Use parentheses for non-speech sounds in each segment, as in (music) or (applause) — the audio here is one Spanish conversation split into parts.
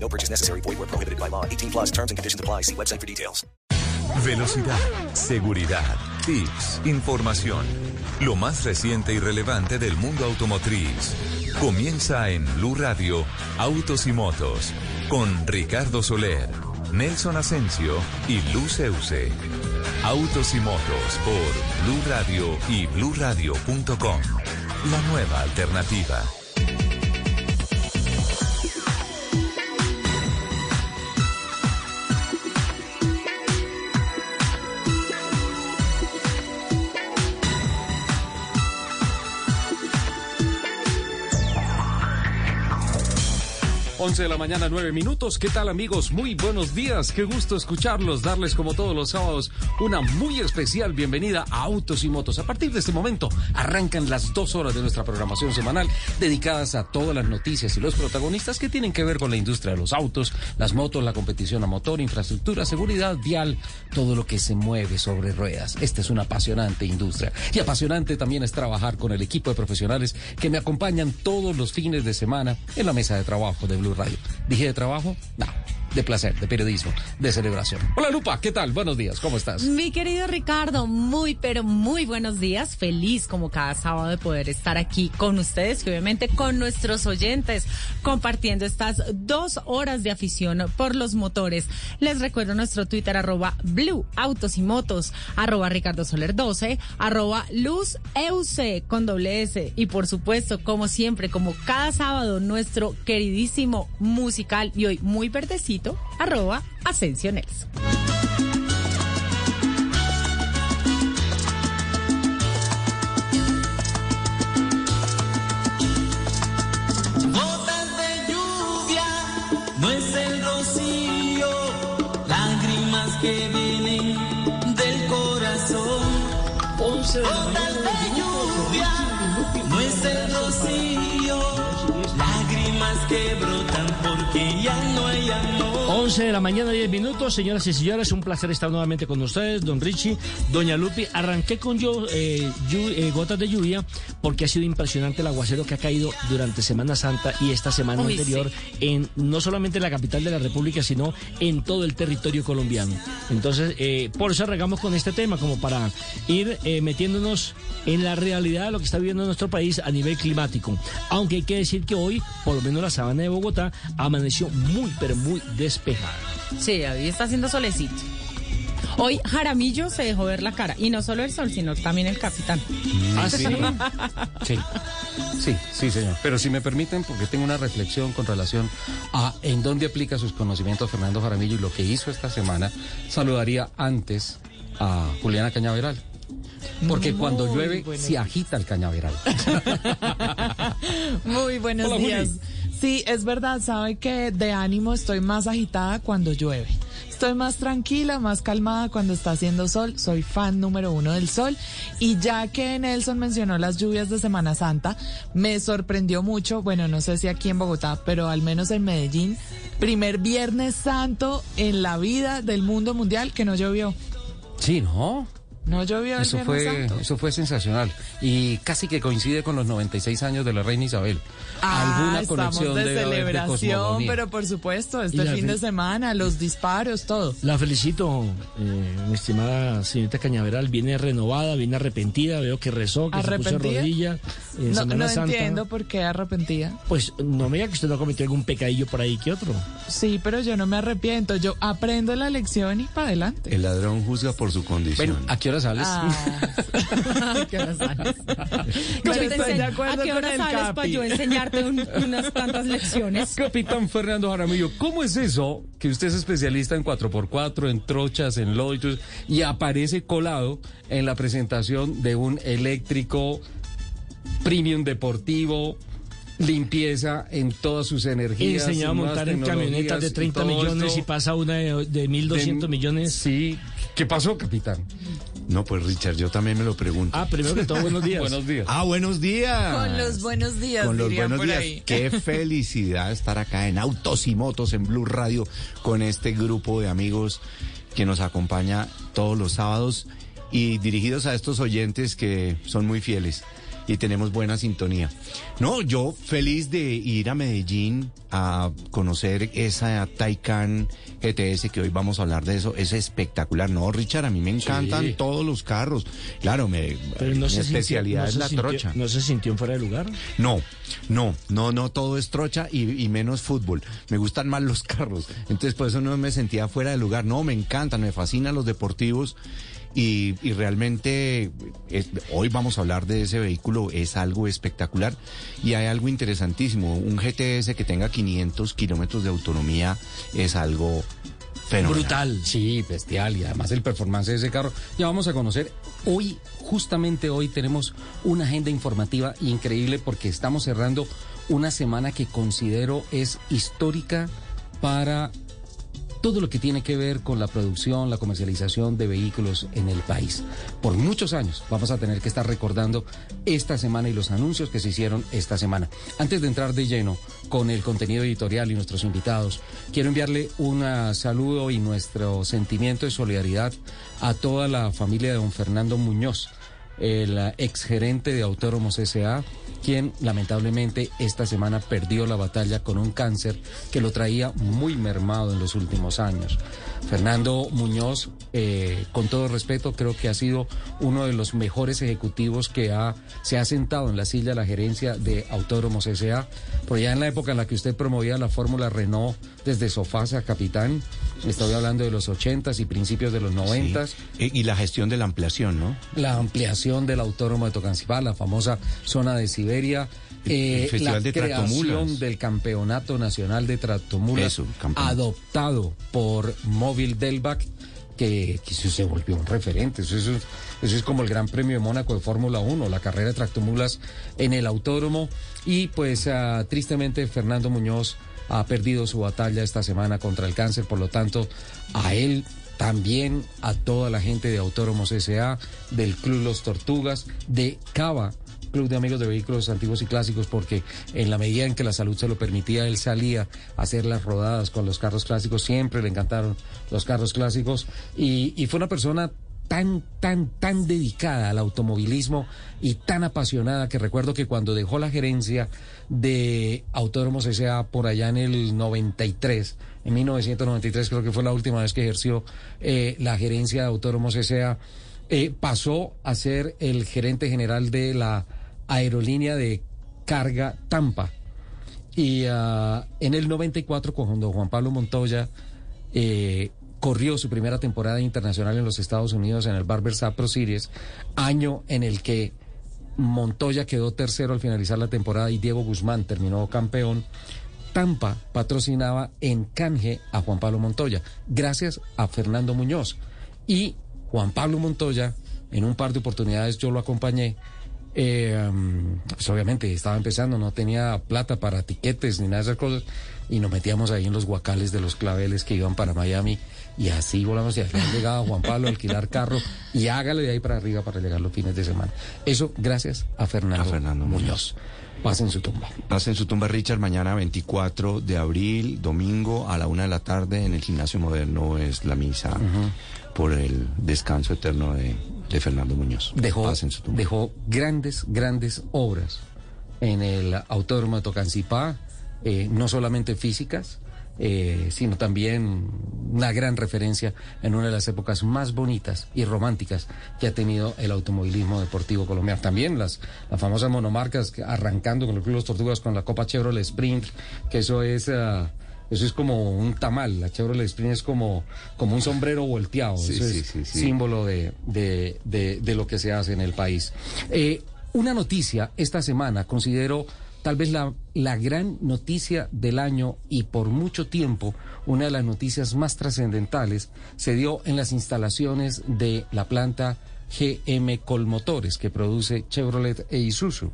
No purchase necessary. Void where prohibited by law. 18 plus terms and conditions apply. See website for details. Velocidad, seguridad, tips, información. Lo más reciente y relevante del mundo automotriz. Comienza en Blue Radio, Autos y Motos, con Ricardo Soler, Nelson Asensio y Luz Euse. Autos y Motos por Blue Radio y bluradio.com. La nueva alternativa. Once de la mañana, nueve minutos. ¿Qué tal amigos? Muy buenos días. Qué gusto escucharlos, darles como todos los sábados una muy especial bienvenida a Autos y Motos. A partir de este momento arrancan las dos horas de nuestra programación semanal dedicadas a todas las noticias y los protagonistas que tienen que ver con la industria de los autos, las motos, la competición a motor, infraestructura, seguridad vial, todo lo que se mueve sobre ruedas. Esta es una apasionante industria. Y apasionante también es trabajar con el equipo de profesionales que me acompañan todos los fines de semana en la mesa de trabajo de Blue ¿Dije de trabajo? No, de placer, de periodismo, de celebración. Hola Lupa, ¿qué tal? Buenos días, ¿cómo estás? Mi querido Ricardo, muy pero muy buenos días. Feliz como cada sábado de poder estar aquí con ustedes y obviamente con nuestros oyentes compartiendo estas dos horas de afición por los motores. Les recuerdo nuestro Twitter arroba Blue Autos y Motos, arroba Ricardo Soler 12, arroba Luz EUC con doble S y por supuesto, como siempre, como cada sábado, nuestro queridísimo musical y hoy muy verdecito arroba Asensio Nelson. Gotas de lluvia, no es el rocío, lágrimas que vienen del corazón. Gotas de lluvia, no es el rocío, lágrimas que brotan 11 de la mañana, 10 minutos. Señoras y señores, un placer estar nuevamente con ustedes, don Richie, doña Lupi. Arranqué con yo, eh, eh, gotas de lluvia porque ha sido impresionante el aguacero que ha caído durante Semana Santa y esta semana Uy, anterior en no solamente en la capital de la República, sino en todo el territorio colombiano. Entonces, eh, por eso arrancamos con este tema, como para ir metiéndonos en la realidad de lo que está viviendo nuestro país a nivel climático. Aunque hay que decir que hoy, por lo menos la sabana de Bogotá, amaneció muy, pero muy despejada. Sí, hoy está haciendo solecito. Hoy Jaramillo se dejó ver la cara y no solo el sol, sino también el capitán. Ah, sí. (laughs) Sí, sí, sí, señor. Pero si me permiten, porque tengo una reflexión con relación a en dónde aplica sus conocimientos Fernando Jaramillo y lo que hizo esta semana, saludaría antes a Juliana Cañaveral. Porque cuando llueve se agita el cañaveral. (laughs) Muy buenos Hola, Juli. Sí, es verdad, sabe que de ánimo estoy más agitada cuando llueve. Estoy más tranquila, más calmada cuando está haciendo sol. Soy fan número uno del sol. Y ya que Nelson mencionó las lluvias de Semana Santa, me sorprendió mucho, bueno, no sé si aquí en Bogotá, pero al menos en Medellín, primer Viernes Santo en la vida del mundo mundial que no llovió. Sí, ¿no? No llovió el Eso fue, Santo. eso fue sensacional. Y casi que coincide con los 96 años de la reina Isabel. Ah, estamos de debe haber celebración, pero por supuesto, este fin de semana, los disparos, todo. La felicito, eh, mi estimada señorita Cañaveral. Viene renovada, viene arrepentida. Veo que rezó, que se puso de rodilla. en No, Semana no Santa. entiendo por qué arrepentida. Pues no me diga que usted no cometió algún pecadillo por ahí que otro. Sí, pero yo no me arrepiento. Yo aprendo la lección y para adelante. El ladrón juzga por su condición. Bueno, ¿a qué hora sales? Ah, ¿Qué hora sales? (laughs) Yo Yo te estoy de enseño- acuerdo ¿A qué hora sales para yo enseñarte un- unas cuantas lecciones? Capitán Fernando Jaramillo, ¿cómo es eso que usted es especialista en 4x4, en trochas, en loitos y aparece colado en la presentación de un eléctrico premium deportivo limpieza en todas sus energías. Enseñado a montar en camionetas de tecnologías y 30 todo millones esto y pasa una de, de 1.200 de- millones. Sí. ¿Qué pasó, capitán? No, pues Richard, yo también me lo pregunto. Ah, primero que todo, buenos días. (laughs) Buenos días. Ah, buenos días. Con los buenos días, Con los buenos por días. ahí. Qué (laughs) felicidad estar acá en Autos y Motos en Blue Radio con este grupo de amigos que nos acompaña todos los sábados y dirigidos a estos oyentes que son muy fieles y tenemos buena sintonía. No, yo feliz de ir a Medellín a conocer esa Taycan GTS que hoy vamos a hablar de eso. Es espectacular. No, Richard, a mí me encantan Sí. todos los carros. Claro, me, Pero no mi se sintió- especialidad no es se la sintió- trocha. ¿No se sintió en fuera de lugar? No, no, no, no, todo es trocha y, y menos fútbol. Me gustan más los carros. Entonces, por eso no me sentía fuera de lugar. No, me encantan, me fascinan los deportivos. Y, y realmente es- hoy vamos a hablar de ese vehículo, es algo espectacular y hay algo interesantísimo. Un GTS que tenga 500 kilómetros de autonomía es algo fenomenal. Brutal. Sí, bestial. Y además el performance de ese carro. Ya vamos a conocer. Hoy, justamente hoy, tenemos una agenda informativa increíble porque estamos cerrando una semana que considero es histórica para todo lo que tiene que ver con la producción, la comercialización de vehículos en el país. Por muchos años vamos a tener que estar recordando esta semana y los anuncios que se hicieron esta semana. Antes de entrar de lleno con el contenido editorial y nuestros invitados, quiero enviarle un ah, saludo y nuestro sentimiento de solidaridad a toda la familia de don Fernando Muñoz el ah, exgerente de Autónomos S.A., quien lamentablemente esta semana perdió la batalla con un cáncer que lo traía muy mermado en los últimos años. Fernando Muñoz, eh, con todo respeto, creo que ha sido uno de los mejores ejecutivos que ha, se ha sentado en la silla de la gerencia de Autónomos S.A., por allá en la época en la que usted promovía la fórmula Renault desde sofás a capitán, estoy hablando de los 80s y principios de los 90s, Sí. Y, y la gestión de la ampliación, ¿no? la ampliación del autónomo de Tocancipá, la famosa zona de Siberia, eh, el la de creación del Campeonato Nacional de Tractomulas, Eso, adoptado por Móvil Delvac, que, que eso se volvió un referente. Eso, eso- eso es como el Gran Premio de Mónaco de Fórmula 1, la carrera de tractomulas en el autódromo. Y pues ah, tristemente Fernando Muñoz ha perdido su batalla esta semana contra el cáncer, por lo tanto, a él también a toda la gente de Autódromos SA, del Club Los Tortugas, de Cava, Club de Amigos de Vehículos Antiguos y Clásicos, porque en la medida en que la salud se lo permitía, él salía a hacer las rodadas con los carros clásicos, siempre le encantaron los carros clásicos, y, y fue una persona tan, tan, tan dedicada al automovilismo y tan apasionada que recuerdo que cuando dejó la gerencia de Autódromos S.A. por allá en el 93, en 1993 creo que fue la última vez que ejerció eh, la gerencia de Autódromos S.A., eh, pasó a ser el gerente general de la aerolínea de carga Tampa. Y ah, en el 94, cuando Juan Pablo Montoya eh, corrió su primera temporada internacional en los Estados Unidos en el Barber Pro Series, año en el que Montoya quedó tercero al finalizar la temporada y Diego Guzmán terminó campeón. Tampa patrocinaba en canje a Juan Pablo Montoya, gracias a Fernando Muñoz. Y Juan Pablo Montoya, en un par de oportunidades yo lo acompañé. eh, um, pues obviamente estaba empezando, no tenía plata para tiquetes ni nada de esas cosas. Y nos metíamos ahí en los guacales de los claveles que iban para Miami. Y así volamos y al final llegaba Juan Pablo a alquilar carro y hágale de ahí para arriba para llegar los fines de semana. Eso gracias a Fernando, A Fernando Muñoz. Paz en su tumba. Pasa en su tumba Richard mañana 24 de abril, domingo a la una de la tarde en el gimnasio moderno es la misa por el descanso eterno de, de Fernando Muñoz. dejó, Paz en su tumba. dejó grandes, grandes obras en el Autódromo de Tocancipá, eh, no solamente físicas, eh, sino también una gran referencia en una de las épocas más bonitas y románticas que ha tenido el automovilismo deportivo colombiano. También las, las famosas monomarcas, arrancando con el Club Los Tortugas con la Copa Chevrolet Sprint, que eso es... ah, eso es como un tamal, la Chevrolet Sprint es como, como un sombrero volteado, Sí, eso sí, es sí, sí. símbolo de, de- de- de lo que se hace en el país. Eh, una noticia esta semana, considero tal vez la, la gran noticia del año y por mucho tiempo una de las noticias más trascendentales, se dio en las instalaciones de la planta GM Colmotores que produce Chevrolet e Isuzu.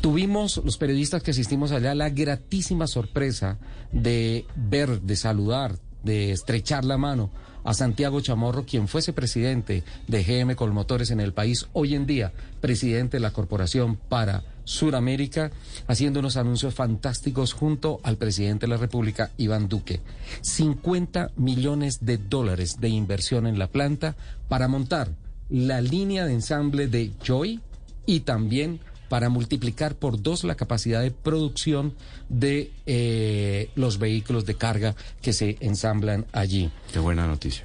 Tuvimos los periodistas que asistimos allá la gratísima sorpresa de ver, de saludar, de estrechar la mano a Santiago Chamorro, quien fuese presidente de GM Colmotores en el país, hoy en día presidente de la Corporación para Suramérica, haciendo unos anuncios fantásticos junto al presidente de la República, Iván Duque. 50 millones de dólares de inversión en la planta para montar la línea de ensamble de Joy y también para multiplicar por dos la capacidad de producción de eh, los vehículos de carga que se ensamblan allí. Qué buena noticia.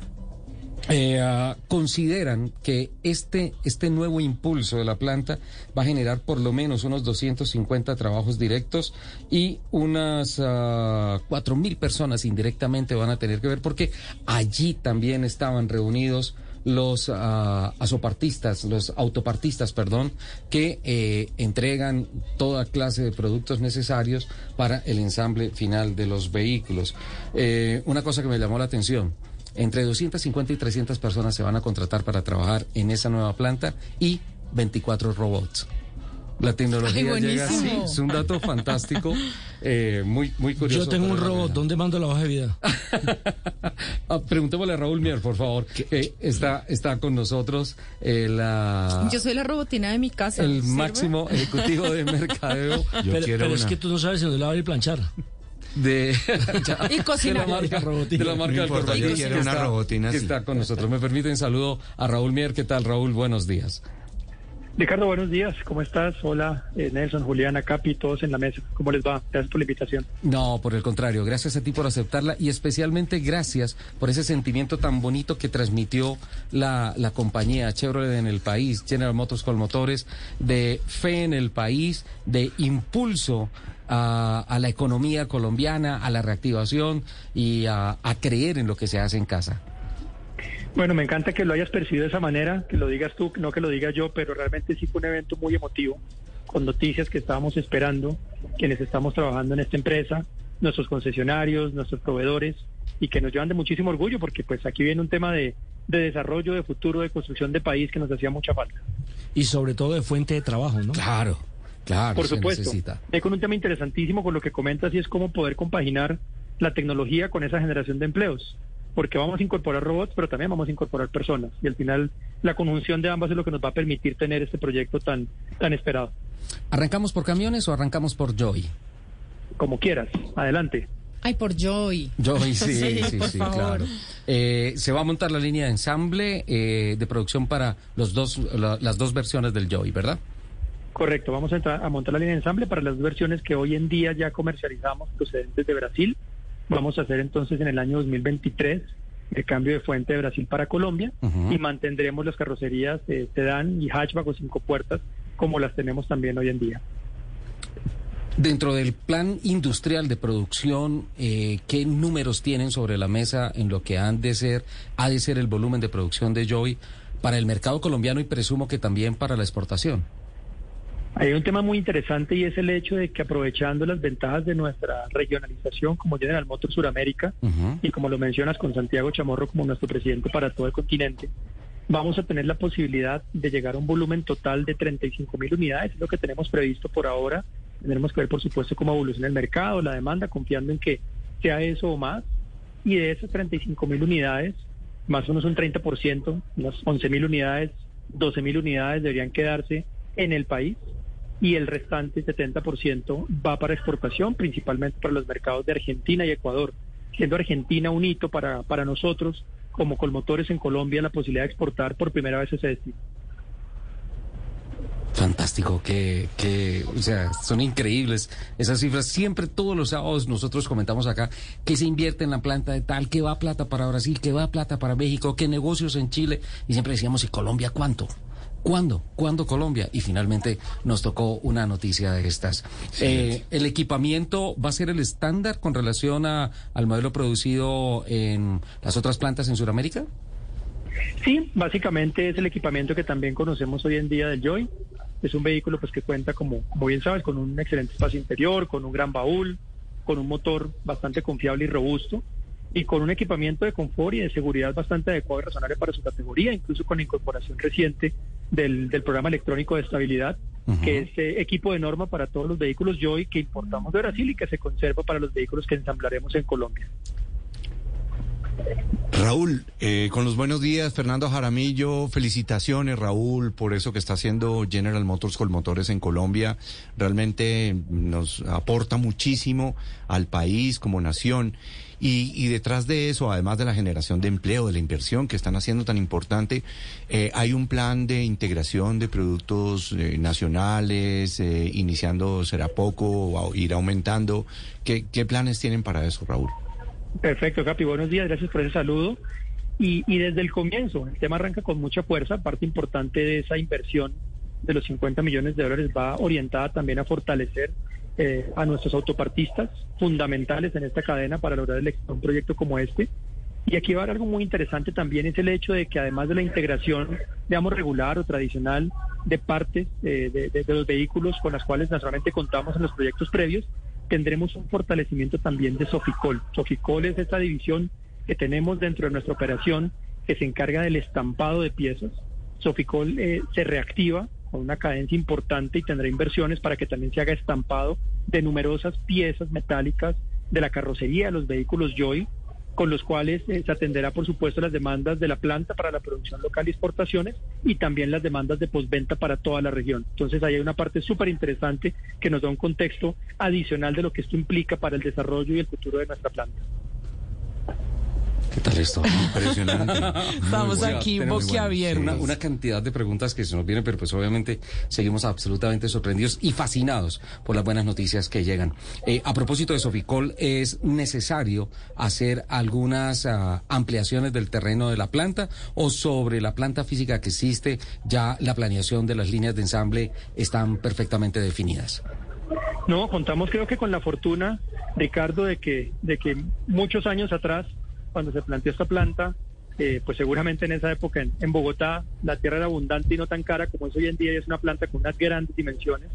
Eh, ah, consideran que este, este nuevo impulso de la planta va a generar por lo menos unos 250 trabajos directos y unas uh, 4 mil personas indirectamente van a tener que ver porque allí también estaban reunidos los ah, asopartistas, los autopartistas, perdón, que eh, entregan toda clase de productos necesarios para el ensamble final de los vehículos. Eh, una cosa que me llamó la atención. Entre 250 y 300 personas se van a contratar para trabajar en esa nueva planta y 24 robots. La tecnología Ay, llega así, es un dato fantástico, eh, muy, muy curioso. Yo tengo un la robot. ¿dónde mando la hoja de vida? (laughs) Ah, preguntémosle a Raúl Mier, por favor, que está, está con nosotros el, ah, Yo soy la robotina de mi casa. el ¿sirve? máximo ejecutivo de (laughs) mercadeo Yo pero quiero pero es que tú no sabes si no lavar y planchar. De, (laughs) Y cocinar. de la marca, Robotina. de la marca No del que una robotina que está con nosotros. Me permiten saludo a Raúl Mier. ¿Qué tal, Raúl? Buenos días. Ricardo, buenos días. ¿Cómo estás? Hola, eh, Nelson, Juliana, Capi, todos en la mesa. ¿Cómo les va? Gracias por la invitación. No, por el contrario, gracias a ti por aceptarla y especialmente gracias por ese sentimiento tan bonito que transmitió la, la compañía Chevrolet en el país, General Motors con motores, de fe en el país, de impulso a, a la economía colombiana, a la reactivación y a, a creer en lo que se hace en casa. Bueno, me encanta que lo hayas percibido de esa manera, que lo digas tú, no que lo diga yo, pero realmente sí fue un evento muy emotivo, con noticias que estábamos esperando, quienes estamos trabajando en esta empresa, nuestros concesionarios, nuestros proveedores, y que nos llevan de muchísimo orgullo, porque pues aquí viene un tema de, de desarrollo, de futuro, de construcción de país que nos hacía mucha falta. Y sobre todo de fuente de trabajo, ¿no? Claro, claro, Por supuesto. necesita. Eh, con un tema interesantísimo con lo que comentas y es cómo poder compaginar la tecnología con esa generación de empleos. Porque vamos a incorporar robots, pero también vamos a incorporar personas. Y al final la conjunción de ambas es lo que nos va a permitir tener este proyecto tan, tan esperado. ¿Arrancamos por camiones o arrancamos por Joy? Como quieras. Adelante. Ay, por Joy. Joy, sí, (laughs) sí, sí, por favor. claro. Eh, se va a montar la línea de ensamble eh, de producción para los dos, la- las dos versiones del Joy, ¿verdad? Correcto. Vamos a, entrar- a montar la línea de ensamble para las versiones que hoy en día ya comercializamos procedentes de Brasil. Vamos a hacer entonces en el año 2023 el cambio de fuente de Brasil para Colombia y mantendremos las carrocerías de sedán y hatchback o cinco puertas como las tenemos también hoy en día. Dentro del plan industrial de producción, eh, ¿qué números tienen sobre la mesa en lo que han de ser, ha de ser el volumen de producción de Joy para el mercado colombiano y presumo que también para la exportación? Hay un tema muy interesante y es el hecho de que aprovechando las ventajas de nuestra regionalización como General Motors Suramérica Ujú. y como lo mencionas con Santiago Chamorro como nuestro presidente para todo el continente, vamos a tener la posibilidad de llegar a un volumen total de 35 mil unidades, es lo que tenemos previsto por ahora. Tendremos que ver, por supuesto, cómo evoluciona el mercado, la demanda, confiando en que sea eso o más. Y de esas 35 mil unidades, más o menos un 30%, unas 11 mil unidades, 12 mil unidades deberían quedarse en el país y el restante 70% va para exportación, principalmente para los mercados de Argentina y Ecuador, siendo Argentina un hito para, para nosotros como colmotores en Colombia la posibilidad de exportar por primera vez ese destino. Fantástico, que, que, o sea, son increíbles esas cifras. Siempre, todos los sábados, nosotros comentamos acá que se invierte en la planta de tal, que va plata para Brasil, que va plata para México, que negocios en Chile. Y siempre decíamos, ¿y Colombia cuánto? ¿Cuándo? ¿Cuándo Colombia? Y finalmente nos tocó una noticia de estas. Eh, ¿El equipamiento va a ser el estándar con relación a, al modelo producido en las otras plantas en Sudamérica? Sí, básicamente es el equipamiento que también conocemos hoy en día del Joy. Es un vehículo pues que cuenta, como, como bien sabes, con un excelente espacio interior, con un gran baúl, con un motor bastante confiable y robusto y con un equipamiento de confort y de seguridad bastante adecuado y razonable para su categoría, incluso con la incorporación reciente del, del programa electrónico de estabilidad, que es eh, equipo de norma para todos los vehículos Joy que importamos de Brasil y que se conserva para los vehículos que ensamblaremos en Colombia. Raúl, eh, con los buenos días, Fernando Jaramillo, felicitaciones Raúl por eso que está haciendo General Motors con motores en Colombia. Realmente nos aporta muchísimo al país como nación. Y, y detrás de eso, además de la generación de empleo, de la inversión que están haciendo tan importante, eh, hay un plan de integración de productos eh, nacionales, eh, iniciando será poco, o ir aumentando. ¿Qué, ¿Qué planes tienen para eso, Raúl? Perfecto, Capi, buenos días, gracias por ese saludo. Y, y desde el comienzo, el tema arranca con mucha fuerza, parte importante de esa inversión de los 50 millones de dólares va orientada también a fortalecer eh, a nuestros autopartistas, fundamentales en esta cadena para lograr el un proyecto como este. Y aquí va a haber algo muy interesante también, es el hecho de que además de la integración, digamos, regular o tradicional de partes eh, de los vehículos con las cuales naturalmente contamos en los proyectos previos, tendremos un fortalecimiento también de Soficol. Soficol es esta división que tenemos dentro de nuestra operación que se encarga del estampado de piezas. Soficol eh, se reactiva con una cadencia importante y tendrá inversiones para que también se haga estampado de numerosas piezas metálicas de la carrocería de los vehículos Joy, con los cuales eh, se atenderá, por supuesto, las demandas de la planta para la producción local y exportaciones y también las demandas de postventa para toda la región. Entonces, ahí hay una parte súper interesante que nos da un contexto adicional de lo que esto implica para el desarrollo y el futuro de nuestra planta. ¿Qué tal esto? Impresionante. (laughs) Estamos bueno. aquí boquiabiertos. Una, una cantidad de preguntas que se nos vienen, pero pues obviamente seguimos absolutamente sorprendidos y fascinados por las buenas noticias que llegan. Eh, a propósito de Soficol, ¿es necesario hacer algunas ah, ampliaciones del terreno de la planta o sobre la planta física que existe ya la planeación de las líneas de ensamble están perfectamente definidas? No, contamos creo que con la fortuna, Ricardo, de que, de que muchos años atrás, cuando se planteó esta planta, eh, pues seguramente en esa época en, Bogotá la tierra era abundante y no tan cara como es hoy en día, y es una planta con unas grandes dimensiones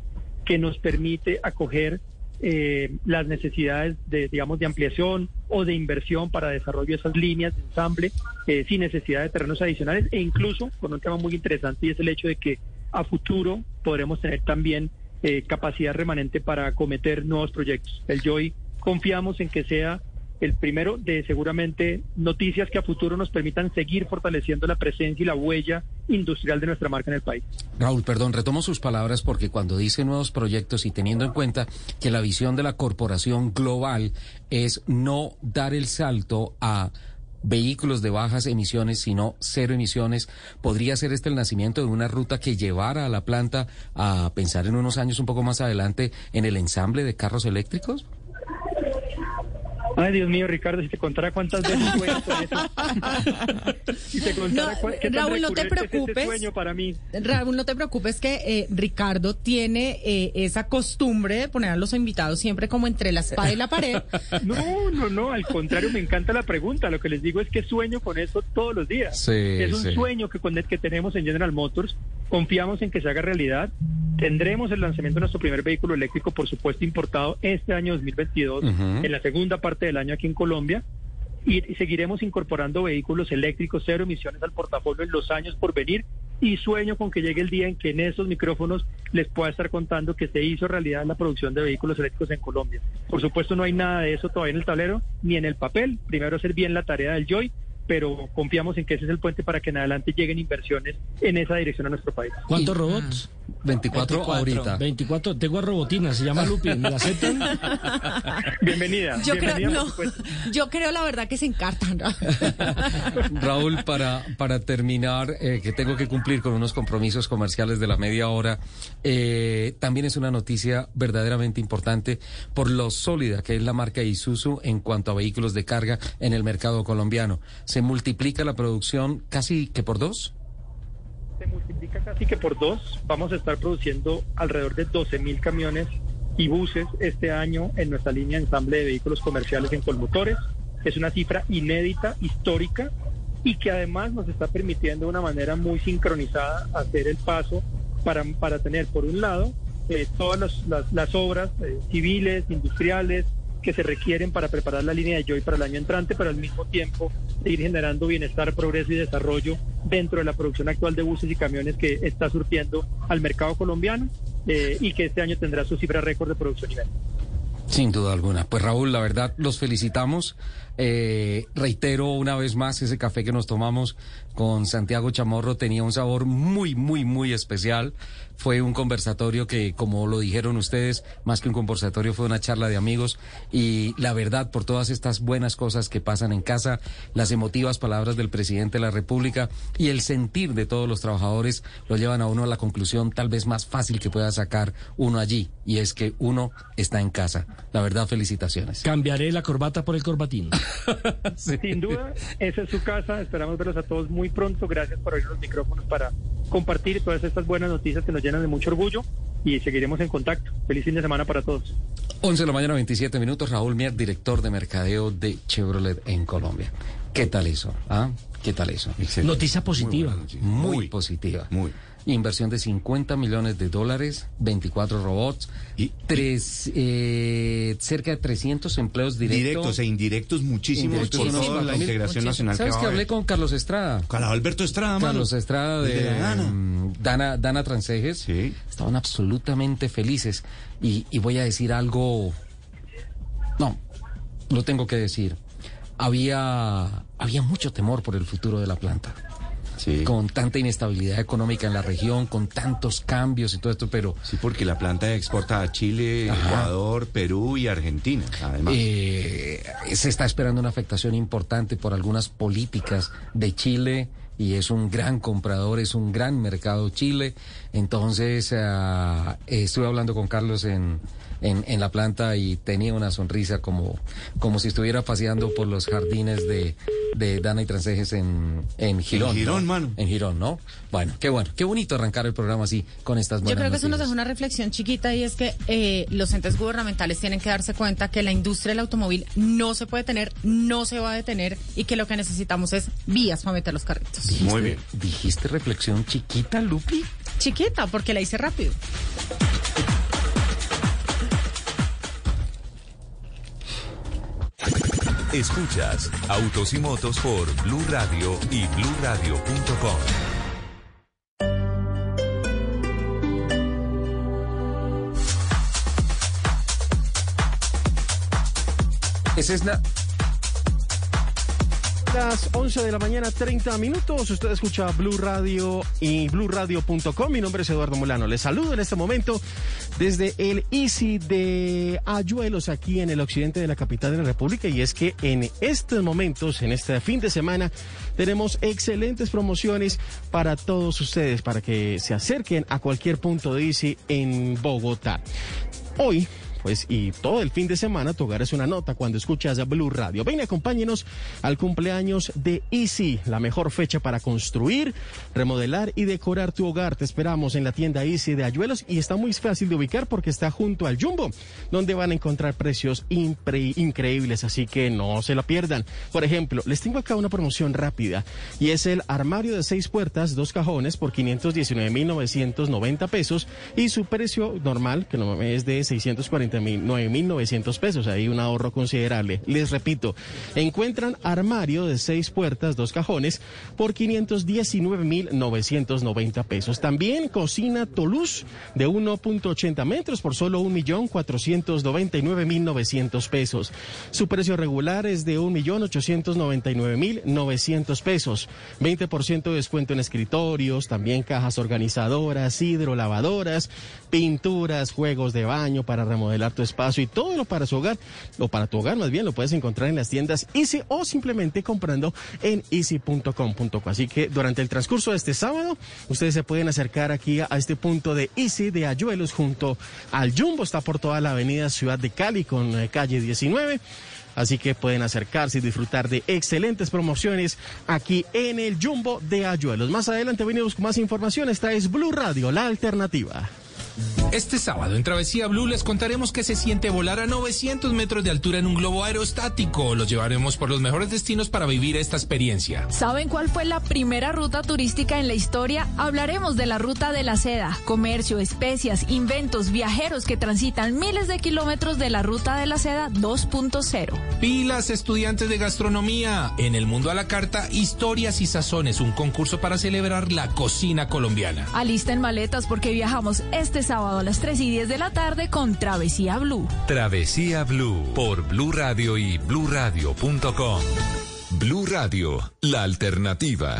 que nos permite acoger eh, las necesidades de, digamos, de ampliación o de inversión para desarrollo de esas líneas de ensamble eh, sin necesidad de terrenos adicionales e incluso con un tema muy interesante y es el hecho de que a futuro podremos tener también eh, capacidad remanente para acometer nuevos proyectos. El Joy confiamos en que sea el primero de seguramente noticias que a futuro nos permitan seguir fortaleciendo la presencia y la huella industrial de nuestra marca en el país. Raúl, perdón, retomo sus palabras porque cuando dice nuevos proyectos y teniendo en cuenta que la visión de la corporación global es no dar el salto a vehículos de bajas emisiones, sino cero emisiones, ¿podría ser este el nacimiento de una ruta que llevara a la planta a pensar en unos años un poco más adelante en el ensamble de carros eléctricos? Ay, Dios mío, Ricardo, si te contara cuántas veces sueño con eso. (laughs) si te contara No, Raúl, no te recurrente es preocupes. sueño para mí. Raúl, no te preocupes que eh, Ricardo tiene eh, esa costumbre de poner a los invitados siempre como entre la espada y la pared. (laughs) No, no, no, al contrario, me encanta la pregunta. Lo que les digo es que sueño con eso todos los días. Sí, es un sí. sueño que, con el que tenemos en General Motors. Confiamos en que se haga realidad. Tendremos el lanzamiento de nuestro primer vehículo eléctrico, por supuesto, importado este año 2022, Ujú. en la segunda parte del año aquí en Colombia. Y, y seguiremos incorporando vehículos eléctricos cero emisiones al portafolio en los años por venir. Y sueño con que llegue el día en que en esos micrófonos les pueda estar contando que se hizo realidad la producción de vehículos eléctricos en Colombia. Por supuesto, no hay nada de eso todavía en el tablero ni en el papel. Primero hacer bien la tarea del Joy, pero confiamos en que ese es el puente para que en adelante lleguen inversiones en esa dirección a nuestro país. ¿Cuántos robots? 24, ahorita. 24. Tengo a Robotina, se llama Lupi. ¿Me la aceptan? (laughs) Bienvenida. Yo creo, no, yo creo la verdad que se encartan. (laughs) Raúl, para, para terminar, eh, que tengo que cumplir con unos compromisos comerciales de la media hora, eh, también es una noticia verdaderamente importante por lo sólida que es la marca Isuzu en cuanto a vehículos de carga en el mercado colombiano. Se multiplica la producción casi que por dos. Multiplica casi que por dos. Vamos a estar produciendo alrededor de 12 mil camiones y buses este año en nuestra línea de ensamble de vehículos comerciales en Colmotores. Es una cifra inédita, histórica y que además nos está permitiendo de una manera muy sincronizada hacer el paso para, para tener, por un lado, eh, todas las obras eh, civiles, industriales, que se requieren para preparar la línea de Joy para el año entrante, pero al mismo tiempo seguir generando bienestar, progreso y desarrollo dentro de la producción actual de buses y camiones que está surtiendo al mercado colombiano eh, y que este año tendrá su cifra récord de producción y venta. Sin duda alguna. Pues Raúl, la verdad, los felicitamos. Eh, reitero una vez más, ese café que nos tomamos con Santiago Chamorro tenía un sabor muy, muy, muy especial. Fue un conversatorio que, como lo dijeron ustedes, más que un conversatorio, fue una charla de amigos. Y la verdad, por todas estas buenas cosas que pasan en casa, las emotivas palabras del presidente de la República y el sentir de todos los trabajadores lo llevan a uno a la conclusión tal vez más fácil que pueda sacar uno allí. Y es que uno está en casa. La verdad, felicitaciones. Cambiaré la corbata por el corbatín. (laughs) Sin duda, esa es su casa. Esperamos verlos a todos muy pronto. Gracias por abrir los micrófonos para compartir todas estas buenas noticias que nos llenan de mucho orgullo y seguiremos en contacto. Feliz fin de semana para todos. 11 de la mañana, 27 minutos. Raúl Mier, director de mercadeo de Chevrolet en Colombia. ¿Qué tal eso? ¿Ah? ¿Qué tal eso? Noticia positiva. Muy, positiva. Muy. Inversión de 50 millones de dólares, 24 robots, Y- tres, eh, cerca de 300 empleos directos. Directos e indirectos muchísimos por toda la integración nacional ¿Sabes que hablé con Carlos Estrada? Carlos Alberto Estrada, mano. Carlos Estrada de, Dana. mm, Dana, Dana Transejes. Sí. Estaban absolutamente felices. Y, y voy a decir algo. No, lo tengo que decir. Había, había mucho temor por el futuro de la planta. Sí. Con tanta inestabilidad económica en la región, con tantos cambios y todo esto, pero Sí, porque la planta exporta a Chile, Ajá. Ecuador, Perú y Argentina, además. Eh, se está esperando una afectación importante por algunas políticas de Chile y es un gran comprador, es un gran mercado Chile. Entonces, ah, estuve hablando con Carlos en, en, en la planta y tenía una sonrisa como, como si estuviera paseando por los jardines de, de Dana y Transejes en, en Girón. Girón, ¿no? mano. En Girón, ¿no? Bueno, qué bueno, qué bonito arrancar el programa así con estas Yo buenas creo que eso nos deja una reflexión chiquita y es que eh, los entes gubernamentales tienen que darse cuenta que la industria del automóvil no se puede tener, no se va a detener y que lo que necesitamos es vías para meter los carritos. Muy bien. ¿Dijiste reflexión chiquita, Lupi? Chiquita, porque la hice rápido. Escuchas Autos y Motos por Blue Radio y bluradio.com. Esa es la... Las 11 de la mañana, 30 minutos. Usted escucha Blue Radio y bluradio.com. Mi nombre es Eduardo Molano. Les saludo en este momento desde el Easy de Ayuelos, aquí en el occidente de la capital de la República. Y es que en estos momentos, en este fin de semana, tenemos excelentes promociones para todos ustedes, para que se acerquen a cualquier punto de Easy en Bogotá. Hoy pues y todo el fin de semana tu hogar es una nota cuando escuchas a Blue Radio. Ven y acompáñenos al cumpleaños de Easy, la mejor fecha para construir, remodelar y decorar tu hogar. Te esperamos en la tienda Easy de Ayuelos y está muy fácil de ubicar porque está junto al Jumbo, donde van a encontrar precios increíbles, así que no se la pierdan. Por ejemplo, les tengo acá una promoción rápida y es el armario de seis puertas, dos cajones por 519.990 pesos y su precio normal, que no es de 649.900 pesos, ahí un ahorro considerable. Les repito, encuentran armario de seis puertas, dos cajones por 519.990 pesos. También cocina Toulouse de 1.80 metros por solo 1.499.900 pesos. Su precio regular es de 1.899.900 pesos. 20% de descuento en escritorios, también cajas organizadoras, hidrolavadoras, pinturas, juegos de baño para remodelar tu espacio y todo lo para su hogar, o para tu hogar más bien, lo puedes encontrar en las tiendas Easy o simplemente comprando en easy.com.co. Así que durante el transcurso de este sábado, ustedes se pueden acercar aquí a este punto de Easy de Ayuelos junto al Jumbo, está por toda la avenida Ciudad de Cali con eh, calle 19. Así que pueden acercarse y disfrutar de excelentes promociones aquí en el Jumbo de Ayuelos. Más adelante venimos con más información. Esta es Blue Radio, la alternativa. Este sábado en Travesía Blue les contaremos que se siente volar a 900 metros de altura en un globo aerostático. Los llevaremos por los mejores destinos para vivir esta experiencia. ¿Saben cuál fue la primera ruta turística en la historia? Hablaremos de la ruta de la seda, comercio, especias, inventos, viajeros que transitan miles de kilómetros de la ruta de la seda 2.0. Pilas estudiantes de gastronomía. En el mundo a la carta, historias y sazones, un concurso para celebrar la cocina colombiana. Alisten maletas porque viajamos este sábado a las 3 y 10 de la tarde con Travesía Blue. Travesía Blue por Blue Radio y bluradio.com. Blue Radio, la alternativa.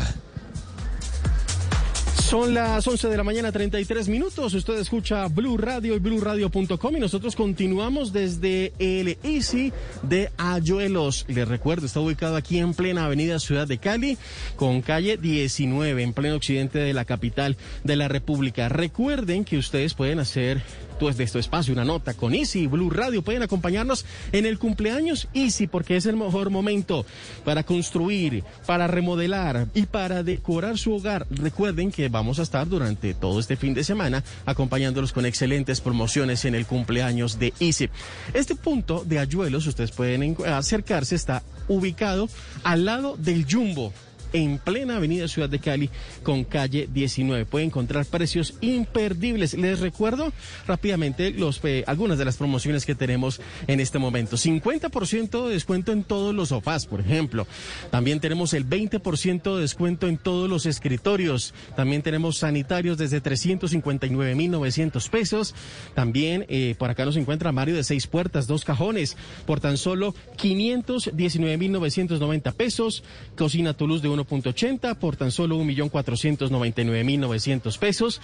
Son las 11 de la mañana, 33 minutos. Usted escucha Blue Radio y BlueRadio.com y nosotros continuamos desde el Easy de Ayuelos. Les recuerdo, está ubicado aquí en plena avenida Ciudad de Cali, con calle 19, en pleno occidente de la capital de la República. Recuerden que ustedes pueden hacer de este espacio una nota con Easy Blue Radio. Pueden acompañarnos en el cumpleaños Easy porque es el mejor momento para construir, para remodelar y para decorar su hogar. Recuerden que vamos a estar durante todo este fin de semana acompañándolos con excelentes promociones en el cumpleaños de Easy. Este punto de Ayuelos, ustedes pueden acercarse, está ubicado al lado del Jumbo en plena avenida Ciudad de Cali con calle 19. Puede encontrar precios imperdibles. Les recuerdo rápidamente los, eh, algunas de las promociones que tenemos en este momento. 50% de descuento en todos los sofás, por ejemplo. También tenemos el 20% de descuento en todos los escritorios. También tenemos sanitarios desde 359.900 pesos. También eh, por acá nos encuentra Mario de seis puertas, dos cajones, por tan solo 519.990 pesos. Cocina Toulouse de 1.80 por tan solo 1.499.900 pesos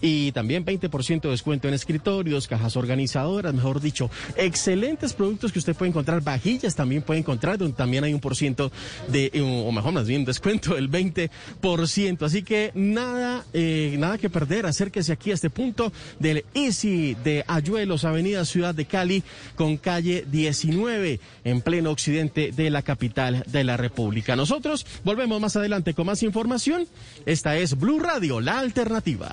y también 20% de descuento en escritorios, cajas organizadoras, mejor dicho, excelentes productos que usted puede encontrar, vajillas también puede encontrar, donde también hay un por ciento de, o mejor más bien, descuento del 20%. Así que nada, eh, nada que perder, acérquese aquí a este punto del Easy de Ayuelos, Avenida Ciudad de Cali, con calle 19, en pleno occidente de la capital de la República. Nosotros volvemos más adelante con más información. Esta es Blue Radio, la alternativa.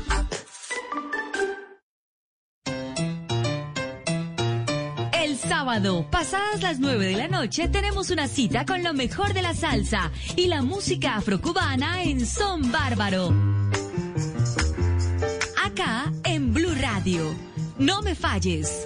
Pasadas las 9 de la noche, tenemos una cita con lo mejor de la salsa y la música afrocubana en Son Bárbaro. Acá en Blue Radio. No me falles.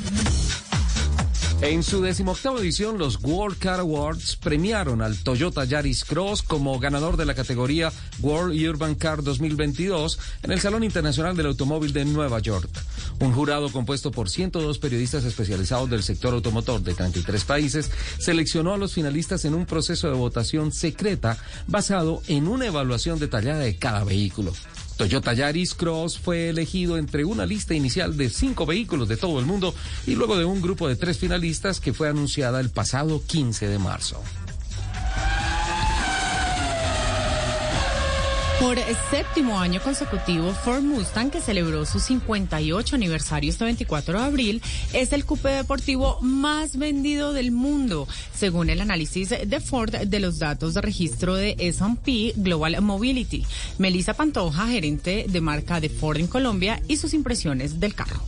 En su decimoctava edición, los World Car Awards premiaron al Toyota Yaris Cross como ganador de la categoría World Urban Car 2022 en el Salón Internacional del Automóvil de Nueva York. Un jurado compuesto por 102 periodistas especializados del sector automotor de 33 países seleccionó a los finalistas en un proceso de votación secreta basado en una evaluación detallada de cada vehículo. Toyota Yaris Cross fue elegido entre una lista inicial de cinco vehículos de todo el mundo y luego de un grupo de tres finalistas que fue anunciada el pasado 15 de marzo. Por séptimo año consecutivo, Ford Mustang, que celebró su 58 aniversario este 24 de abril, es el coupé deportivo más vendido del mundo, según el análisis de Ford de los datos de registro de S&P Global Mobility. Melissa Pantoja, gerente de marca de Ford en Colombia, y sus impresiones del carro.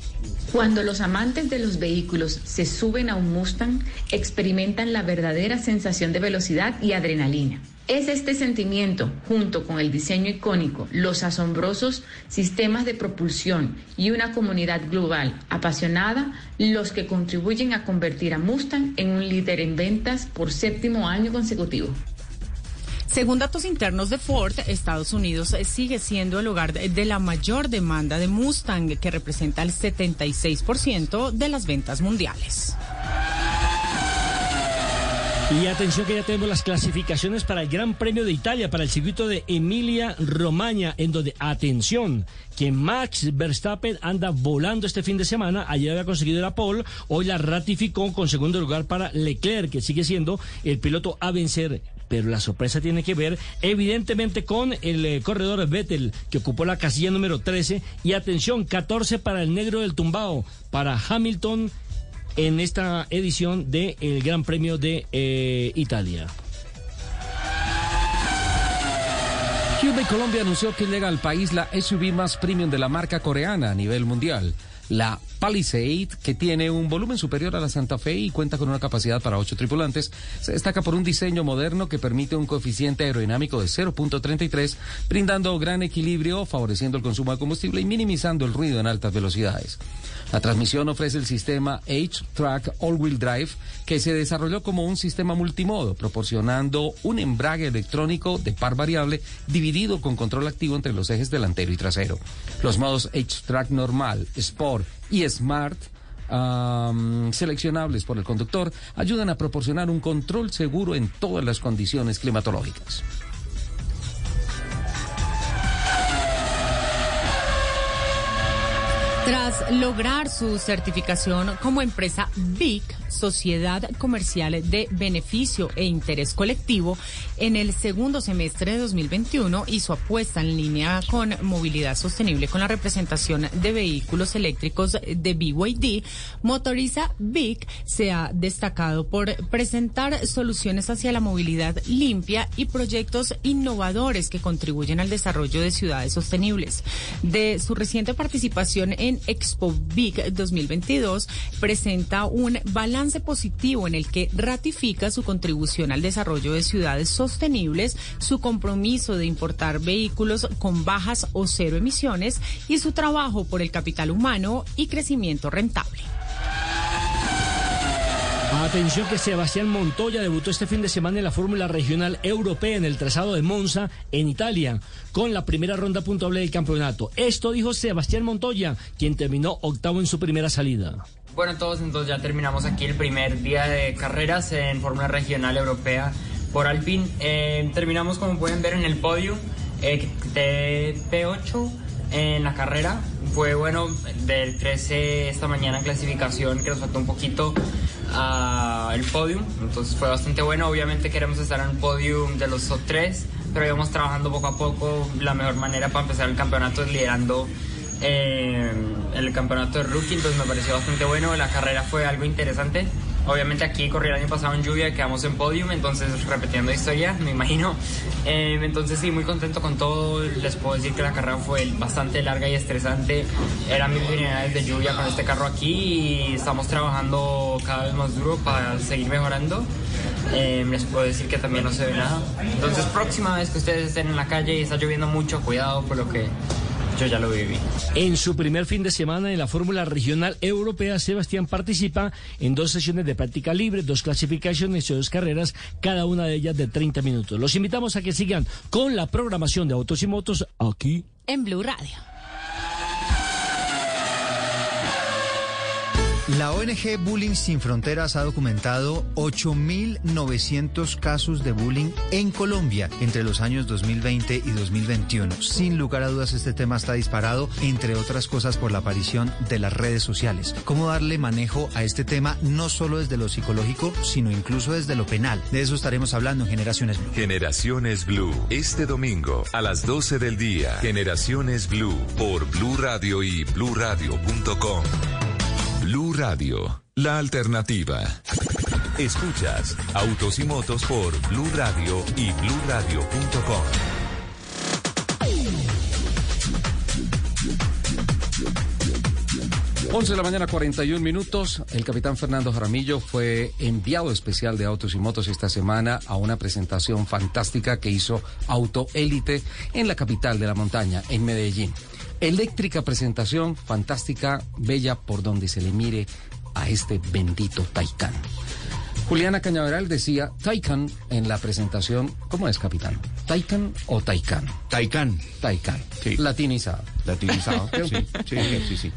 Cuando los amantes de los vehículos se suben a un Mustang, experimentan la verdadera sensación de velocidad y adrenalina. Es este sentimiento, junto con el diseño icónico, los asombrosos sistemas de propulsión y una comunidad global apasionada, los que contribuyen a convertir a Mustang en un líder en ventas por séptimo año consecutivo. Según datos internos de Ford, Estados Unidos sigue siendo el lugar de la mayor demanda de Mustang, que representa el 76% de las ventas mundiales. Y atención que ya tenemos las clasificaciones para el Gran Premio de Italia, para el circuito de Emilia Romagna, en donde, atención, que Max Verstappen anda volando este fin de semana, ayer había conseguido la pole, hoy la ratificó con segundo lugar para Leclerc, que sigue siendo el piloto a vencer. Pero la sorpresa tiene que ver evidentemente con el eh, corredor Vettel que ocupó la casilla número 13 y atención 14 para el negro del tumbao para Hamilton en esta edición del Gran Premio de eh, Italia. Hyundai Colombia anunció que llega al país la SUV más premium de la marca coreana a nivel mundial. La Palisade, que tiene un volumen superior a la Santa Fe y cuenta con una capacidad para ocho tripulantes, se destaca por un diseño moderno que permite un coeficiente aerodinámico de 0.33, brindando gran equilibrio, favoreciendo el consumo de combustible y minimizando el ruido en altas velocidades. La transmisión ofrece el sistema H-Track All-Wheel Drive, que se desarrolló como un sistema multimodo, proporcionando un embrague electrónico de par variable dividido con control activo entre los ejes delantero y trasero. Los modos H-Track normal, Sport y Smart seleccionables por el conductor ayudan a proporcionar un control seguro en todas las condiciones climatológicas. Tras lograr su certificación como empresa BIC, Sociedad Comercial de Beneficio e Interés Colectivo, en el segundo semestre de 2021 hizo apuesta en línea con movilidad sostenible con la representación de vehículos eléctricos de BYD. Motoriza BIC se ha destacado por presentar soluciones hacia la movilidad limpia y proyectos innovadores que contribuyen al desarrollo de ciudades sostenibles. De su reciente participación en Expo Big 2022 presenta un balance positivo en el que ratifica su contribución al desarrollo de ciudades sostenibles, su compromiso de importar vehículos con bajas o cero emisiones y su trabajo por el capital humano y crecimiento rentable. Atención que Sebastián Montoya debutó este fin de semana en la Fórmula Regional Europea en el trazado de Monza, en Italia, con la primera ronda puntuable del campeonato. Esto dijo Sebastián Montoya, quien terminó octavo en su primera salida. Bueno, todos entonces ya terminamos aquí el primer día de carreras en Fórmula Regional Europea por Alpine. Eh, terminamos, como pueden ver, en el podio eh, de P8 en la carrera. Fue bueno del 13 esta mañana en clasificación, que nos faltó un poquito a el podium, entonces fue bastante bueno. Obviamente queremos estar en el podium de los 3, pero íbamos trabajando poco a poco. La mejor manera para empezar el campeonato es liderando eh, el campeonato de rookie, entonces me pareció bastante bueno. La carrera fue algo interesante. Obviamente aquí corrí el año pasado en lluvia, quedamos en podium, entonces repitiendo historia, me imagino. Eh, entonces sí, muy contento con todo. Les puedo decir que la carrera fue bastante larga y estresante. Eran mil unidades de lluvia con este carro aquí y estamos trabajando cada vez más duro para seguir mejorando. Eh, les puedo decir que también no se ve nada. Entonces próxima vez que ustedes estén en la calle y está lloviendo mucho, cuidado por lo que yo ya lo viví. En su primer fin de semana en la Fórmula Regional Europea, Sebastián participa en dos sesiones de práctica libre, dos clasificaciones y dos carreras, cada una de ellas de 30 minutos. Los invitamos a que sigan con la programación de Autos y Motos aquí. En Blue Radio. La ONG Bullying Sin Fronteras ha documentado 8.900 casos de bullying en Colombia entre los años 2020 y 2021. Sin lugar a dudas, este tema está disparado, entre otras cosas, por la aparición de las redes sociales. ¿Cómo darle manejo a este tema, no solo desde lo psicológico, sino incluso desde lo penal? De eso estaremos hablando en Generaciones Blue. Generaciones Blue, este domingo a las 12 del día. Generaciones Blue por Blue Radio y bluradio.com. Radio, la alternativa. Escuchas Autos y Motos por Blue Radio y bluradio.com. Once de la mañana, 41 minutos. El capitán Fernando Jaramillo fue enviado especial de Autos y Motos esta semana a una presentación fantástica que hizo Auto Élite en la capital de la montaña, en Medellín. Eléctrica presentación, fantástica, bella por donde se le mire a este bendito Taycan. Juliana Cañaveral decía Taycan en la presentación. ¿Cómo es, capitán? ¿Taycan o Taycan? Taycan. Taycan. Sí. Latinizado. Latinizado. (laughs) sí, sí, sí, sí.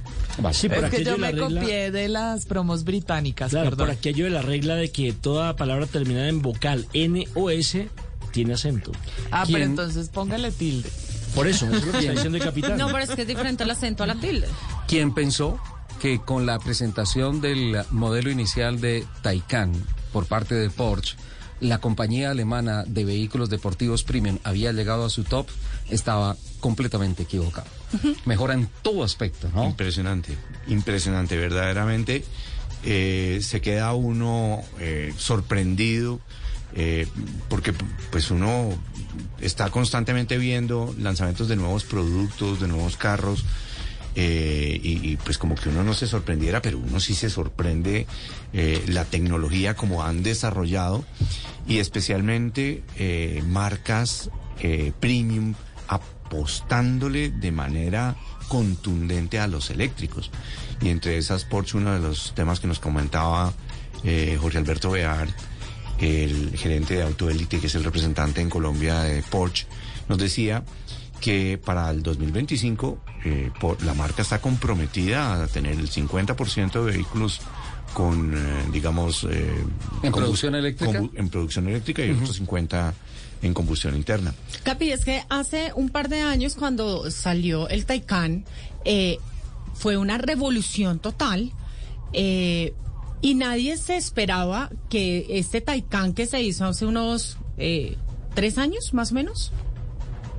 Sí, por es que aquello yo me regla- copié de las promos británicas, Claro, perdón. por aquello de la regla de que toda palabra terminada en vocal N o S tiene acento. Ah, pero ¿Quién- entonces póngale tilde. Por eso, eso es lo que está diciendo el capitán. No, pero es que es diferente el acento a la tilde. ¿Quién pensó que con la presentación del modelo inicial de Taycan por parte de Porsche, la compañía alemana de vehículos deportivos premium había llegado a su top? Estaba completamente equivocado. Mejora en todo aspecto, ¿no? Impresionante, impresionante, verdaderamente. eh, se queda uno eh, sorprendido eh, porque pues uno está constantemente viendo lanzamientos de nuevos productos, de nuevos carros. eh, y, pues como que uno no se sorprendiera, pero uno sí se sorprende eh, la tecnología como han desarrollado y especialmente eh, marcas premium apostándole de manera contundente a los eléctricos. Y entre esas Porsche, uno de los temas que nos comentaba Jorge Alberto Bear, el gerente de Autoélite, que es el representante en Colombia de Porsche, nos decía que para el 2025 eh, por- la marca está comprometida a tener el 50% de vehículos con, eh, digamos... eh, ¿En producción eléctrica? en producción eléctrica y otros 50 en combustión interna. Capi, es que hace un par de años cuando salió el Taycan, eh, fue una revolución total eh, y nadie se esperaba que este Taycan que se hizo hace unos eh, tres años más o menos,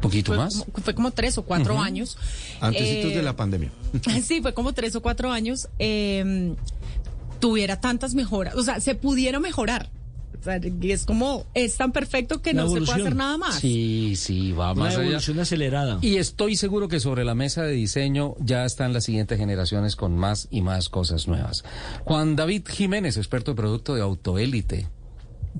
¿Poquito fue, más? como- fue como tres o cuatro años. Antecitos Eh, de la pandemia. (laughs) Sí, fue como tres o cuatro años. eh, tuviera tantas mejoras, o sea, se pudiera mejorar. O sea, es como, es tan perfecto que La no se puede hacer nada más. Sí, sí, va Una más allá. evolución acelerada. Y estoy seguro que sobre la mesa de diseño ya están las siguientes generaciones con más y más cosas nuevas. Juan David Jiménez, experto de producto de Autoélite.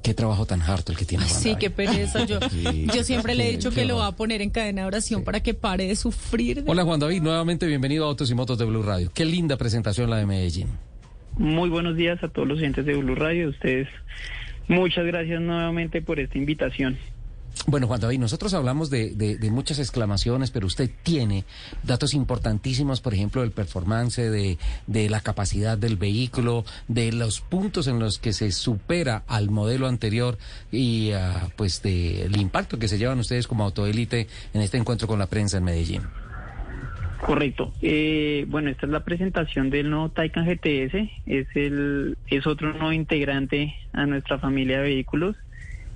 Qué trabajo tan harto el que tiene. Ay, sí, qué pereza. Yo, (laughs) Sí, yo siempre le he dicho que lo va a poner en cadena de oración para que pare de sufrir. de- Hola Juan David, nuevamente bienvenido a Autos y Motos de Blue Radio. Qué linda presentación la de Medellín. Muy buenos días a todos los oyentes de Blue Radio. Ustedes, muchas gracias nuevamente por esta invitación. Bueno, Juan David, nosotros hablamos de, de- de muchas exclamaciones, pero usted tiene datos importantísimos, por ejemplo, del performance, de, de la capacidad del vehículo, de los puntos en los que se supera al modelo anterior y ah, pues del impacto que se llevan ustedes como autoélite en este encuentro con la prensa en Medellín. Correcto. Eh, bueno, esta es la presentación del nuevo Taycan GTS. Es el es otro nuevo integrante a nuestra familia de vehículos.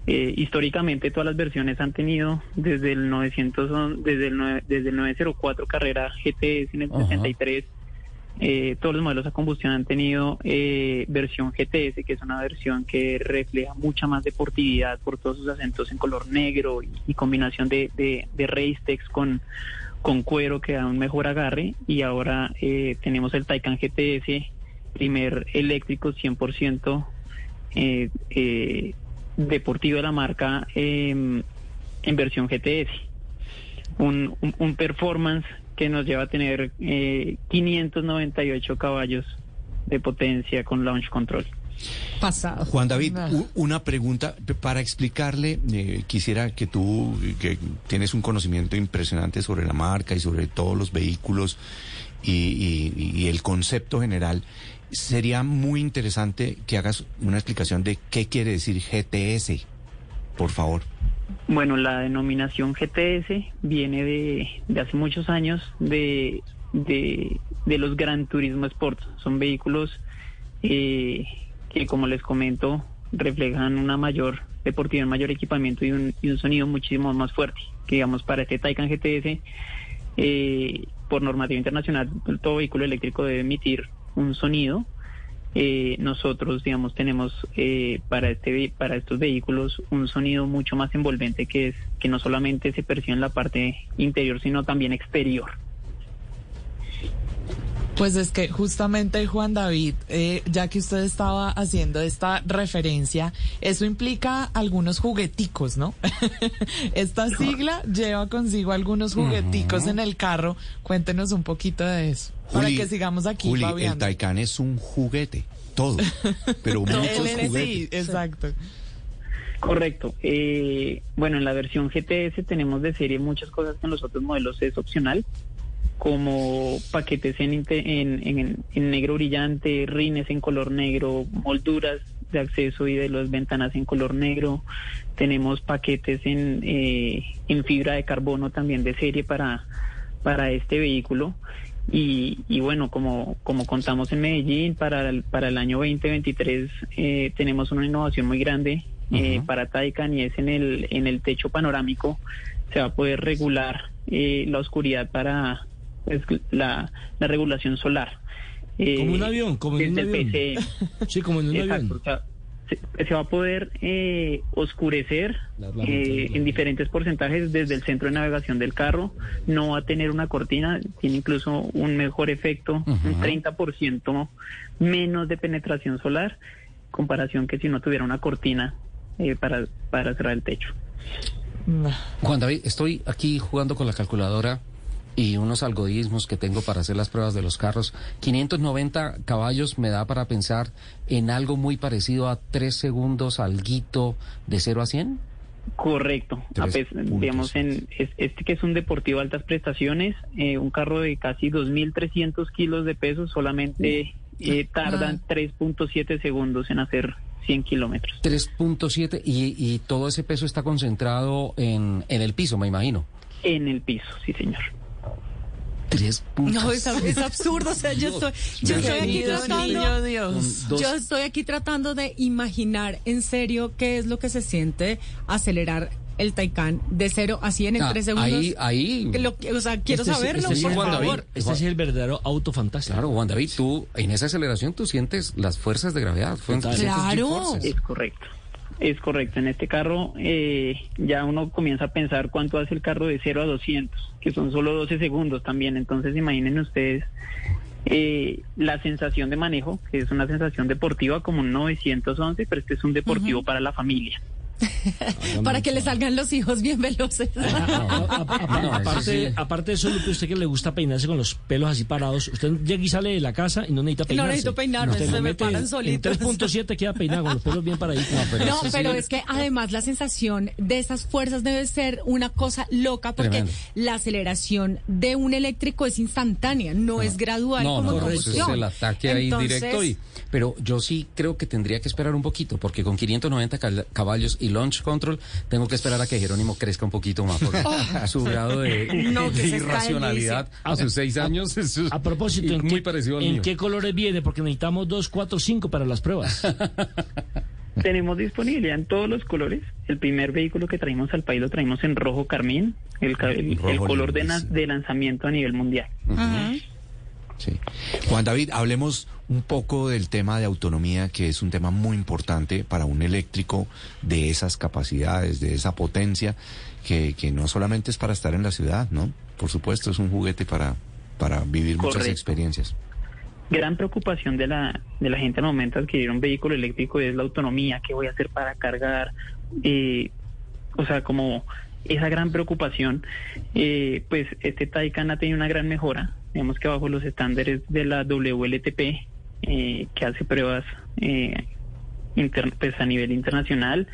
Eh, históricamente todas las versiones han tenido desde el 900 desde el nue- desde el 904 carrera GTS en el Ajá. 63 eh, todos los modelos a combustión han tenido eh, versión GTS, que es una versión que refleja mucha más deportividad por todos sus acentos en color negro y, y combinación de, de, de Racetex con, con cuero que da un mejor agarre. Y ahora eh, tenemos el Taycan GTS, primer eléctrico 100% eh, eh, deportivo de la marca eh, en versión GTS un, un, performance que nos lleva a tener eh, 598 caballos de potencia con launch control. Pasado. Juan David, u- una pregunta para explicarle, eh, quisiera que tú, que tienes un conocimiento impresionante sobre la marca y sobre todos los vehículos y, y- y el concepto general, sería muy interesante que hagas una explicación de qué quiere decir GTS, por favor. Bueno, la denominación GTS viene de, de hace muchos años de, de, de los Gran Turismo Sport. Son vehículos eh, que, como les comento, reflejan una mayor deportividad, un mayor equipamiento y un, sonido muchísimo más fuerte. Que digamos, para este Taycan GTS, eh, por normativa internacional, todo vehículo eléctrico debe emitir un sonido eh, nosotros, digamos, tenemos eh, para este para estos vehículos un sonido mucho más envolvente que es que no solamente se percibe en la parte interior, sino también exterior. Pues es que justamente Juan David, eh, ya que usted estaba haciendo esta referencia, eso implica algunos jugueticos, ¿no? (laughs) esta sigla lleva consigo algunos jugueticos en el carro. Cuéntenos un poquito de eso. para que sigamos aquí, Juli, el. Taycan es un juguete, todo, (laughs) pero muchos juguetes. sí, exacto. Correcto. Eh, bueno, en la versión GTS tenemos de serie muchas cosas que en los otros modelos es opcional, como paquetes en, en, en- en negro brillante, rines en color negro, molduras de acceso y de las ventanas en color negro. Tenemos paquetes en, eh, en fibra de carbono también de serie para, para este vehículo. Y, y bueno, como, como contamos en Medellín, para el, para el año 2023 eh, tenemos una innovación muy grande eh, para Taycan y es en el, en el techo panorámico. Se va a poder regular eh, la oscuridad para pues, la, la regulación solar. Eh, Como un avión, como en un avión. PCM. Sí, como en un Exacto, avión. o sea, se, se va a poder eh, oscurecer eh, en diferentes porcentajes desde el centro de navegación del carro. No va a tener una cortina, tiene incluso un mejor efecto, un 30% menos de penetración solar, comparación que si no tuviera una cortina eh, para, para cerrar el techo. Juan David, estoy aquí jugando con la calculadora y unos algoritmos que tengo para hacer las pruebas de los carros. 590 caballos me da para pensar en algo muy parecido a 3 segundos alguito de 0 a 100. Correcto. A Tres pes- digamos, en es- este que es un deportivo de altas prestaciones, eh, un carro de casi 2.300 kilos de peso solamente eh, tardan 3.7 segundos en hacer 100 kilómetros. 3.7 y, y todo ese peso está concentrado en, en el piso, me imagino. En el piso, sí, señor. 3. No, es, ab- es (laughs) absurdo. O sea, yo estoy, yo estoy aquí tratando. niño Dios. Yo estoy aquí tratando de imaginar en serio qué es lo que se siente acelerar el Taycan de 0 a 100 en Ah, 3 segundos. ahí- ahí- lo que- o sea, quiero Este es- saberlo, este es por Juan favor. David, Este es el verdadero auto fantástico. Claro, Juan David, tú en esa aceleración tú sientes las fuerzas de gravedad. Claro. Es correcto. Es correcto. En este carro eh, ya uno comienza a pensar cuánto hace el carro de 0 a 200, que son solo 12 segundos también. Entonces imaginen ustedes eh, la sensación de manejo, que es una sensación deportiva como un 911, pero este es un deportivo para la familia. Para que le salgan los hijos bien veloces. (laughs) aparte, aparte de eso, Lupe, usted que le gusta peinarse con los pelos así parados, usted llega y sale de la casa y no necesita No peinarse. necesito peinarme, se me paran solitos. En 3.7 queda peinado con los pelos bien paraditos. No, pero es que además la sensación de esas fuerzas debe ser una cosa loca porque Tremendo. la aceleración de un eléctrico es instantánea, no, es gradual No, como no, no, ese es combustión. el ataque ahí Entonces, directo. Y, pero yo sí creo que tendría que esperar un poquito, porque con 590 cal- caballos y launch control, tengo que esperar a que Jerónimo crezca un poquito más. Porque Oh. su grado de, (laughs) No, irracionalidad a sus seis años es A propósito, y ¿en, muy qué, parecido al ¿en mío. qué colores viene? Porque necesitamos 2, 4, 5 para las pruebas. (laughs) Tenemos disponibilidad en todos los colores. El primer vehículo que traímos al país lo traímos en rojo carmín, el, ca- el- el Rojo color de, na- lindísimo. de lanzamiento a nivel mundial. Sí. Juan David, hablemos un poco del tema de autonomía, que es un tema muy importante para un eléctrico de esas capacidades, de esa potencia, que, que no solamente es para estar en la ciudad, ¿no? Por supuesto, es un juguete para, para vivir muchas experiencias. Gran preocupación de la, de la gente al momento de adquirir un vehículo eléctrico es la autonomía, qué voy a hacer para cargar, eh, o sea, como esa gran preocupación, eh, pues este Taycan ha tenido una gran mejora, digamos que bajo los estándares de la WLTP, eh, que hace pruebas eh, inter- pues a nivel internacional,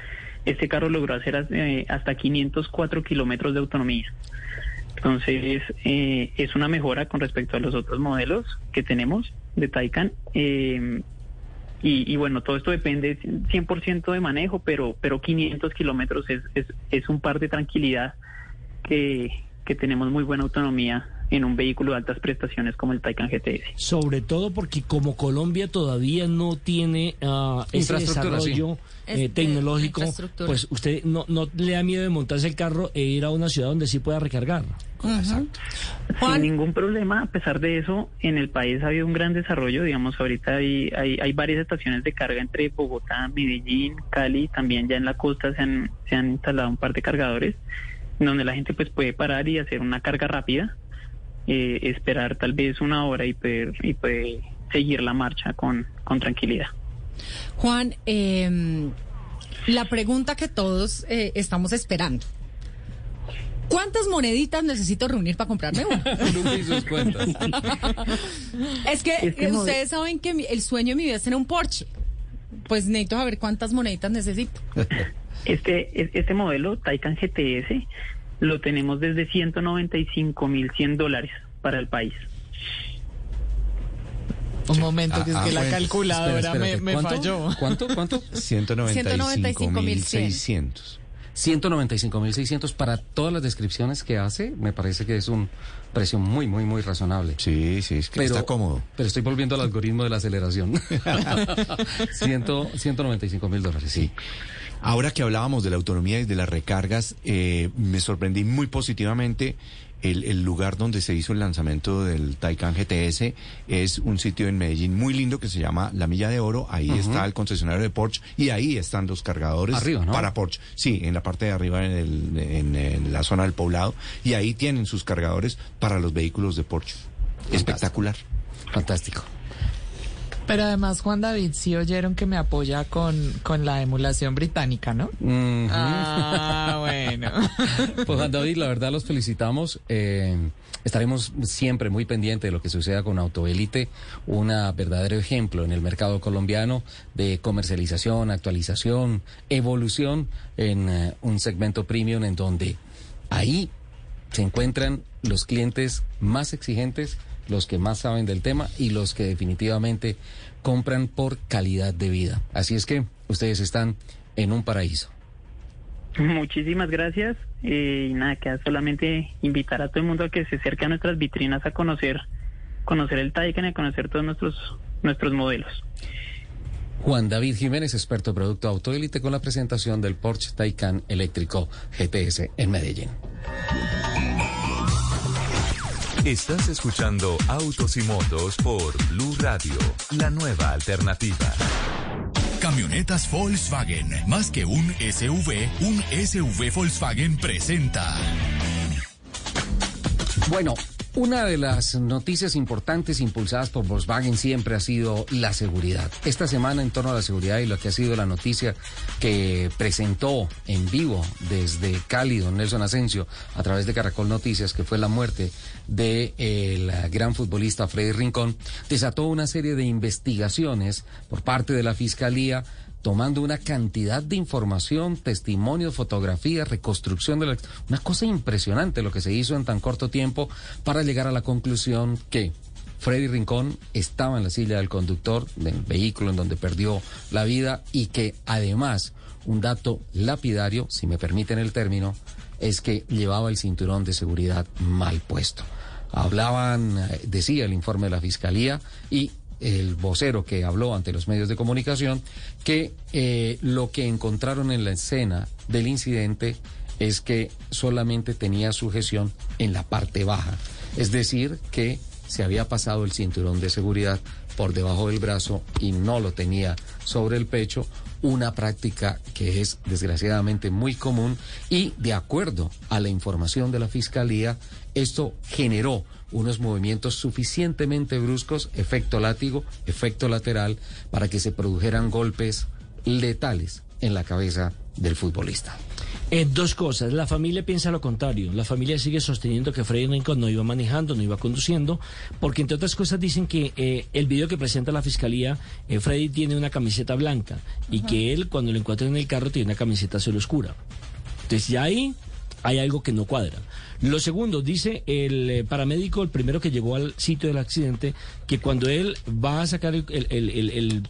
este carro logró hacer eh, hasta 504 kilómetros de autonomía. Entonces, eh, es una mejora con respecto a los otros modelos que tenemos de Taycan. Y, y bueno, todo esto depende 100% de manejo, pero, pero 500 kilómetros es, es, es un par de tranquilidad que, que tenemos muy buena autonomía en un vehículo de altas prestaciones como el Taycan GTS. Sobre todo porque como Colombia todavía no tiene ah, ese desarrollo sí. eh, tecnológico, pues usted no, no le da miedo de montarse el carro e ir a una ciudad donde sí pueda recargar. Sin ningún problema, a pesar de eso, en el país ha habido un gran desarrollo, digamos, ahorita hay, hay, hay varias estaciones de carga entre Bogotá, Medellín, Cali, también ya en la costa se han, se han instalado un par de cargadores, donde la gente pues puede parar y hacer una carga rápida, eh, esperar tal vez una hora y poder, y puede seguir la marcha con, con tranquilidad. Juan, eh, la pregunta que todos eh, estamos esperando. ¿Cuántas moneditas necesito reunir para comprarme (laughs) sus cuentas. (laughs) es que eh, ustedes saben que mi- el sueño de mi vida es tener un Porsche. Pues necesito saber cuántas moneditas necesito. (laughs) Este, es- este modelo, Taycan GTS, lo tenemos desde 195.100 dólares. para el país. Un momento, que es Ah, que ah, la bueno. calculadora Espera, espérate, me, me ¿cuánto? falló. ¿Cuánto? ¿Cuánto? 195.600. 195.600 para todas las descripciones que hace, me parece que es un precio muy, muy, muy razonable. Sí, sí, es que está cómodo. Pero estoy volviendo al algoritmo de la aceleración. (laughs) Ciento, 195 mil dólares, sí. Ahora que hablábamos de la autonomía y de las recargas, eh, me sorprendí muy positivamente. El, el lugar donde se hizo el lanzamiento del Taycan GTS es un sitio en Medellín muy lindo que se llama La Milla de Oro. Ahí está el concesionario de Porsche y ahí están los cargadores Arriba, ¿no? para Porsche. Sí, en la parte de arriba, en, el- en, en la zona del poblado. Y ahí tienen sus cargadores para los vehículos de Porsche. Espectacular. Fantástico. Pero además, Juan David, sí oyeron que me apoya con, con la emulación británica, ¿no? Ujú. Ah, bueno. (laughs) Pues Juan David, la verdad los felicitamos. Eh, estaremos siempre muy pendientes de lo que suceda con Autoelite, un verdadero ejemplo en el mercado colombiano de comercialización, actualización, evolución en eh, un segmento premium en donde ahí se encuentran los clientes más exigentes, los que más saben del tema y los que definitivamente compran por calidad de vida. Así es que ustedes están en un paraíso. Muchísimas gracias. eh, y nada, queda solamente invitar a todo el mundo a que se acerque a nuestras vitrinas a conocer, conocer el Taycan y a conocer todos nuestros, nuestros modelos. Juan David Jiménez, experto de producto autoélite, con la presentación del Porsche Taycan eléctrico GTS en Medellín. Estás escuchando Autos y Motos por Blue Radio, la nueva alternativa. Camionetas Volkswagen. Más que un SUV, un SUV Volkswagen presenta. Bueno, una de las noticias importantes impulsadas por Volkswagen siempre ha sido la seguridad. Esta semana en torno a la seguridad y lo que ha sido la noticia que presentó en vivo desde Cali don Nelson Asensio a través de Caracol Noticias, que fue la muerte del gran futbolista Freddy Rincón, desató una serie de investigaciones por parte de la Fiscalía tomando una cantidad de información, testimonios, fotografías, reconstrucción de la... Una cosa impresionante lo que se hizo en tan corto tiempo para llegar a la conclusión que Freddy Rincón estaba en la silla del conductor del vehículo en donde perdió la vida y que además, un dato lapidario, si me permiten el término, es que llevaba el cinturón de seguridad mal puesto. Hablaban, eh, decía el informe de la Fiscalía y el vocero que habló ante los medios de comunicación que eh, lo que encontraron en la escena del incidente es que solamente tenía sujeción en la parte baja, es decir, que se había pasado el cinturón de seguridad por debajo del brazo y no lo tenía sobre el pecho, una práctica que es desgraciadamente muy común. Y de acuerdo a la información de la Fiscalía, esto generó unos movimientos suficientemente bruscos, efecto látigo, efecto lateral, para que se produjeran golpes letales en la cabeza del futbolista. Eh, dos cosas. La familia piensa lo contrario. La familia sigue sosteniendo que Freddy Rincón no iba manejando, no iba conduciendo, porque entre otras cosas dicen que eh, el video que presenta la fiscalía, eh, Freddy tiene una camiseta blanca y que él cuando lo encuentra en el carro tiene una camiseta azul oscura. Entonces ya ahí hay algo que no cuadra. Lo segundo, dice el eh, paramédico, el primero que llegó al sitio del accidente, que cuando él va a sacar el, el- el- el-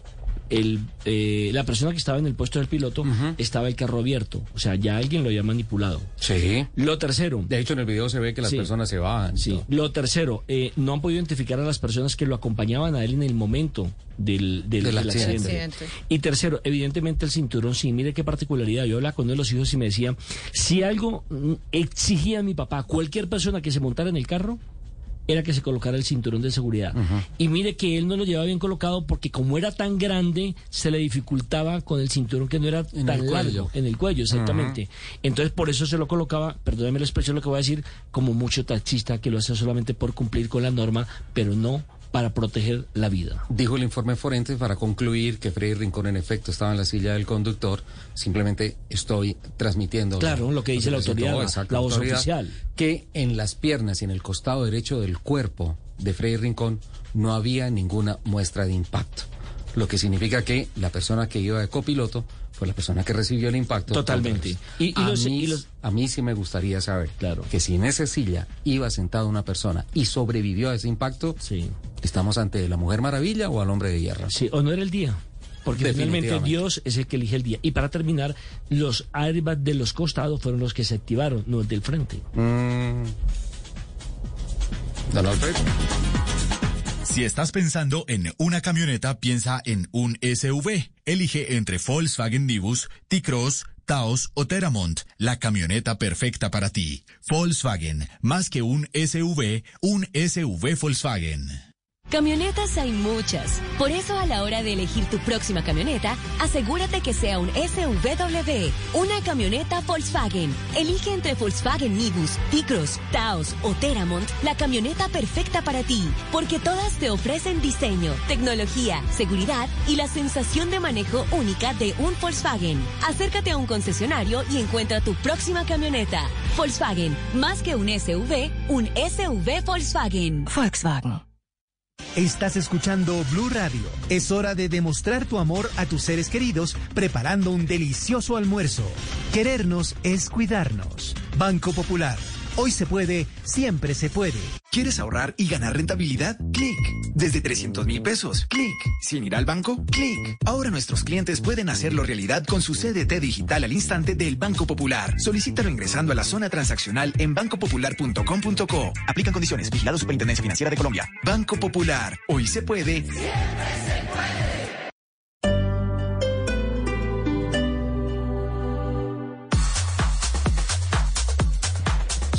el- eh, la persona que estaba en el puesto del piloto, estaba el carro abierto. O sea, ya alguien lo había manipulado. Sí. Lo tercero. De hecho, en el video se ve que las Sí. personas se bajan. Sí. Lo tercero, eh, no han podido identificar a las personas que lo acompañaban a él en el momento del, del, Del del accidente. accidente. Y tercero, evidentemente el cinturón, sí, mire qué particularidad. Yo hablaba con uno de los hijos y me decía, si algo mm, exigía a mi papá, cualquier persona que se montara en el carro, era que se colocara el cinturón de seguridad. Y mire que él no lo llevaba bien colocado porque como era tan grande, se le dificultaba con el cinturón que no era En tan largo. En el cuello, exactamente. Entonces por eso se lo colocaba, perdóneme la expresión lo que voy a decir, como mucho taxista que lo hace solamente por cumplir con la norma, pero no para proteger la vida. Dijo el informe forense para concluir que Freddy Rincón en efecto estaba en la silla del conductor. Simplemente estoy transmitiendo. Claro, lo que dice la autoridad, la- exacto, la voz autoridad, oficial. Que en las piernas y en el costado derecho del cuerpo de Freddy Rincón no había ninguna muestra de impacto. lo que significa que la persona que iba de copiloto fue la persona que recibió el impacto. Totalmente. Y, a, los- mí, y los- a mí sí me gustaría saber claro. que si en esa silla iba sentada una persona y sobrevivió a ese impacto, ¿estamos ante la Mujer Maravilla o al Hombre de Hierro? Sí, o no era el día. Porque finalmente. Dios es el que elige el día. Y para terminar, los airbags de los costados fueron los que se activaron, no el del frente. Mm. Alfredo. Si estás pensando en una camioneta, piensa en un SUV. Elige entre Volkswagen Nibus, T-Cross, Taos o Teramont, la camioneta perfecta para ti. Volkswagen, más que un SUV, un SUV Volkswagen. Camionetas hay muchas. Por eso a la hora de elegir tu próxima camioneta, asegúrate que sea un SUVW, una camioneta Volkswagen. Elige entre Volkswagen Nibus, T-Cross, Taos o Teramont la camioneta perfecta para ti, porque todas te ofrecen diseño, tecnología, seguridad y la sensación de manejo única de un Volkswagen. Acércate a un concesionario y encuentra tu próxima camioneta. Volkswagen, más que un SUV, un SUV Volkswagen. Volkswagen. Estás escuchando Blue Radio. Es hora de demostrar tu amor a tus seres queridos preparando un delicioso almuerzo. Querernos es cuidarnos. Banco Popular. Hoy se puede, siempre se puede. ¿Quieres ahorrar y ganar rentabilidad? Clic. Desde 300 mil pesos. Clic. Sin ir al banco. Clic. Ahora nuestros clientes pueden hacerlo realidad con su CDT digital al instante del Banco Popular. Solicítalo ingresando a la zona transaccional en bancopopular.com.co. Aplican condiciones. Vigilado Superintendencia Financiera de Colombia. Banco Popular. Hoy se puede.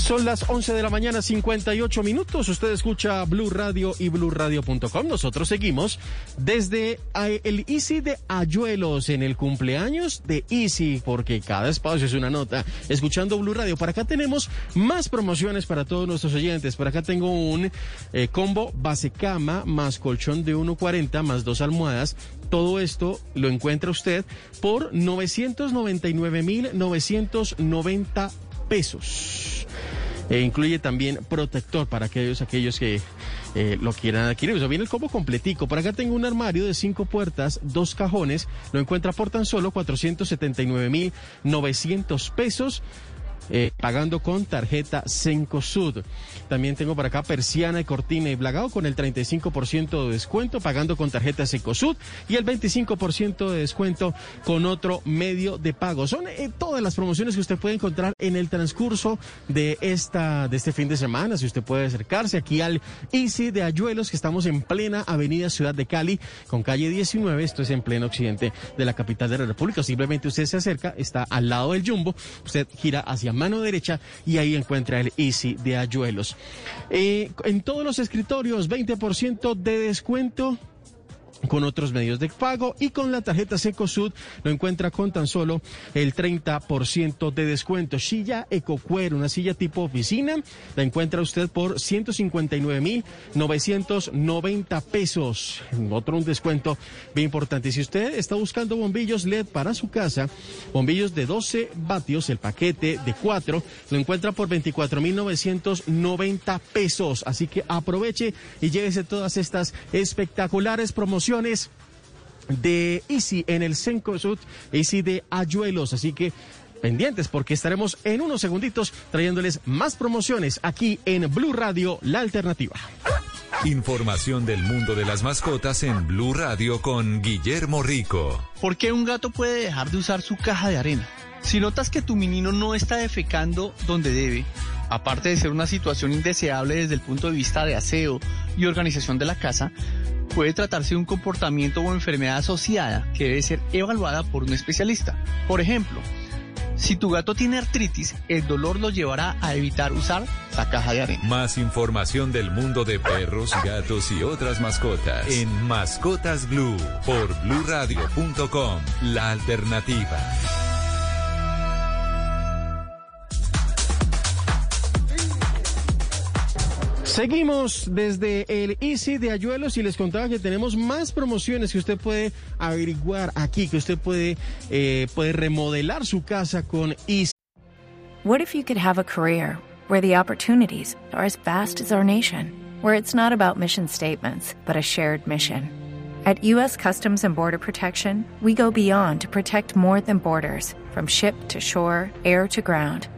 Son las 11 de la mañana, 58 minutos. Usted escucha Blue Radio y BlueRadio.com. Nosotros seguimos desde a- el Easy de Ayuelos en el cumpleaños de Easy, porque cada espacio es una nota. Escuchando Blue Radio. Por acá tenemos más promociones para todos nuestros oyentes. Por acá tengo un eh, combo base cama más colchón de 1.40 más dos almohadas. Todo esto lo encuentra usted por 999.990 pesos. E incluye también protector para aquellos, aquellos que eh, lo quieran adquirir. O sea, viene el combo completico. Por acá tengo un armario de cinco puertas, dos cajones. Lo encuentra por tan solo 479.900 pesos. Eh, pagando con tarjeta Cencosud. También tengo por acá persiana y cortina y blagado con el 35% de descuento pagando con tarjeta Cencosud y el 25% de descuento con otro medio de pago. Son eh, todas las promociones que usted puede encontrar en el transcurso de esta de este fin de semana. Si usted puede acercarse aquí al Easy de Ayuelos, que estamos en plena Avenida Ciudad de Cali, con calle 19, esto es en pleno occidente de la capital de la República. Simplemente usted se acerca, está al lado del Jumbo, usted gira hacia mano derecha y ahí encuentra el Easy de Ayuelos. Eh, en todos los escritorios, 20% de descuento con otros medios de pago y con la tarjeta Secosud lo encuentra con tan solo el 30% de descuento. Silla EcoCuero, una silla tipo oficina, la encuentra usted por 159.990 pesos. Otro un descuento bien importante. Si usted está buscando bombillos LED para su casa, bombillos de 12 vatios, el paquete de 4, lo encuentra por 24.990 pesos. Así que aproveche y llévese todas estas espectaculares promociones de Easy en el Cencosud, Easy de Ayuelos. Así que pendientes porque estaremos en unos segunditos trayéndoles más promociones aquí en Blue Radio, la alternativa. Información del mundo de las mascotas en Blue Radio con Guillermo Rico. ¿Por qué un gato puede dejar de usar su caja de arena? Si notas que tu menino no está defecando donde debe, aparte de ser una situación indeseable desde el punto de vista de aseo y organización de la casa, puede tratarse de un comportamiento o enfermedad asociada que debe ser evaluada por un especialista. Por ejemplo, si tu gato tiene artritis, el dolor lo llevará a evitar usar la caja de arena. Más información del mundo de perros, gatos y otras mascotas en Mascotas Blue por bluradio.com, la alternativa. Seguimos desde el Easy de Ayuelos y les contaba que tenemos más promociones que usted puede averiguar aquí, que usted puede, eh, puede remodelar su casa con Easy. What if you could have a career where the opportunities are as vast as our nation, where it's not about mission statements, but a shared mission? At U.S. Customs and Border Protection, we go beyond to protect more than borders from ship to shore, air to ground.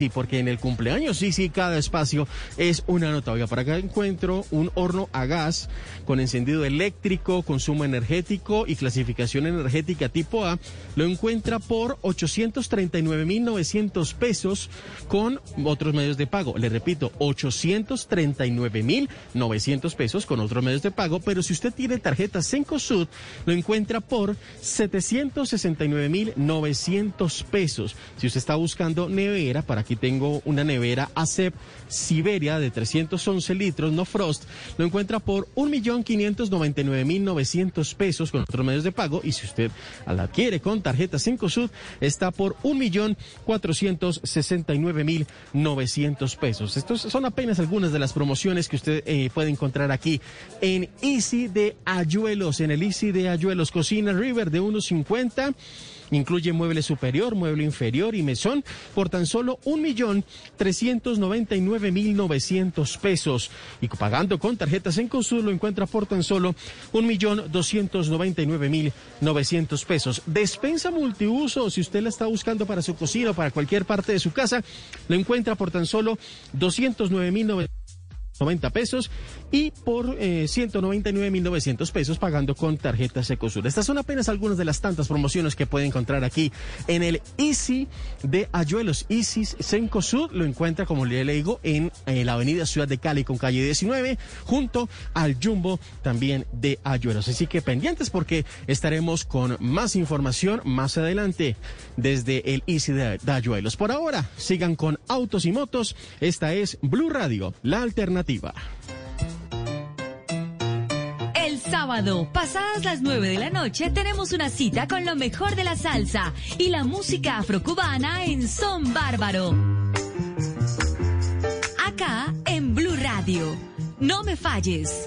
Sí, porque en el cumpleaños, sí, sí, cada espacio es una nota. Oiga, para acá encuentro un horno a gas con encendido eléctrico, consumo energético y clasificación energética tipo A. Lo encuentra por 839.900 pesos con otros medios de pago. Le repito, 839.900 pesos con otros medios de pago. Pero si usted tiene tarjeta Cencosud, lo encuentra por 769.900 pesos. Si usted está buscando nevera para Aquí tengo una nevera ACEP Siberia de 311 litros, no Frost. Lo encuentra por 1.599.900 pesos con otros medios de pago. Y si usted la adquiere con tarjeta 5 Sud, está por 1.469.900 pesos. Estos son apenas algunas de las promociones que usted eh, puede encontrar aquí en Easy de Ayuelos. En el Easy de Ayuelos, Cocina River de 1.50. Incluye mueble superior, mueble inferior y mesón por tan solo un millón trescientos noventa y nueve mil novecientos pesos. Y pagando con tarjetas en Consul lo encuentra por tan solo un millón doscientos noventa y nueve mil novecientos pesos. Despensa multiuso, si usted la está buscando para su cocina o para cualquier parte de su casa, lo encuentra por tan solo doscientos nueve mil novecientos 90 pesos y por eh, 199.900 pesos pagando con tarjetas Ecosur. Estas son apenas algunas de las tantas promociones que puede encontrar aquí en el Easy de Ayuelos. Easy Sencosud lo encuentra, como le digo, en, la avenida Ciudad de Cali con calle 19, junto al Jumbo también de Ayuelos. Así que pendientes porque estaremos con más información más adelante desde el Easy de, de Ayuelos. Por ahora, sigan con Autos y Motos. Esta es Blue Radio, la alternativa. El sábado, pasadas las 9 de la noche, tenemos una cita con lo mejor de la salsa y la música afrocubana en Son Bárbaro. Acá en Blue Radio. No me falles.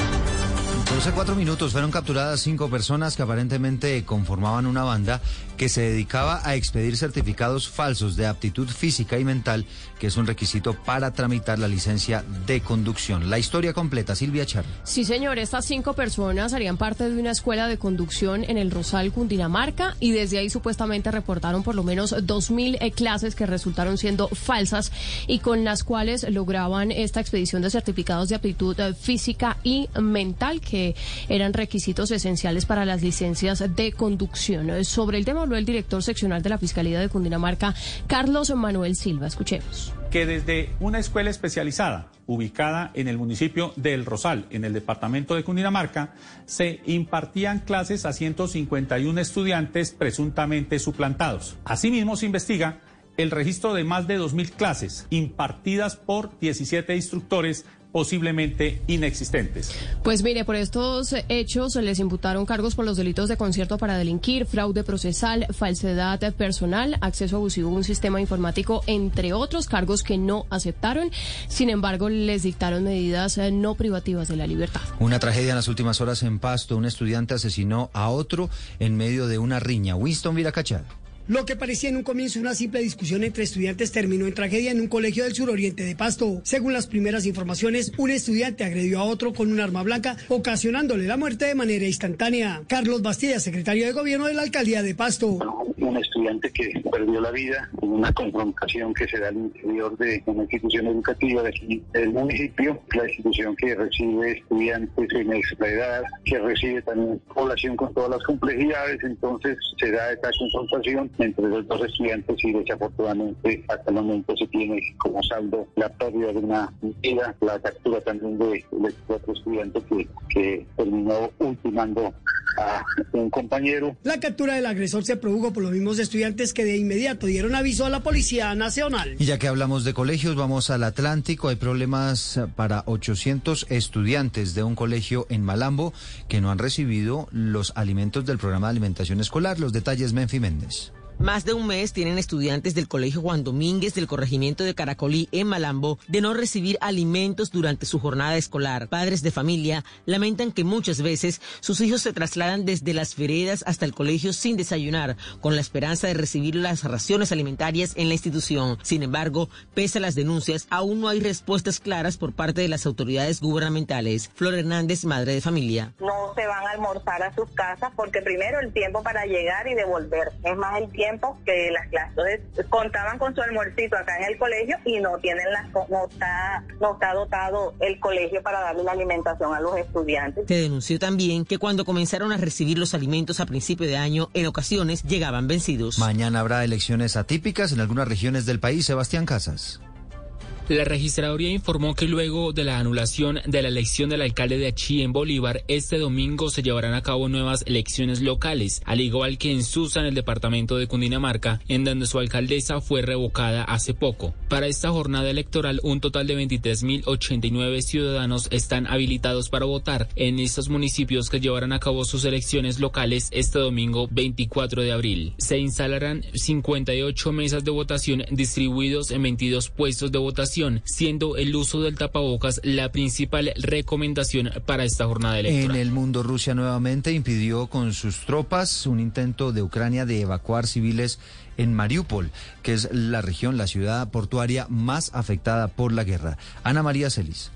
12 cuatro minutos fueron capturadas cinco personas que aparentemente conformaban una banda que se dedicaba a expedir certificados falsos de aptitud física y mental, que es un requisito para tramitar la licencia de conducción. La historia completa, Silvia Char. Sí, señor, estas cinco personas harían parte de una escuela de conducción en el Rosal, Cundinamarca, y desde ahí supuestamente reportaron por lo menos 2.000 eh, clases que resultaron siendo falsas y con las cuales lograban esta expedición de certificados de aptitud eh, física y mental, eran requisitos esenciales para las licencias de conducción. Sobre el tema habló el director seccional de la Fiscalía de Cundinamarca, Carlos Manuel Silva. Escuchemos que desde una escuela especializada ubicada en el municipio del Rosal, en el departamento de Cundinamarca, se impartían clases a 151 estudiantes presuntamente suplantados. Asimismo, se investiga el registro de más de 2.000 clases impartidas por 17 instructores posiblemente inexistentes. Pues mire, por estos hechos les imputaron cargos por los delitos de concierto para delinquir, fraude procesal, falsedad personal, acceso abusivo a un sistema informático, entre otros cargos que no aceptaron. Sin embargo, les dictaron medidas no privativas de la libertad. Una tragedia en las últimas horas en Pasto. Un estudiante asesinó a otro en medio de una riña. Winston Viracachada. Lo que parecía en un comienzo una simple discusión entre estudiantes terminó en tragedia en un colegio del suroriente de Pasto. Según las primeras informaciones, un estudiante agredió a otro con un arma blanca, ocasionándole la muerte de manera instantánea. Carlos Bastilla, secretario de gobierno de la alcaldía de Pasto. Un estudiante que perdió la vida en una confrontación que se da al interior de una institución educativa de aquí del municipio, la institución que recibe estudiantes en extra edad, que recibe también población con todas las complejidades, entonces se da esta confrontación entre los dos estudiantes y desafortunadamente hasta el momento se tiene como saldo la pérdida de una vida, la captura también de, de otro estudiante que, que terminó ultimando a un compañero. La captura del agresor se produjo por los mismos estudiantes que de inmediato dieron aviso a la Policía Nacional. Y ya que hablamos de colegios, vamos al Atlántico. Hay problemas para 800 estudiantes de un colegio en Malambo que no han recibido los alimentos del programa de alimentación escolar. Los detalles, Menfi Méndez. Más de un mes tienen estudiantes del Colegio Juan Domínguez del corregimiento de Caracolí en Malambo de no recibir alimentos durante su jornada escolar. Padres de familia lamentan que muchas veces sus hijos se trasladan desde las veredas hasta el colegio sin desayunar, con la esperanza de recibir las raciones alimentarias en la institución. Sin embargo, pese a las denuncias, aún no hay respuestas claras por parte de las autoridades gubernamentales. Flor Hernández, madre de familia. No se van a almorzar a sus casas porque primero el tiempo para llegar y devolver es más el tiempo que las clases contaban con su almuercito acá en el colegio y no tienen las no está no está dotado el colegio para darle la alimentación a los estudiantes. Se denunció también que cuando comenzaron a recibir los alimentos a principio de año, en ocasiones llegaban vencidos. Mañana habrá elecciones atípicas en algunas regiones del país. Sebastián Casas. La registraduría informó que luego de la anulación de la elección del alcalde de Achí en Bolívar, este domingo se llevarán a cabo nuevas elecciones locales, al igual que en Susa, en el departamento de Cundinamarca, en donde su alcaldesa fue revocada hace poco. Para esta jornada electoral, un total de 23.089 ciudadanos están habilitados para votar en estos municipios que llevarán a cabo sus elecciones locales este domingo 24 de abril. Se instalarán 58 mesas de votación distribuidos en 22 puestos de votación siendo el uso del tapabocas la principal recomendación para esta jornada electoral. En el mundo, Rusia nuevamente impidió con sus tropas un intento de Ucrania de evacuar civiles en Mariupol, que es la región, la ciudad portuaria más afectada por la guerra. Ana María Celis.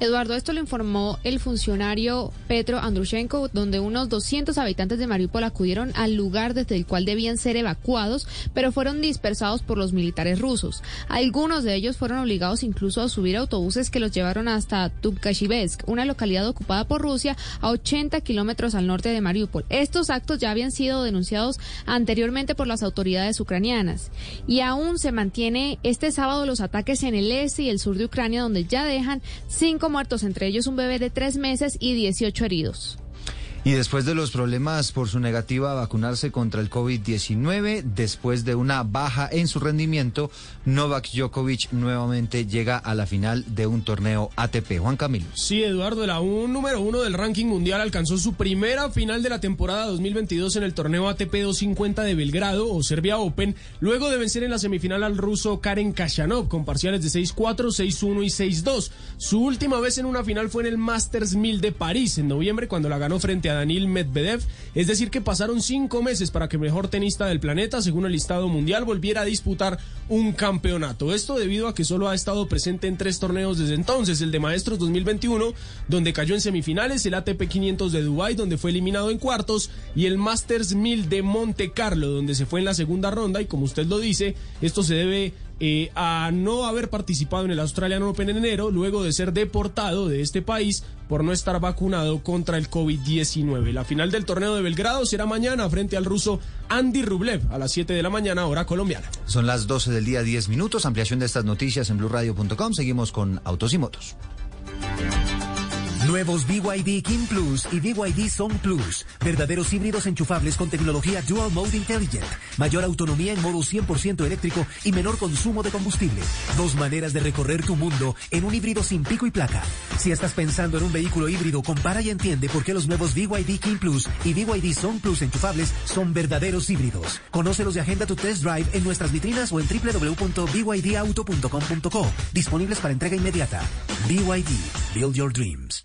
Eduardo, esto lo informó el funcionario Petro Andrushenko, donde unos 200 habitantes de Mariupol acudieron al lugar desde el cual debían ser evacuados, pero fueron dispersados por los militares rusos. Algunos de ellos fueron obligados incluso a subir autobuses que los llevaron hasta Tubkashibetsk, una localidad ocupada por Rusia a 80 kilómetros al norte de Mariupol. Estos actos ya habían sido denunciados anteriormente por las autoridades ucranianas. Y aún se mantiene este sábado los ataques en el este y el sur de Ucrania, donde ya dejan cinco muertos, entre ellos un bebé de tres meses y 18 heridos. Y después de los problemas por su negativa a vacunarse contra el COVID-19, después de una baja en su rendimiento, Novak Djokovic nuevamente llega a la final de un torneo ATP. Juan Camilo. Sí, Eduardo, el aún número uno del ranking mundial alcanzó su primera final de la temporada 2022 en el torneo ATP 250 de Belgrado o Serbia Open, luego de vencer en la semifinal al ruso Karen Kashanov con parciales de 6-4, 6-1 y 6-2. Su última vez en una final fue en el Masters 1000 de París en noviembre cuando la ganó frente a Daniel Medvedev. Es decir, que pasaron cinco meses para que el mejor tenista del planeta, según el listado mundial, volviera a disputar un campeonato. Esto debido a que solo ha estado presente en tres torneos desde entonces, el de Maestros 2021, donde cayó en semifinales, el ATP 500 de Dubai, donde fue eliminado en cuartos, y el Masters 1000 de Monte Carlo, donde se fue en la segunda ronda, y como usted lo dice, esto se debe eh, a no haber participado en el Australian Open en enero, luego de ser deportado de este país por no estar vacunado contra el COVID-19. La final del torneo de Belgrado será mañana frente al ruso Andy Rublev a las 7 de la mañana, hora colombiana. Son las 12 del día, 10 minutos. Ampliación de estas noticias en blurradio.com. Seguimos con Autos y Motos. Nuevos BYD King Plus y BYD Song Plus. Verdaderos híbridos enchufables con tecnología Dual Mode Intelligent. Mayor autonomía en modo 100% eléctrico y menor consumo de combustible. Dos maneras de recorrer tu mundo en un híbrido sin pico y placa. Si estás pensando en un vehículo híbrido, compara y entiende por qué los nuevos BYD King Plus y BYD Song Plus enchufables son verdaderos híbridos. Conócelos y agenda tu test drive en nuestras vitrinas o en www.bydauto.com.co. Disponibles para entrega inmediata. BYD. Build your dreams.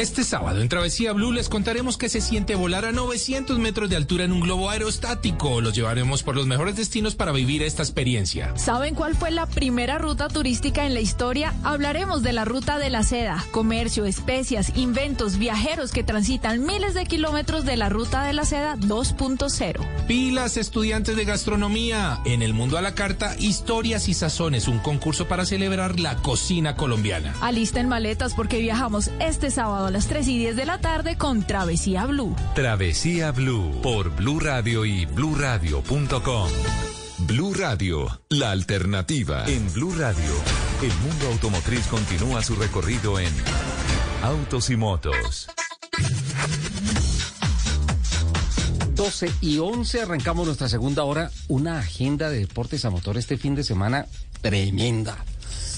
Este sábado en Travesía Blue les contaremos que se siente volar a 900 metros de altura en un globo aerostático. Los llevaremos por los mejores destinos para vivir esta experiencia. ¿Saben cuál fue la primera ruta turística en la historia? Hablaremos de la ruta de la seda, comercio, especias, inventos, viajeros que transitan miles de kilómetros de la ruta de la seda 2.0. Pilas estudiantes de gastronomía. En el mundo a la carta, historias y sazones, un concurso para celebrar la cocina colombiana. Alisten maletas porque viajamos este sábado a las 3 y 10 de la tarde con Travesía Blue. Travesía Blue por Blue Radio y bluradio.com. Blue Radio, la alternativa. En Blue Radio, el mundo automotriz continúa su recorrido en Autos y Motos. 12 y 11 arrancamos nuestra segunda hora. Una agenda de deportes a motor este fin de semana tremenda.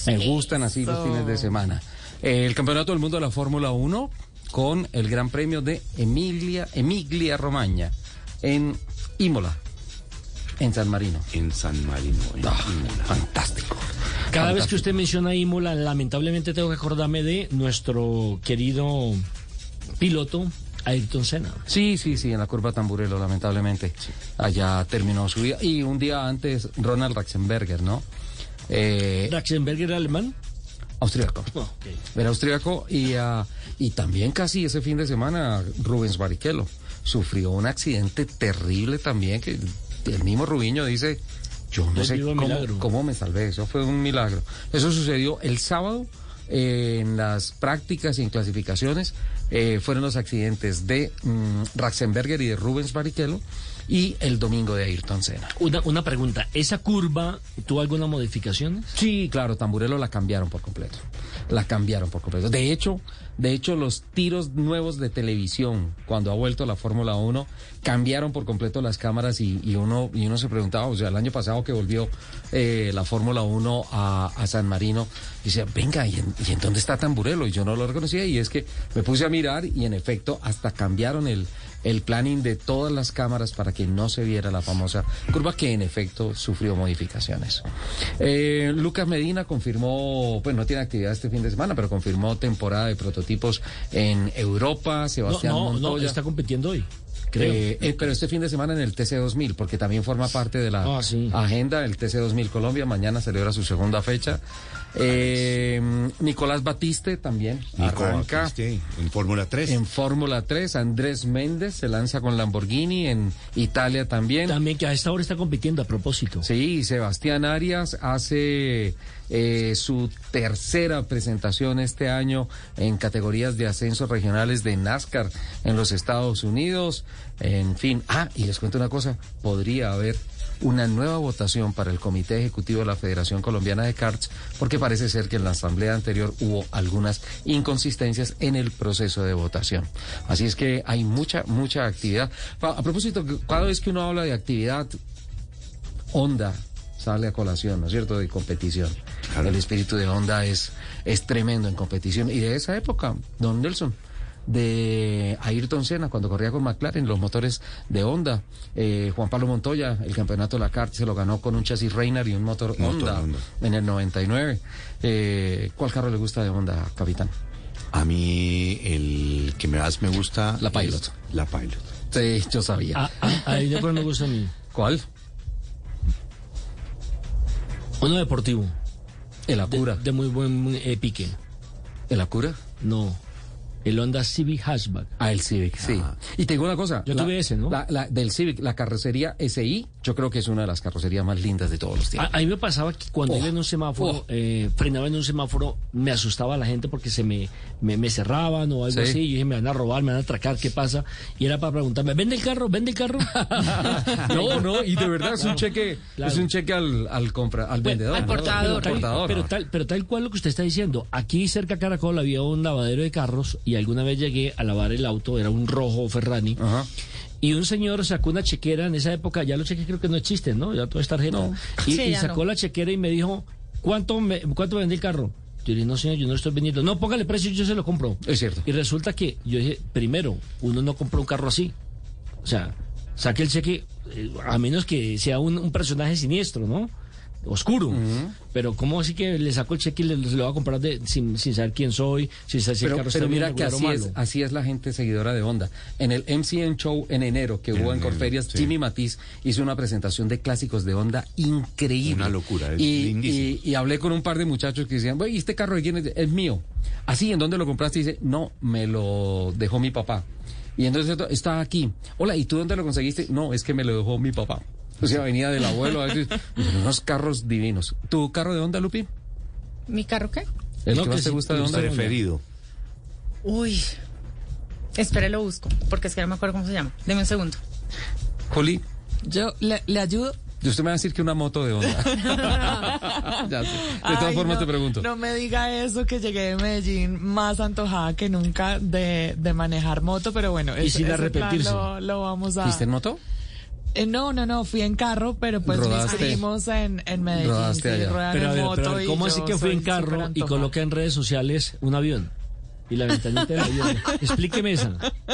Me gustan así los fines de semana. El Campeonato del Mundo de la Fórmula 1 con el Gran Premio de Emilia, Emiglia Romagna en Imola, en San Marino. En San Marino. en Ah, Imola. fantástico. Cada vez que usted menciona Imola, lamentablemente tengo que acordarme de nuestro querido piloto Ayrton Senna. Sí, sí, sí, en la curva Tamburelo, lamentablemente. Allá terminó su vida. Y un día antes, Ronald Ratzenberger, ¿no? Eh, ¿Ratzenberger era alemán? Austriaco. No. Era austriaco y, ah, y también casi ese fin de semana Rubens Barrichello sufrió un accidente terrible también que el mismo Rubiño dice, yo no sé cómo, cómo me salvé, eso fue un milagro. Eso sucedió el sábado eh, en las prácticas y en clasificaciones, eh, fueron los accidentes de mm, Ratzenberger y de Rubens Barrichello y el domingo de Ayrton Senna. Una, una pregunta, ¿esa curva tuvo alguna modificación? Sí, claro, Tamburelo la cambiaron por completo. La cambiaron por completo. De hecho, de hecho, los tiros nuevos de televisión, cuando ha vuelto la Fórmula 1, cambiaron por completo las cámaras y, y uno, y uno se preguntaba, o sea, el año pasado que volvió eh, la Fórmula 1 a, a San Marino, dice, venga, ¿y en, ¿y en dónde está Tamburelo? Y yo no lo reconocía y es que me puse a mirar y en efecto hasta cambiaron el, el planning de todas las cámaras para que no se viera la famosa curva que en efecto sufrió modificaciones. Eh, Lucas Medina confirmó, pues no tiene actividad este fin de semana, pero confirmó temporada de prototipos en Europa. Sebastián no, no, Montoya. está compitiendo hoy. Creo. Eh, eh, pero este fin de semana en el TC2000, porque también forma parte de la Ah, sí. agenda del TC2000 Colombia. Mañana celebra su segunda fecha. Eh, Nicolás Batiste también Nico arranca. Batiste, en Fórmula 3. En Fórmula 3, Andrés Méndez se lanza con Lamborghini en Italia también. También que a esta hora está compitiendo a propósito. Sí, Sebastián Arias hace eh, su tercera presentación este año en categorías de ascensos regionales de NASCAR en los Estados Unidos. En fin, ah, y les cuento una cosa, podría haber una nueva votación para el Comité Ejecutivo de la Federación Colombiana de Karts, porque parece ser que en la asamblea anterior hubo algunas inconsistencias en el proceso de votación. Así es que hay mucha, mucha actividad. A propósito, cada vez que uno habla de actividad, Honda sale a colación, ¿no es cierto?, de competición. El espíritu de Honda es, es tremendo en competición. Y de esa época, don Nelson, de Ayrton Senna, cuando corría con McLaren, los motores de Honda. Eh, Juan Pablo Montoya, el campeonato de la CART, se lo ganó con un chasis Reynard y un motor, Motor Honda, Honda. en el 99. Eh, ¿Cuál carro le gusta de Honda, capitán? A mí el que más me gusta... La Pilot. La Pilot. Sí, yo sabía. Ah, ah, ahí de acuerdo me gusta a mí. ¿Cuál? Uno deportivo. El Acura. De, de muy buen eh, pique. ¿El Acura? No. El Honda Civic Hatchback. Ah, el Civic, sí. Y te digo una cosa. Yo la- tuve ese, ¿no? la- la- del Civic, la carrocería SI, yo creo que es una de las carrocerías más lindas de todos los A, tiempos. a mí me pasaba que cuando Oh. iba en un semáforo, Oh. eh, frenaba en un semáforo, me asustaba a la gente porque se me, me, me cerraban o algo Sí. así. Y yo dije, me van a robar, me van a atracar, ¿qué pasa? Y era para preguntarme, ¿vende el carro? ¿Vende el carro? (laughs) No, no, y de verdad es un cheque, Claro. es un cheque al, al compra, al Bueno, vendedor. al portador. Pero, portador, pero tal, pero tal cual lo que usted está diciendo. Aquí cerca a Caracol había un lavadero de carros y alguna vez llegué a lavar el auto, era un rojo Ferrari. Y un señor sacó una chequera en esa época, ya los cheques creo que no existen, ¿no? Ya todo es tarjeta. Y, Sí, y sacó no. la chequera y me dijo, ¿cuánto me, cuánto vendí el carro? Yo le dije, no señor, yo no lo estoy vendiendo. No, póngale precio, yo se lo compro. Es cierto. Y resulta que yo dije, primero, uno no compra un carro así. O sea, saque el cheque, eh, a menos que sea un, un personaje siniestro, ¿no? Oscuro. Pero ¿cómo así que le saco el cheque y le, se lo va a comprar de, sin, sin saber quién soy, sin saber si el Pero, carro pero está bien mira que así es, así es la gente seguidora de Honda. En el MCN Show en enero que hubo en Corferias, sí. Jimmy Matiz hizo una presentación de clásicos de Honda increíble. Una locura, es y, lindísimo. y- y hablé con un par de muchachos que decían, "Güey, ¿y este carro de quién es? Es mío. Así, ¿en dónde lo compraste? Y dice, no, me lo dejó mi papá. Y entonces está aquí. Hola, ¿y tú dónde lo conseguiste? No, es que me lo dejó mi papá. O sea, venía del abuelo. a veces, unos carros divinos. ¿Tu carro de Honda, Lupi? ¿Mi carro qué? ¿El No, que más que te gusta de Honda? Preferido. Uy. Espere, lo busco, porque es que no me acuerdo cómo se llama. Deme un segundo. Juli, Yo le, le ayudo, Y usted me va a decir que una moto de Honda. (laughs) Ya sé. De todas formas no, te pregunto. No me diga eso, que llegué de Medellín más antojada que nunca de, de manejar moto, pero bueno, Y ese- sin ese plan arrepentirse. Lo, lo vamos a... ¿Fuiste en moto? Eh, no, no, no, fui en carro, pero pues mis Rodaste. primos en, en Medellín Rodaste sí allá. Pero a en ver, moto pero a ver, y ¿cómo así que fue soy en carro y coloca en redes sociales un avión? Y la ventanita del avión. Explíqueme esa.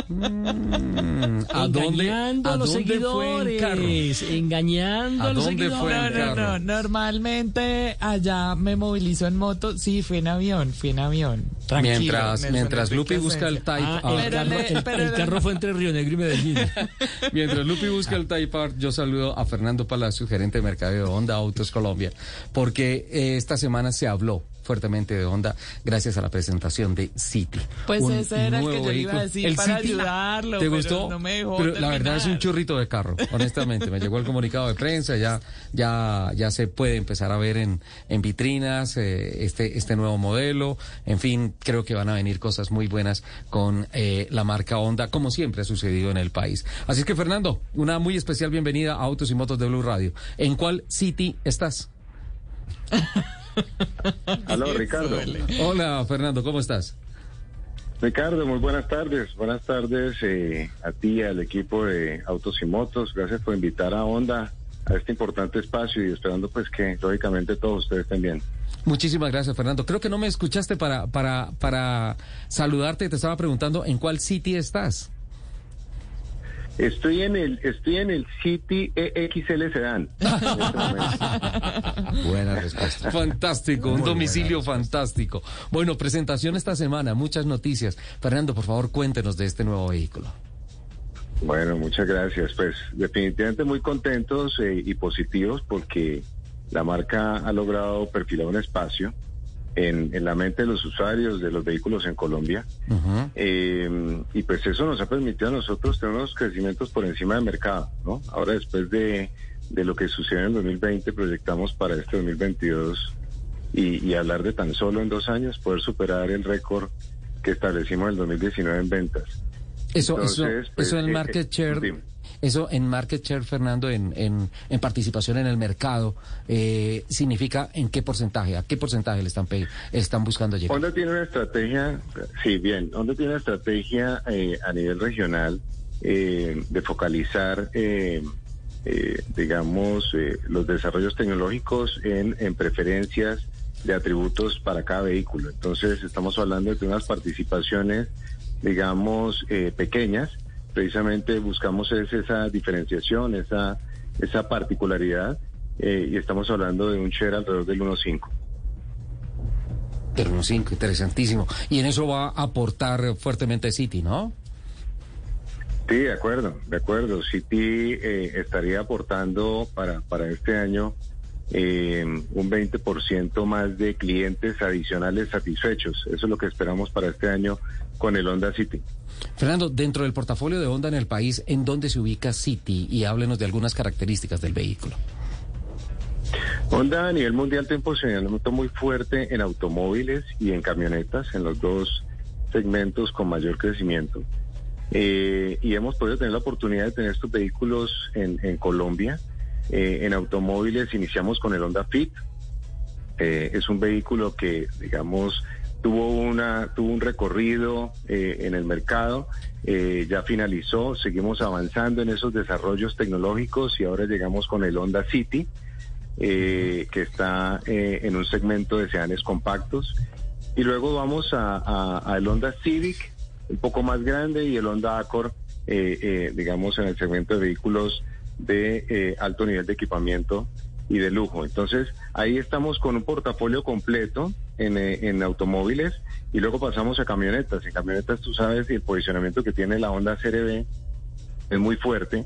Mm, ¿A dónde, engañando a los dónde fue en carro? Engañando a, ¿A los dónde seguidores. fue en No, no, carro? no, normalmente allá me movilizo en moto, sí, fui en avión, fui en avión. Tranquilo, Mientras, Nelson mientras Enrique Lupi busca el. Type Ah, el, carro, el- pero el carro fue entre Río Negro y Medellín. (laughs) Mientras Lupi busca el Type R, yo saludo a Fernando Palacio, gerente de mercado de Honda Autos Colombia, porque eh, esta semana se habló fuertemente de Honda gracias a la presentación de City. Pues Un ese era el que yo iba a decir para ayudarlo, ¿Te pero gustó? no me dejó Pero la verdad es un churrito de carro, honestamente. Me llegó el comunicado de prensa, ya, ya, ya se puede empezar a ver en, en vitrinas eh, este, este nuevo modelo. En fin, creo que van a venir cosas muy buenas con eh, la marca Honda, como siempre ha sucedido en el país. Así es que, Fernando, una muy especial bienvenida a Autos y Motos de Blue Radio. ¿En cuál City estás? (laughs) Aló, (laughs) Ricardo. Hola, Fernando, ¿cómo estás? Ricardo, muy buenas tardes. Buenas tardes eh, a ti, al equipo de Autos y Motos. Gracias por invitar a Honda a este importante espacio y esperando pues que lógicamente todos ustedes estén bien. Muchísimas gracias, Fernando. Creo que no me escuchaste para, para, para saludarte. Te estaba preguntando en cuál City estás. Estoy en el estoy en el City EXL Sedan. (laughs) en este momento. Buena respuesta. Fantástico, un Muy domicilio fantástico. Bueno, presentación esta semana, muchas noticias. Fernando, por favor, cuéntenos de este nuevo vehículo. Bueno, muchas gracias. Pues definitivamente muy contentos eh, y positivos porque la marca ha logrado perfilar un espacio en, en la mente de los usuarios de los vehículos en Colombia. Eh, y pues eso nos ha permitido a nosotros tener unos crecimientos por encima del mercado, ¿no? Ahora después de, de lo que sucedió en el 2020, proyectamos para este 2022 y, y hablar de tan solo en dos años poder superar el récord que establecimos en el 2019 en ventas. Eso, Entonces, eso, pues, eso en eh, market eh, share. Eso en market share, Fernando, en, en, en participación en el mercado, eh, significa en qué porcentaje, a qué porcentaje le están, están buscando llegar. Honda tiene una estrategia, sí, bien, Honda tiene una estrategia eh, a nivel regional eh, de focalizar, eh, eh, digamos, eh, los desarrollos tecnológicos en, en preferencias de atributos para cada vehículo. Entonces, estamos hablando de unas participaciones, digamos, eh, pequeñas. Precisamente buscamos es esa diferenciación, esa, esa particularidad, eh, y estamos hablando de un share alrededor del 1.5. Pero no cinco, interesantísimo. Y en eso va a aportar fuertemente City, ¿no? Sí, de acuerdo, de acuerdo. City eh, estaría aportando para, para este año eh, un 20% más de clientes adicionales satisfechos. Eso es lo que esperamos para este año con el Honda City. Fernando, dentro del portafolio de Honda en el país, ¿en dónde se ubica City? Y háblenos de algunas características del vehículo. Honda a nivel mundial tiene un posicionamiento muy fuerte en automóviles y en camionetas, en los dos segmentos con mayor crecimiento. Eh, y hemos podido tener la oportunidad de tener estos vehículos en, en Colombia. Eh, en automóviles iniciamos con el Honda Fit. Eh, es un vehículo que, digamos, tuvo una tuvo un recorrido eh, en el mercado, eh, ya finalizó, seguimos avanzando en esos desarrollos tecnológicos y ahora llegamos con el Honda City, eh, que está eh, en un segmento de sedanes compactos. Y luego vamos a, a- al Honda Civic, un poco más grande, y el Honda Accord, digamos, en el segmento de vehículos de eh, alto nivel de equipamiento y de lujo. Entonces, ahí estamos con un portafolio completo en, eh, en automóviles y luego pasamos a camionetas. En camionetas, tú sabes, el posicionamiento que tiene la Honda CRB es muy fuerte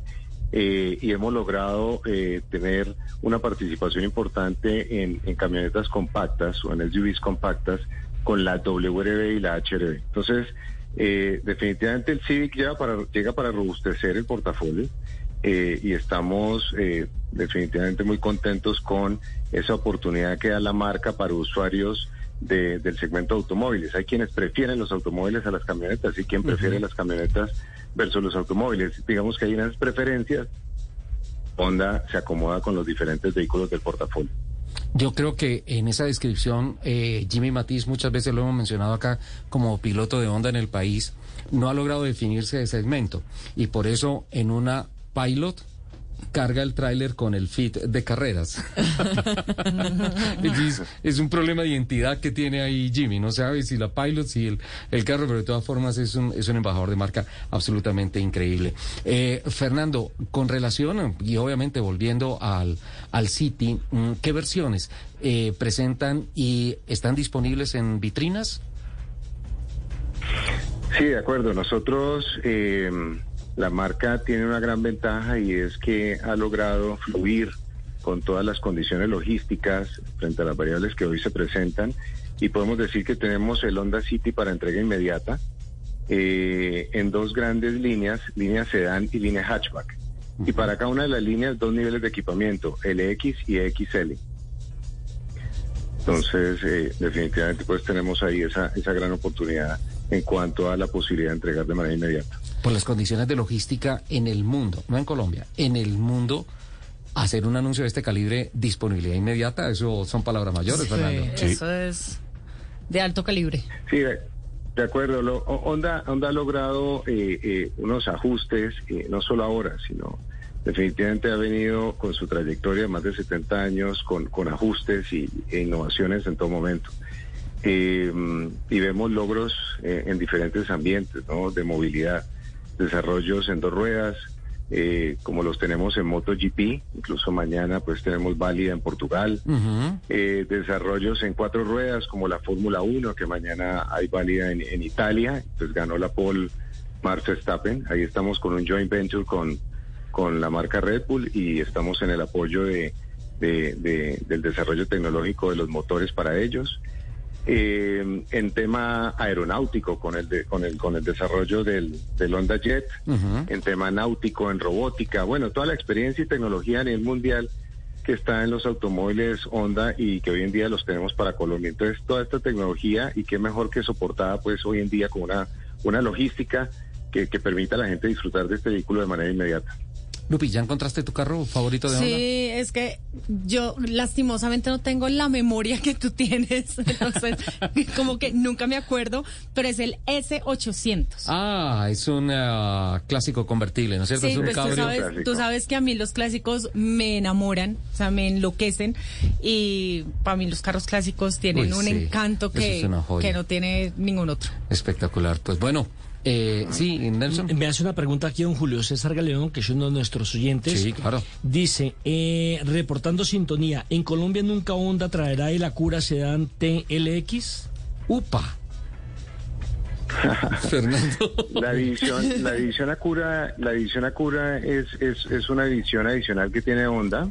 eh, y hemos logrado tener una participación importante en, en camionetas compactas o en SUVs compactas con la WRB y la HRB. Entonces, eh, definitivamente el Civic llega para, llega para robustecer el portafolio eh, y estamos eh, definitivamente muy contentos con esa oportunidad que da la marca para usuarios de- del segmento de automóviles. Hay quienes prefieren los automóviles a las camionetas y quien prefiere las camionetas versus los automóviles. Digamos que hay unas preferencias Honda se acomoda con los diferentes vehículos del portafolio. Yo creo que en esa descripción, eh, Jimmy Matiz, muchas veces lo hemos mencionado acá como piloto de Honda en el país, no ha logrado definirse de segmento. Y por eso en una pilot carga el tráiler con el fit de carreras. (laughs) es, es, un problema de identidad que tiene ahí Jimmy. No sabe si la pilot, si el, el carro, pero de todas formas es un, es un embajador de marca absolutamente increíble. Eh, Fernando, con relación, y obviamente volviendo al, al City, mm, ¿qué versiones eh, presentan y están disponibles en vitrinas? Sí, de acuerdo. Nosotros... Eh, la marca tiene una gran ventaja y es que ha logrado fluir con todas las condiciones logísticas frente a las variables que hoy se presentan y podemos decir que tenemos el Honda City para entrega inmediata eh, en dos grandes líneas, línea sedán y línea hatchback. Y para cada una de las líneas dos niveles de equipamiento, LX y XL. Entonces, eh, definitivamente pues tenemos ahí esa, esa gran oportunidad en cuanto a la posibilidad de entregar de manera inmediata por las condiciones de logística en el mundo, no en Colombia, en el mundo, hacer un anuncio de este calibre, disponibilidad inmediata, eso son palabras mayores, Fernando. Sí. Eso es de alto calibre. Sí, de acuerdo. Lo, Honda, Honda ha logrado eh, eh, unos ajustes, eh, no solo ahora, sino definitivamente ha venido con su trayectoria de más de 70 años con, con ajustes y, e innovaciones en todo momento. y vemos logros en diferentes ambientes ¿no? de movilidad desarrollos en dos ruedas, eh, como los tenemos en MotoGP, incluso mañana pues tenemos válida en Portugal, eh, desarrollos en cuatro ruedas como la Fórmula 1, que mañana hay válida en, Italia, pues ganó la pole Max Verstappen, ahí estamos con un joint venture con, con la marca Red Bull y estamos en el apoyo de, del desarrollo tecnológico de los motores para ellos. Eh, en tema aeronáutico con el con el con el desarrollo del, del Honda Jet, en tema náutico, en robótica, bueno, toda la experiencia y tecnología a nivel mundial que está en los automóviles Honda y que hoy en día los tenemos para Colombia. Entonces, toda esta tecnología y qué mejor que soportada pues hoy en día con una, una logística que, que permita a la gente disfrutar de este vehículo de manera inmediata. Lupi, ¿ya encontraste tu carro favorito de Honda? Sí, es que yo lastimosamente no tengo la memoria que tú tienes, (laughs) entonces como que nunca me acuerdo, pero es el S800. Ah, es un uh, clásico convertible, ¿no es cierto? Sí, es un pues tú sabes, tú sabes que a mí los clásicos me enamoran, o sea, me enloquecen y para mí los carros clásicos tienen Uy, un sí. encanto que, es que no tiene ningún otro. Espectacular. Pues bueno, eh, sí, Nelson. Me hace una pregunta aquí don Julio César Galeón, que es uno de nuestros oyentes. Sí, claro. Dice, eh, reportando sintonía, ¿en Colombia nunca Honda traerá el Acura Sedan TLX? Upa. (laughs) Fernando. La división, la división Acura, la división Acura es, es, es una división adicional que tiene Honda.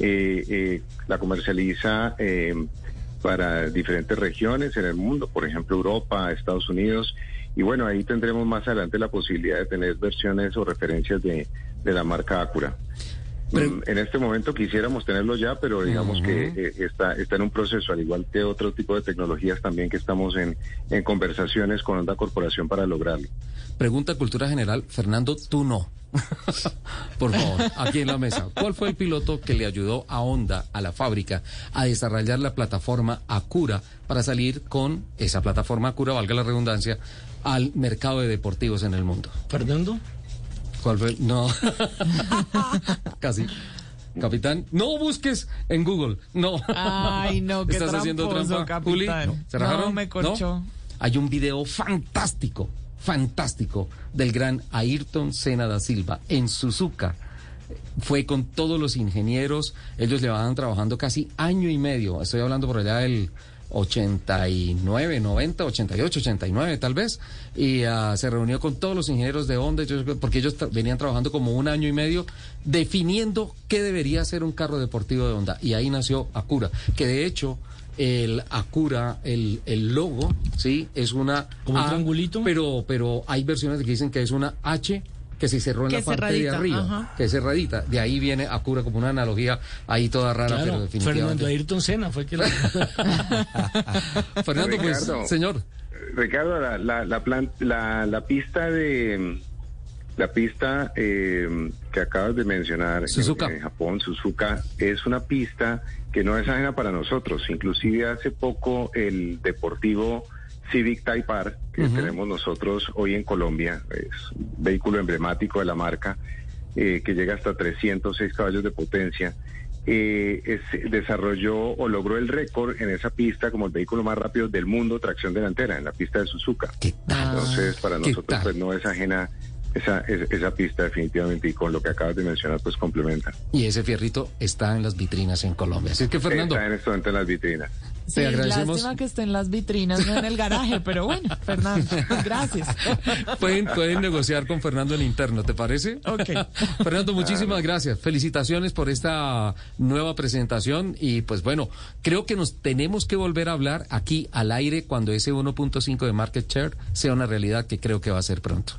Eh, eh, la comercializa eh, para diferentes regiones en el mundo, por ejemplo Europa, Estados Unidos. Y bueno, ahí tendremos más adelante la posibilidad de tener versiones o referencias de, de la marca Acura. Mm, en este momento quisiéramos tenerlo ya, pero digamos que eh, está, está en un proceso, al igual que otro tipo de tecnologías también que estamos en, en conversaciones con Honda Corporación para lograrlo. Pregunta cultura general, Fernando, tú no. (laughs) Por favor, aquí en la mesa. ¿Cuál fue el piloto que le ayudó a Honda, a la fábrica, a desarrollar la plataforma Acura para salir con esa plataforma Acura, valga la redundancia, al mercado de deportivos en el mundo? ¿Fernando? ¿Cuál fue? No. (laughs) Casi. Capitán, no busques en Google. No. Ay, no, (laughs) qué ¿Estás haciendo trampa? Juli? capitán. ¿Se No, rajaron? me corchó. Hay un video fantástico, fantástico del gran Ayrton Senna da Silva en Suzuka. Fue con todos los ingenieros, ellos llevaban trabajando casi año y medio. Estoy hablando por allá del 89, 90, 88, 89 tal vez, y ah, se reunió con todos los ingenieros de Honda, porque ellos tra- venían trabajando como un año y medio definiendo qué debería ser un carro deportivo de Honda, y ahí nació Acura, que de hecho el Acura, el, el logo, sí, es una ¿Como un triangulito? pero pero hay versiones que dicen que es una H que se cerró en Que la parte de arriba, ajá. que es cerradita. De ahí viene Acura como una analogía ahí toda rara, pero Claro, definitivamente. Fernando Ayrton Senna fue que lo... (laughs) Fernando, pues, Ricardo. señor. Ricardo, la, la, la, plan- la, la pista de, La pista eh, que acabas de mencionar Suzuka. En, en Japón, Suzuka, es una pista que no es ajena para nosotros. Inclusive hace poco el deportivo Civic Type R que tenemos nosotros hoy en Colombia, es un vehículo emblemático de la marca eh, que llega hasta 306 caballos de potencia. eh, es- desarrolló o logró el récord en esa pista como el vehículo más rápido del mundo, tracción delantera, en la pista de Suzuka. Entonces, para ¿Qué nosotros tal? pues no es ajena esa, es- esa pista definitivamente y con lo que acabas de mencionar pues complementa. Y ese fierrito está en las vitrinas en Colombia. Así que, Fernando, Está en este momento en las vitrinas. Sí, te agradecemos. lástima que esté en las vitrinas, no en el garaje, pero bueno, Fernando, gracias. Pueden, pueden negociar con Fernando en interno, ¿te parece? Ok. Fernando, muchísimas gracias. Felicitaciones por esta nueva presentación y pues bueno, creo que nos tenemos que volver a hablar aquí al aire cuando ese 1.5 de market share sea una realidad que creo que va a ser pronto.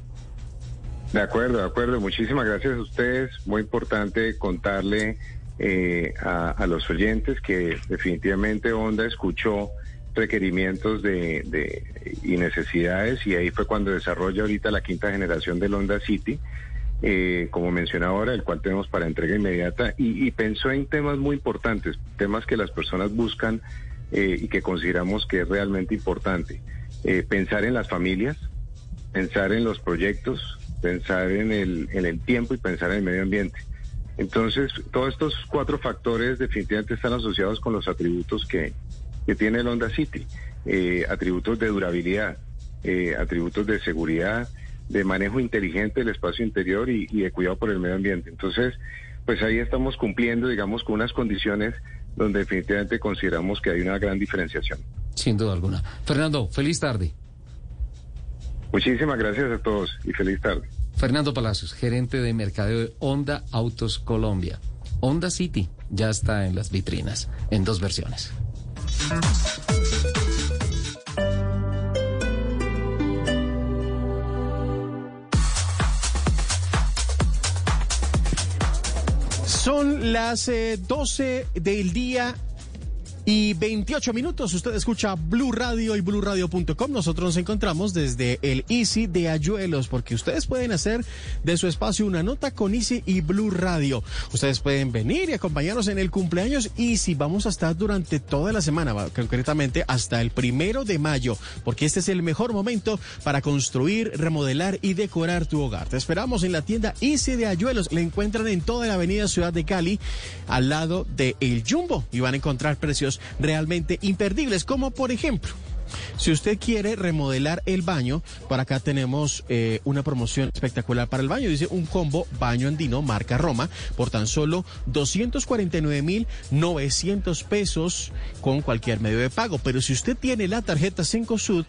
De acuerdo, de acuerdo. Muchísimas gracias a ustedes. Muy importante contarle eh, a, a los oyentes que definitivamente Honda escuchó requerimientos de, de- y necesidades y ahí fue cuando desarrolla ahorita la quinta generación del Honda City, eh, como mencioné ahora, el cual tenemos para entrega inmediata y, y pensó en temas muy importantes, temas que las personas buscan eh, y que consideramos que es realmente importante. Eh, pensar en las familias, pensar en los proyectos, pensar en el, en el tiempo y pensar en el medio ambiente. Entonces, todos estos cuatro factores definitivamente están asociados con los atributos que, que tiene el Honda City. Eh, atributos de durabilidad, eh, atributos de seguridad, de manejo inteligente del espacio interior y, y de cuidado por el medio ambiente. Entonces, pues ahí estamos cumpliendo, digamos, con unas condiciones donde definitivamente consideramos que hay una gran diferenciación. Sin duda alguna. Fernando, feliz tarde. Muchísimas gracias a todos y feliz tarde. Fernando Palacios, gerente de mercadeo de Honda Autos Colombia. Honda City ya está en las vitrinas, en dos versiones. Son las eh, 12 del día y 28 minutos. Usted escucha Blue Radio y BlueRadio.com. Nosotros nos encontramos desde el Easy de Ayuelos, porque ustedes pueden hacer de su espacio una nota con Easy y Blue Radio. Ustedes pueden venir y acompañarnos en el cumpleaños Easy. Vamos a estar durante toda la semana, concretamente hasta el primero de mayo, porque este es el mejor momento para construir, remodelar y decorar tu hogar. Te esperamos en la tienda Easy de Ayuelos. La encuentran en toda la avenida Ciudad de Cali, al lado de El Jumbo, y van a encontrar precios realmente imperdibles, como por ejemplo. Si usted quiere remodelar el baño, por acá tenemos eh, una promoción espectacular para el baño. Dice un combo baño andino marca Roma por tan solo 249.900 pesos con cualquier medio de pago. Pero si usted tiene la tarjeta Cencosud,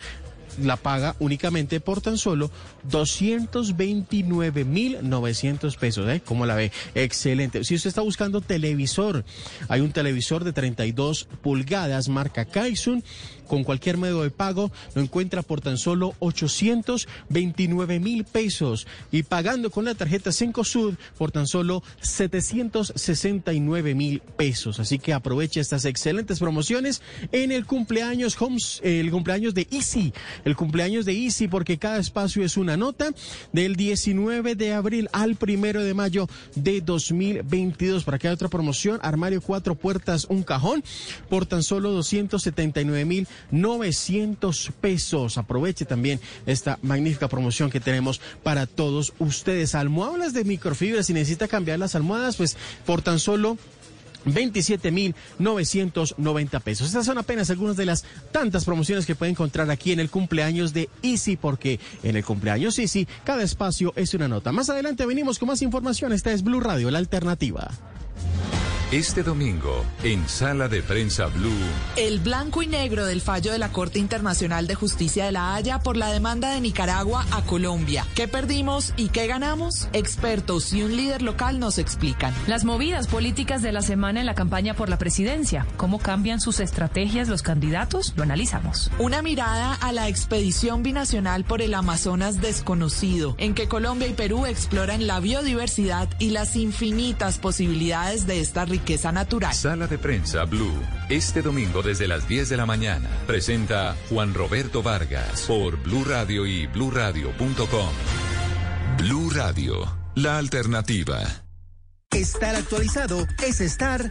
la paga únicamente por tan solo 229.900 pesos. ¿eh? ¿Cómo la ve? Excelente. Si usted está buscando televisor, hay un televisor de 32 pulgadas marca Kaisun con cualquier medio de pago lo encuentra por tan solo 829 mil pesos y pagando con la tarjeta Cencosud por tan solo 769 mil pesos. Así que aproveche estas excelentes promociones en el cumpleaños Homes, el cumpleaños de Easy, el cumpleaños de Easy porque cada espacio es una nota del 19 de abril al primero de mayo de 2022. Para que hay otra promoción, armario cuatro puertas, un cajón por tan solo 279 mil 900 pesos. Aproveche también esta magnífica promoción que tenemos para todos ustedes. Almohadas de microfibra, si necesita cambiar las almohadas, pues por tan solo 27.990 pesos. Estas son apenas algunas de las tantas promociones que puede encontrar aquí en el cumpleaños de Easy, porque en el cumpleaños Easy cada espacio es una nota. Más adelante venimos con más información. Esta es Blue Radio, la alternativa. Este domingo, en Sala de Prensa Blue, El blanco y negro del fallo de la Corte Internacional de Justicia de La Haya por la demanda de Nicaragua a Colombia. ¿Qué perdimos y qué ganamos? Expertos y un líder local nos explican. Las movidas políticas de la semana en la campaña por la presidencia. ¿Cómo cambian sus estrategias los candidatos? Lo analizamos. Una mirada a la expedición binacional por el Amazonas desconocido, en que Colombia y Perú exploran la biodiversidad y las infinitas posibilidades de esta riqueza natural. Sala de Prensa Blue, este domingo desde las 10 de la mañana, presenta Juan Roberto Vargas por Blue Radio y bluradio.com. Blue Radio, la alternativa. Estar actualizado es estar...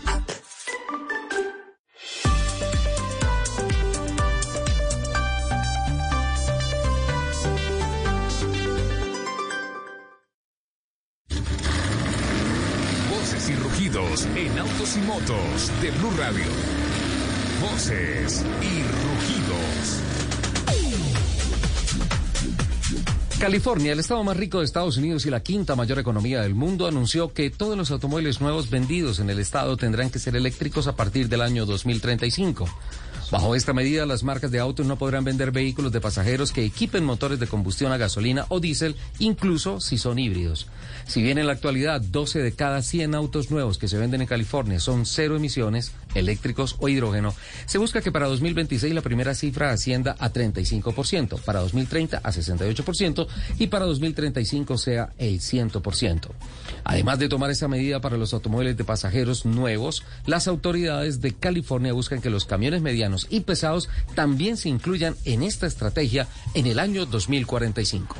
De Blue Radio. Voces y rugidos. California, el estado más rico de Estados Unidos y la quinta mayor economía del mundo, anunció que todos los automóviles nuevos vendidos en el estado tendrán que ser eléctricos a partir del año 2035. Bajo esta medida, las marcas de autos no podrán vender vehículos de pasajeros que equipen motores de combustión a gasolina o diésel, incluso si son híbridos. Si bien en la actualidad 12 de cada 100 autos nuevos que se venden en California son cero emisiones, eléctricos o hidrógeno, se busca que para 2026 la primera cifra ascienda a 35%, para 2030 a 68% y para 2035 sea el 100%. Además de tomar esa medida para los automóviles de pasajeros nuevos, las autoridades de California buscan que los camiones medianos y pesados también se incluyan en esta estrategia en el año 2045.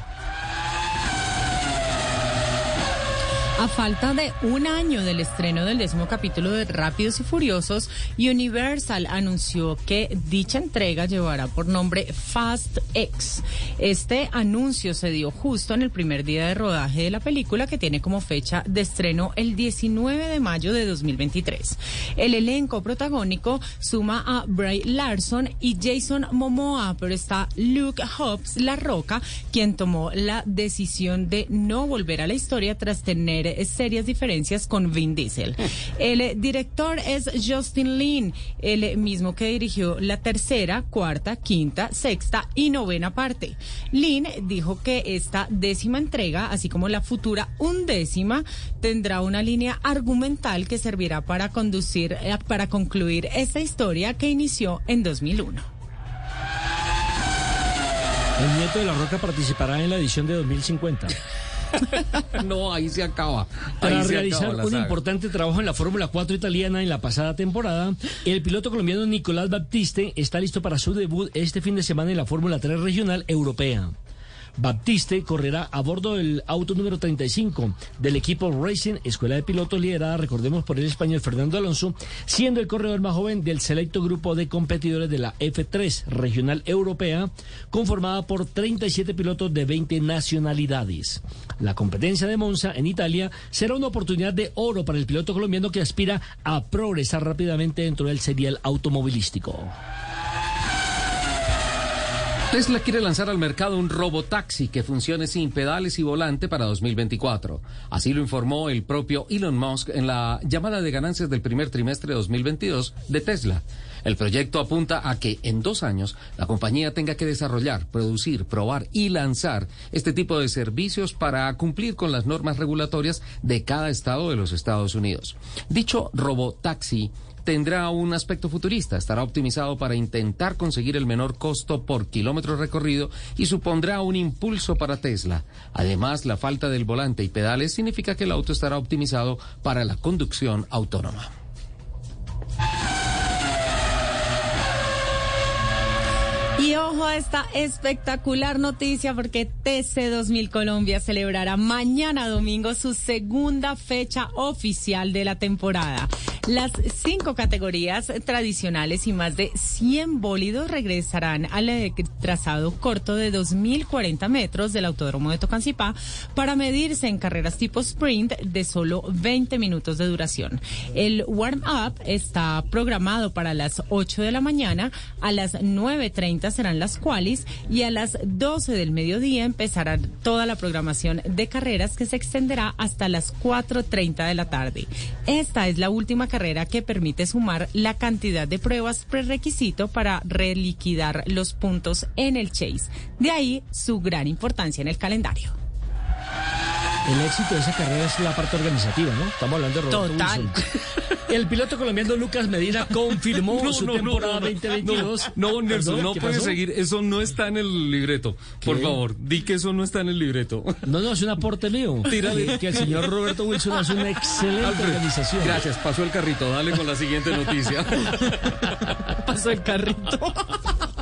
A falta de un año del estreno del décimo capítulo de Rápidos y Furiosos, Universal anunció que dicha entrega llevará por nombre Fast X. Este anuncio se dio justo en el primer día de rodaje de la película que tiene como fecha de estreno el 19 de mayo de 2023. El elenco protagónico suma a Bray Larson y Jason Momoa, pero está Luke Hobbs, La Roca, quien tomó la decisión de no volver a la historia tras tener serias diferencias con Vin Diesel. (laughs) El eh, director es Justin Lin, el mismo que dirigió la tercera, cuarta, quinta, sexta y novena parte. Lin dijo que esta décima entrega, así como la futura undécima, tendrá una línea argumental que servirá para conducir, eh, para concluir esta historia que inició en 2001. El nieto de la Roca participará en la edición de 2050. (laughs) (laughs) no, ahí se acaba. Para se realizar acaba un saga. importante trabajo en la Fórmula 4 italiana en la pasada temporada, el piloto colombiano Nicolás Baptiste está listo para su debut este fin de semana en la Fórmula 3 regional europea. Baptiste correrá a bordo del auto número 35 del equipo Racing, escuela de pilotos liderada, recordemos, por el español Fernando Alonso, siendo el corredor más joven del selecto grupo de competidores de la F3 regional europea, conformada por 37 pilotos de 20 nacionalidades. La competencia de Monza en Italia será una oportunidad de oro para el piloto colombiano que aspira a progresar rápidamente dentro del serial automovilístico. Tesla quiere lanzar al mercado un robotaxi que funcione sin pedales y volante para 2024. Así lo informó el propio Elon Musk en la llamada de ganancias del primer trimestre de 2022 de Tesla. El proyecto apunta a que en dos años la compañía tenga que desarrollar, producir, probar y lanzar este tipo de servicios para cumplir con las normas regulatorias de cada estado de los Estados Unidos. Dicho robotaxi tendrá un aspecto futurista, estará optimizado para intentar conseguir el menor costo por kilómetro recorrido y supondrá un impulso para Tesla. Además, la falta del volante y pedales significa que el auto estará optimizado para la conducción autónoma. Y ojo a esta espectacular noticia porque TC 2000 Colombia celebrará mañana domingo su segunda fecha oficial de la temporada. Las cinco categorías tradicionales y más de 100 bólidos regresarán al trazado corto de 2.040 metros del Autódromo de Tocancipá para medirse en carreras tipo sprint de solo 20 minutos de duración. El warm-up está programado para las 8 de la mañana, a las 9.30 serán las y a las 12 del mediodía empezará toda la programación de carreras que se extenderá hasta las 4.30 de la tarde. Esta es la última carrera que permite sumar la cantidad de pruebas prerequisito para reliquidar los puntos en el Chase. De ahí su gran importancia en el calendario. El éxito de esa carrera es la parte organizativa, ¿no? Estamos hablando de Roberto Total. Wilson. (laughs) El piloto colombiano Lucas Medina confirmó su temporada 2022. No, Nelson, no ¿qué puedes pasó? seguir. Eso no está en el libreto. Por favor, di que eso no está en el libreto. No, no, es un aporte mío. Tírale. Que, que el señor Roberto Wilson hace una excelente Alfred, organización. Gracias, pasó el carrito. Dale con la siguiente noticia. (laughs) Pasó el carrito.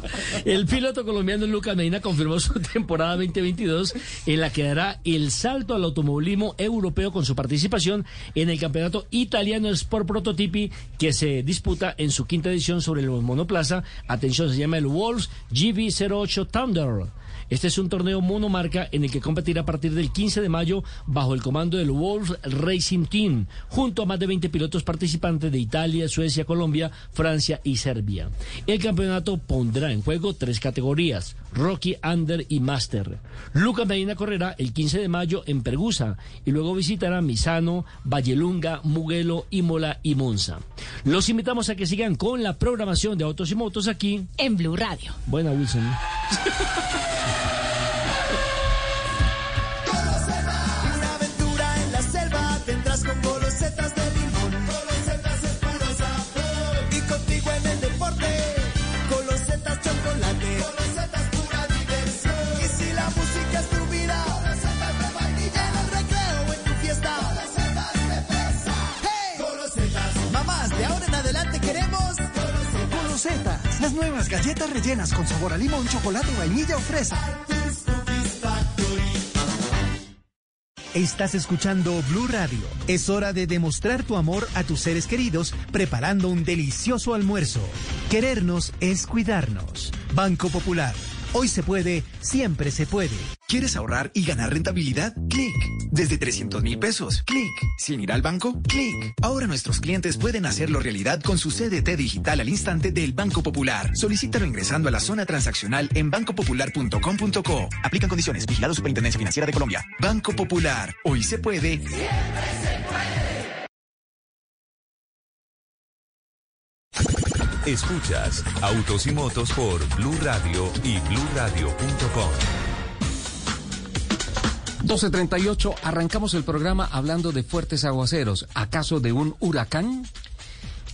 (laughs) El piloto colombiano Lucas Medina confirmó su (laughs) temporada 2022 en la que dará el salto al automovilismo europeo con su participación en el campeonato italiano Sport Prototipi que se disputa en su quinta edición sobre el monoplaza. Atención, se llama el Wolves GV08 Thunder. Este es un torneo monomarca en el que competirá a partir del 15 de mayo bajo el comando del Wolves Racing Team, junto a más de 20 pilotos participantes de Italia, Suecia, Colombia, Francia y Serbia. El campeonato pondrá en juego tres categorías, Rocky, Under y Master. Lucas Medina correrá el 15 de mayo en Pergusa y luego visitará Misano, Vallelunga, Mugello, Imola y Monza. Los invitamos a que sigan con la programación de Autos y Motos aquí En Blue Radio. Buena, Wilson. (laughs) nuevas galletas rellenas con sabor a limón, chocolate, vainilla o fresa. Estás escuchando Blue Radio. Es hora de demostrar tu amor a tus seres queridos preparando un delicioso almuerzo. Querernos es cuidarnos. Banco Popular. Hoy se puede, siempre se puede. ¿Quieres ahorrar y ganar rentabilidad? Clic. Desde 300 mil pesos. Clic. Sin ir al banco. Clic. Ahora nuestros clientes pueden hacerlo realidad con su CDT digital al instante del Banco Popular. Solicítalo ingresando a la zona transaccional en bancopopular.com.co. Aplican condiciones. Vigilado Superintendencia Financiera de Colombia. Banco Popular. Hoy se puede. Escuchas Autos y Motos por Blue Radio y bluradio.com. 12.38, arrancamos el programa hablando de fuertes aguaceros. ¿Acaso de un huracán?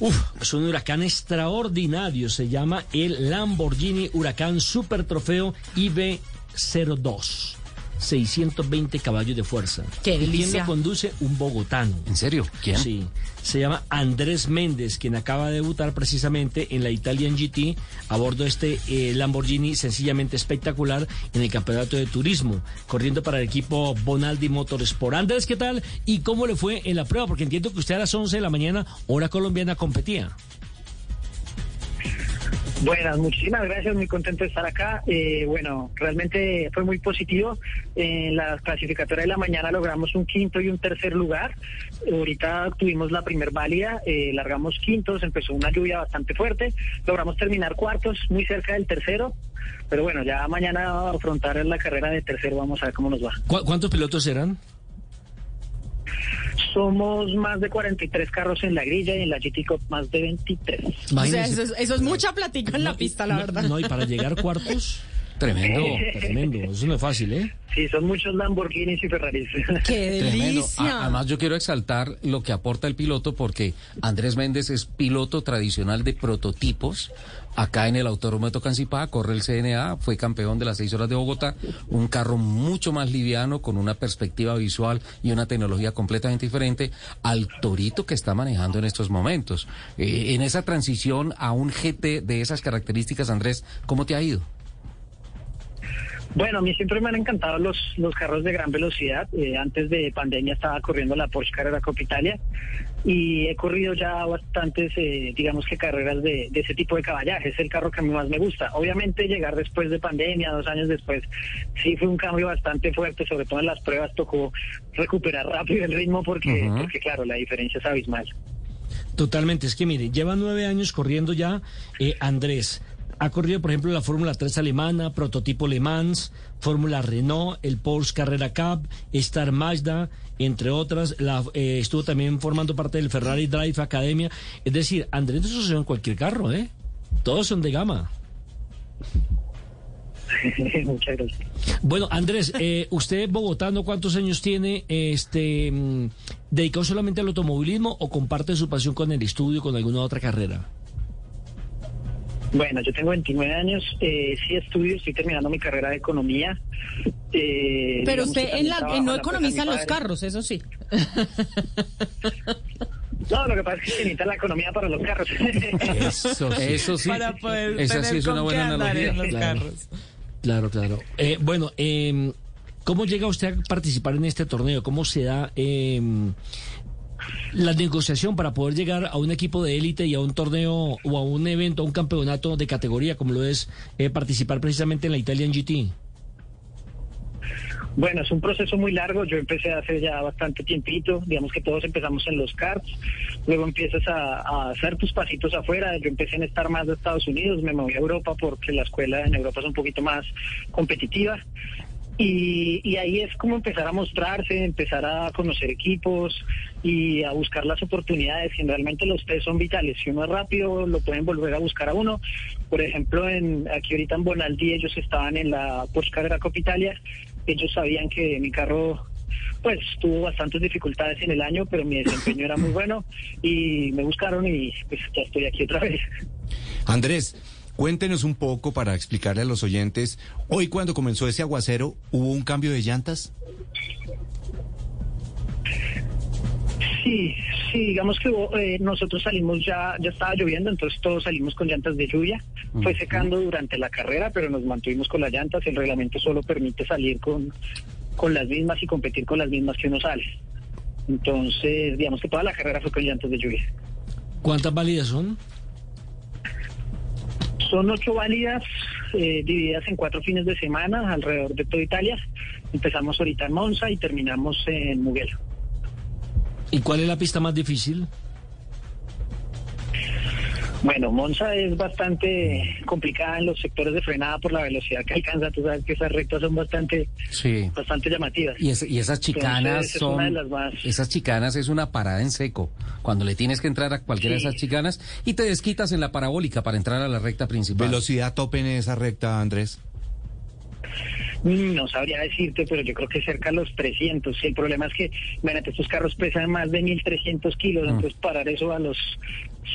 Uf, es un huracán extraordinario. Se llama el Lamborghini Huracán Super Trofeo IB02. 620 caballos de fuerza. ¡Qué ¿Y ¿Quién delicia! lo conduce? Un bogotano. ¿En serio? ¿Quién? Sí. Se llama Andrés Méndez, quien acaba de debutar precisamente en la Italian GT a bordo de este eh, Lamborghini sencillamente espectacular en el campeonato de turismo, corriendo para el equipo Bonaldi Motorsport. Andrés, ¿qué tal? ¿Y cómo le fue en la prueba? Porque entiendo que usted a las 11 de la mañana, hora colombiana, competía. Buenas, muchísimas gracias, muy contento de estar acá. Eh, bueno, realmente fue muy positivo. En la clasificatoria de la mañana logramos un quinto y un tercer lugar. Ahorita tuvimos la primer válida, eh, largamos quintos, empezó una lluvia bastante fuerte, logramos terminar cuartos, muy cerca del tercero. Pero bueno, ya mañana afrontar la carrera de tercero, vamos a ver cómo nos va. ¿Cu- ¿Cuántos pilotos eran? Somos más de 43 carros en la grilla y en la GT Cup más de 23. O sea, eso, es, eso es mucha platica en la pista, la No, verdad. No, y para llegar cuartos, (laughs) tremendo, (laughs) tremendo. Eso no es fácil, ¿eh? Sí, son muchos Lamborghinis y Ferraris. ¡Qué (laughs) delicia! A- Además, yo quiero exaltar lo que aporta el piloto porque Andrés Méndez es piloto tradicional de prototipos. Acá en el Autódromo de Tocancipá corre el CNA, fue campeón de las seis horas de Bogotá, un carro mucho más liviano, con una perspectiva visual y una tecnología completamente diferente al Torito que está manejando en estos momentos. Eh, en esa transición a un GT de esas características, Andrés, ¿cómo te ha ido? Bueno, a mí siempre me han encantado los, los carros de gran velocidad. Eh, antes de pandemia estaba corriendo la Porsche Carrera Cup Italia y he corrido ya bastantes, eh, digamos que carreras de, de ese tipo de caballaje. Es el carro que a mí más me gusta. Obviamente llegar después de pandemia, dos años después, sí fue un cambio bastante fuerte, sobre todo en las pruebas tocó recuperar rápido el ritmo porque, Ujú. porque claro, la diferencia es abismal. Totalmente, es que mire, lleva nueve años corriendo ya eh, Andrés. Ha corrido, por ejemplo, la Fórmula 3 alemana, prototipo Le Mans, Fórmula Renault, el Porsche Carrera Cup, Star Mazda, entre otras. La, eh, estuvo también formando parte del Ferrari Drive Academia. Es decir, Andrés no sucedió en cualquier carro, ¿eh? Todos son de gama. (laughs) Muchas gracias. Bueno, Andrés, eh, usted bogotano, ¿cuántos años tiene? Este, mm, ¿Dedicado solamente al automovilismo o comparte su pasión con el estudio, con alguna otra carrera? Bueno, yo tengo 29 años, eh, sí estudio, estoy terminando mi carrera de economía. eh, Pero usted en la, en en no economiza mi los carros, eso sí. No, lo que pasa es que se necesita la economía para los carros. Eso sí. Eso sí. Para poder Esa tener sí es una buena analogía. en los Claro. carros. Claro, claro. Eh, bueno, eh, ¿cómo llega usted a participar en este torneo? ¿Cómo se da eh, la negociación para poder llegar a un equipo de élite y a un torneo o a un evento, a un campeonato de categoría, como lo es eh, participar precisamente en la Italian GT? Bueno, es un proceso muy largo. Yo empecé hace ya bastante tiempito. Digamos que todos empezamos en los karts. Luego empiezas a, hacer tus pasitos afuera. Yo empecé en estar más de Estados Unidos. Me moví a Europa porque la escuela en Europa es un poquito más competitiva. Y, y ahí es como empezar a mostrarse, empezar a conocer equipos y a buscar las oportunidades. Y realmente los test son vitales. Si uno es rápido, lo pueden volver a buscar a uno. Por ejemplo, en, aquí ahorita en Bonaldi ellos estaban en la Porsche Carrera Cup Italia. Ellos sabían que mi carro pues tuvo bastantes dificultades en el año, pero mi desempeño era muy (laughs) bueno y me buscaron y pues ya estoy aquí otra vez. Andrés, cuéntenos un poco para explicarle a los oyentes, hoy cuando comenzó ese aguacero, ¿hubo un cambio de llantas? Sí, sí, digamos que eh, nosotros salimos ya, ya estaba lloviendo, entonces todos salimos con llantas de lluvia. Fue secando durante la carrera, pero nos mantuvimos con las llantas. El reglamento solo permite salir con, con las mismas y competir con las mismas que uno sale. Entonces, digamos que toda la carrera fue con llantas de lluvia. ¿Cuántas válidas son? Son ocho válidas eh, divididas en cuatro fines de semana alrededor de toda Italia. Empezamos ahorita en Monza y terminamos en Mugello. ¿Y cuál es la pista más difícil? Bueno, Monza es bastante complicada en los sectores de frenada por la velocidad que alcanza. Tú sabes que esas rectas son bastante, Sí. bastante llamativas. Y, es- y esas chicanas Entonces, es son. una de las más- Esas chicanas es una parada en seco. Cuando le tienes que entrar a cualquiera Sí. de esas chicanas y te desquitas en la parabólica para entrar a la recta principal. ¿Velocidad tope en esa recta, Andrés? No sabría decirte, pero yo creo que cerca de los 300. Y el problema es que, imagínate, estos carros pesan más de 1.300 kilos, Mm. entonces parar eso a los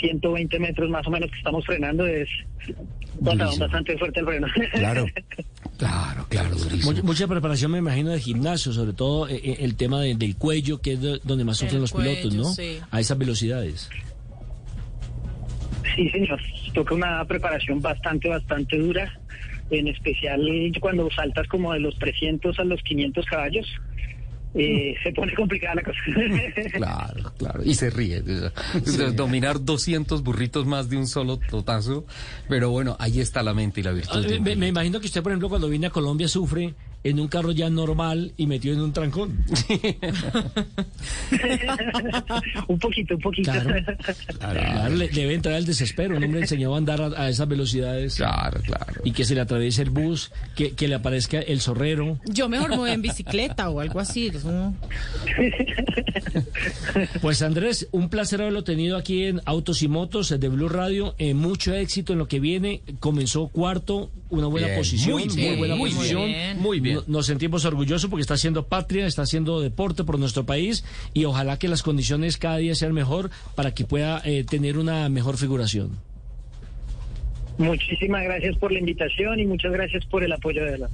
120 metros más o menos que estamos frenando es bastante, bastante fuerte el freno. Claro. (laughs) Claro, claro. Mucha, mucha preparación, me imagino, de gimnasio, sobre todo eh, eh, el tema de- del cuello, que es de- donde más sufren El los pilotos, ¿no? sí. A esas velocidades. Sí, señor. Toca una preparación bastante, bastante dura. En especial cuando saltas como de los 300 a los 500 caballos. eh, se pone complicada la cosa. (laughs) Claro, claro. Y se ríe. O sea, Dominar 200 burritos más de un solo totazo. Pero bueno, ahí está la mente y la Ah, virtud. de un me, me imagino que usted, por ejemplo, cuando viene a Colombia sufre en un carro ya normal y metido en un trancón. (laughs) un poquito, un poquito. Claro. Claro, le, debe entrar el desespero. Un hombre enseñado a andar a, a esas velocidades. Claro, claro. Y que se le atraviese el bus, que, que le aparezca el zorrero. Yo mejor me voy en bicicleta o algo así. (laughs) Pues Andrés, un placer haberlo tenido aquí en Autos y Motos de Blue Radio. Eh, mucho éxito en lo que viene. Comenzó cuarto, una buena Bien, posición, muy buena muy posición. bien. Muy bien. No- Nos sentimos orgullosos porque está haciendo patria, está haciendo deporte por nuestro país y ojalá que las condiciones cada día sean mejor para que pueda eh, tener una mejor figuración. Muchísimas gracias por la invitación y muchas gracias por el apoyo de la.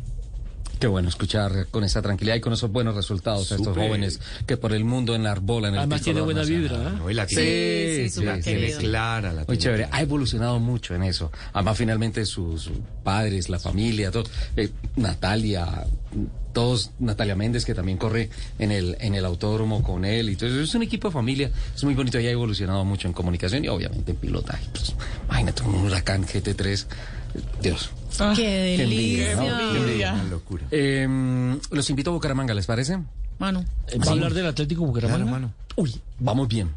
Qué bueno escuchar con esa tranquilidad y con esos buenos resultados a estos jóvenes que por el mundo enarbolan el Además tiene buena nacional. vibra, ¿eh? No, y la Sí, tiene, sí, súper la tiene clara. La Muy tiene chévere. clara. Ha evolucionado mucho en eso. Además, finalmente sus, sus padres, la familia, todo, eh, Natalia, todos, Natalia Méndez, que también corre en el, en el autódromo con él. Y entonces es un equipo de familia. Es muy bonito y ha evolucionado mucho en comunicación y obviamente en pilotaje. Pues, imagínate un huracán GT3. Dios. Qué envidia, delicia. ¿no? Qué envidia. Una locura. Eh, los invito a Bucaramanga, ¿les parece? Manu. Eh, ¿Va a hablar del Atlético Bucaramanga? Claro, mano. Uy, vamos bien.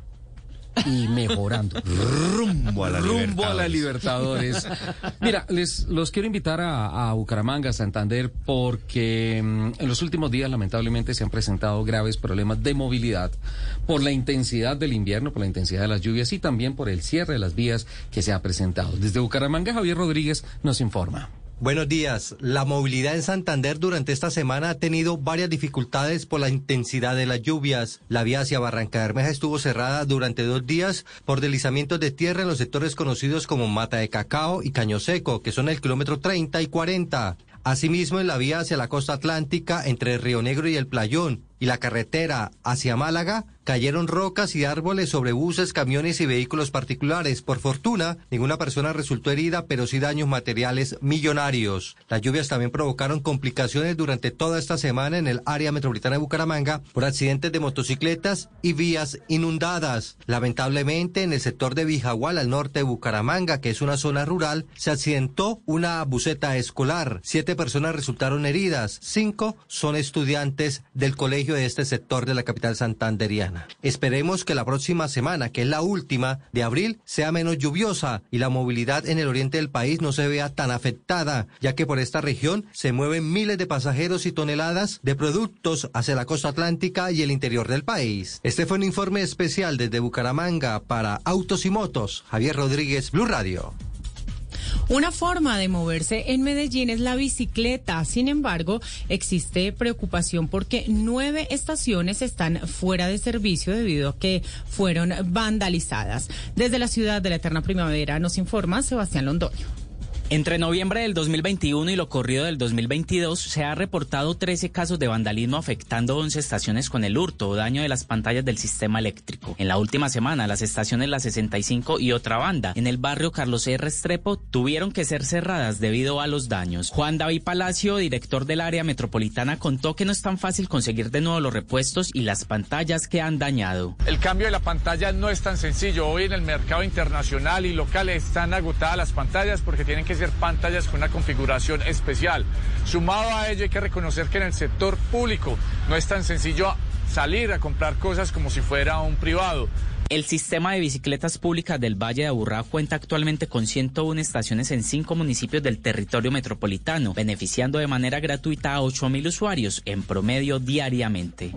Y mejorando. (laughs) Rumbo a la Rumbo a la Libertadores. Mira, les los quiero invitar a, a Bucaramanga, Santander, porque mm, en los últimos días lamentablemente se han presentado graves problemas de movilidad por la intensidad del invierno, por la intensidad de las lluvias y también por el cierre de las vías que se ha presentado. Desde Bucaramanga, Javier Rodríguez nos informa. Buenos días. La movilidad en Santander durante esta semana ha tenido varias dificultades por la intensidad de las lluvias. La vía hacia Barranca Bermeja estuvo cerrada durante dos días por deslizamientos de tierra en los sectores conocidos como Mata de Cacao y Caño Seco, que son el kilómetro 30 y 40. Asimismo, en la vía hacia la costa atlántica entre Río Negro y el Playón y la carretera hacia Málaga, cayeron rocas y árboles sobre buses, camiones y vehículos particulares. Por fortuna, ninguna persona resultó herida, pero sí daños materiales millonarios. Las lluvias también provocaron complicaciones durante toda esta semana en el área metropolitana de Bucaramanga por accidentes de motocicletas y vías inundadas. Lamentablemente, en el sector de Vijagual, al norte de Bucaramanga, que es una zona rural, se accidentó una buseta escolar. Siete personas resultaron heridas. Cinco son estudiantes del colegio de este sector de la capital santanderiana. Esperemos que la próxima semana, que es la última de abril, sea menos lluviosa y la movilidad en el oriente del país no se vea tan afectada, ya que por esta región se mueven miles de pasajeros y toneladas de productos hacia la costa atlántica y el interior del país. Este fue un informe especial desde Bucaramanga para Autos y Motos. Javier Rodríguez, Blue Radio. Una forma de moverse en Medellín es la bicicleta. Sin embargo, existe preocupación porque nueve estaciones están fuera de servicio debido a que fueron vandalizadas. Desde la ciudad de la Eterna Primavera nos informa Sebastián Londoño. Entre noviembre del 2021 y lo corrido del 2022 se ha reportado 13 casos de vandalismo afectando 11 estaciones con el hurto o daño de las pantallas del sistema eléctrico. En la última semana, las estaciones La 65 y otra banda en el barrio Carlos R. Restrepo tuvieron que ser cerradas debido a los daños. Juan David Palacio, director del área metropolitana, contó que no es tan fácil conseguir de nuevo los repuestos y las pantallas que han dañado. El cambio de la pantalla no es tan sencillo. Hoy en el mercado internacional y local están agotadas las pantallas porque tienen que ser pantallas con una configuración especial. Sumado a ello hay que reconocer que en el sector público no es tan sencillo salir a comprar cosas como si fuera un privado. El sistema de bicicletas públicas del Valle de Aburrá cuenta actualmente con 101 estaciones en cinco municipios del territorio metropolitano, beneficiando de manera gratuita a 8.000 usuarios en promedio diariamente.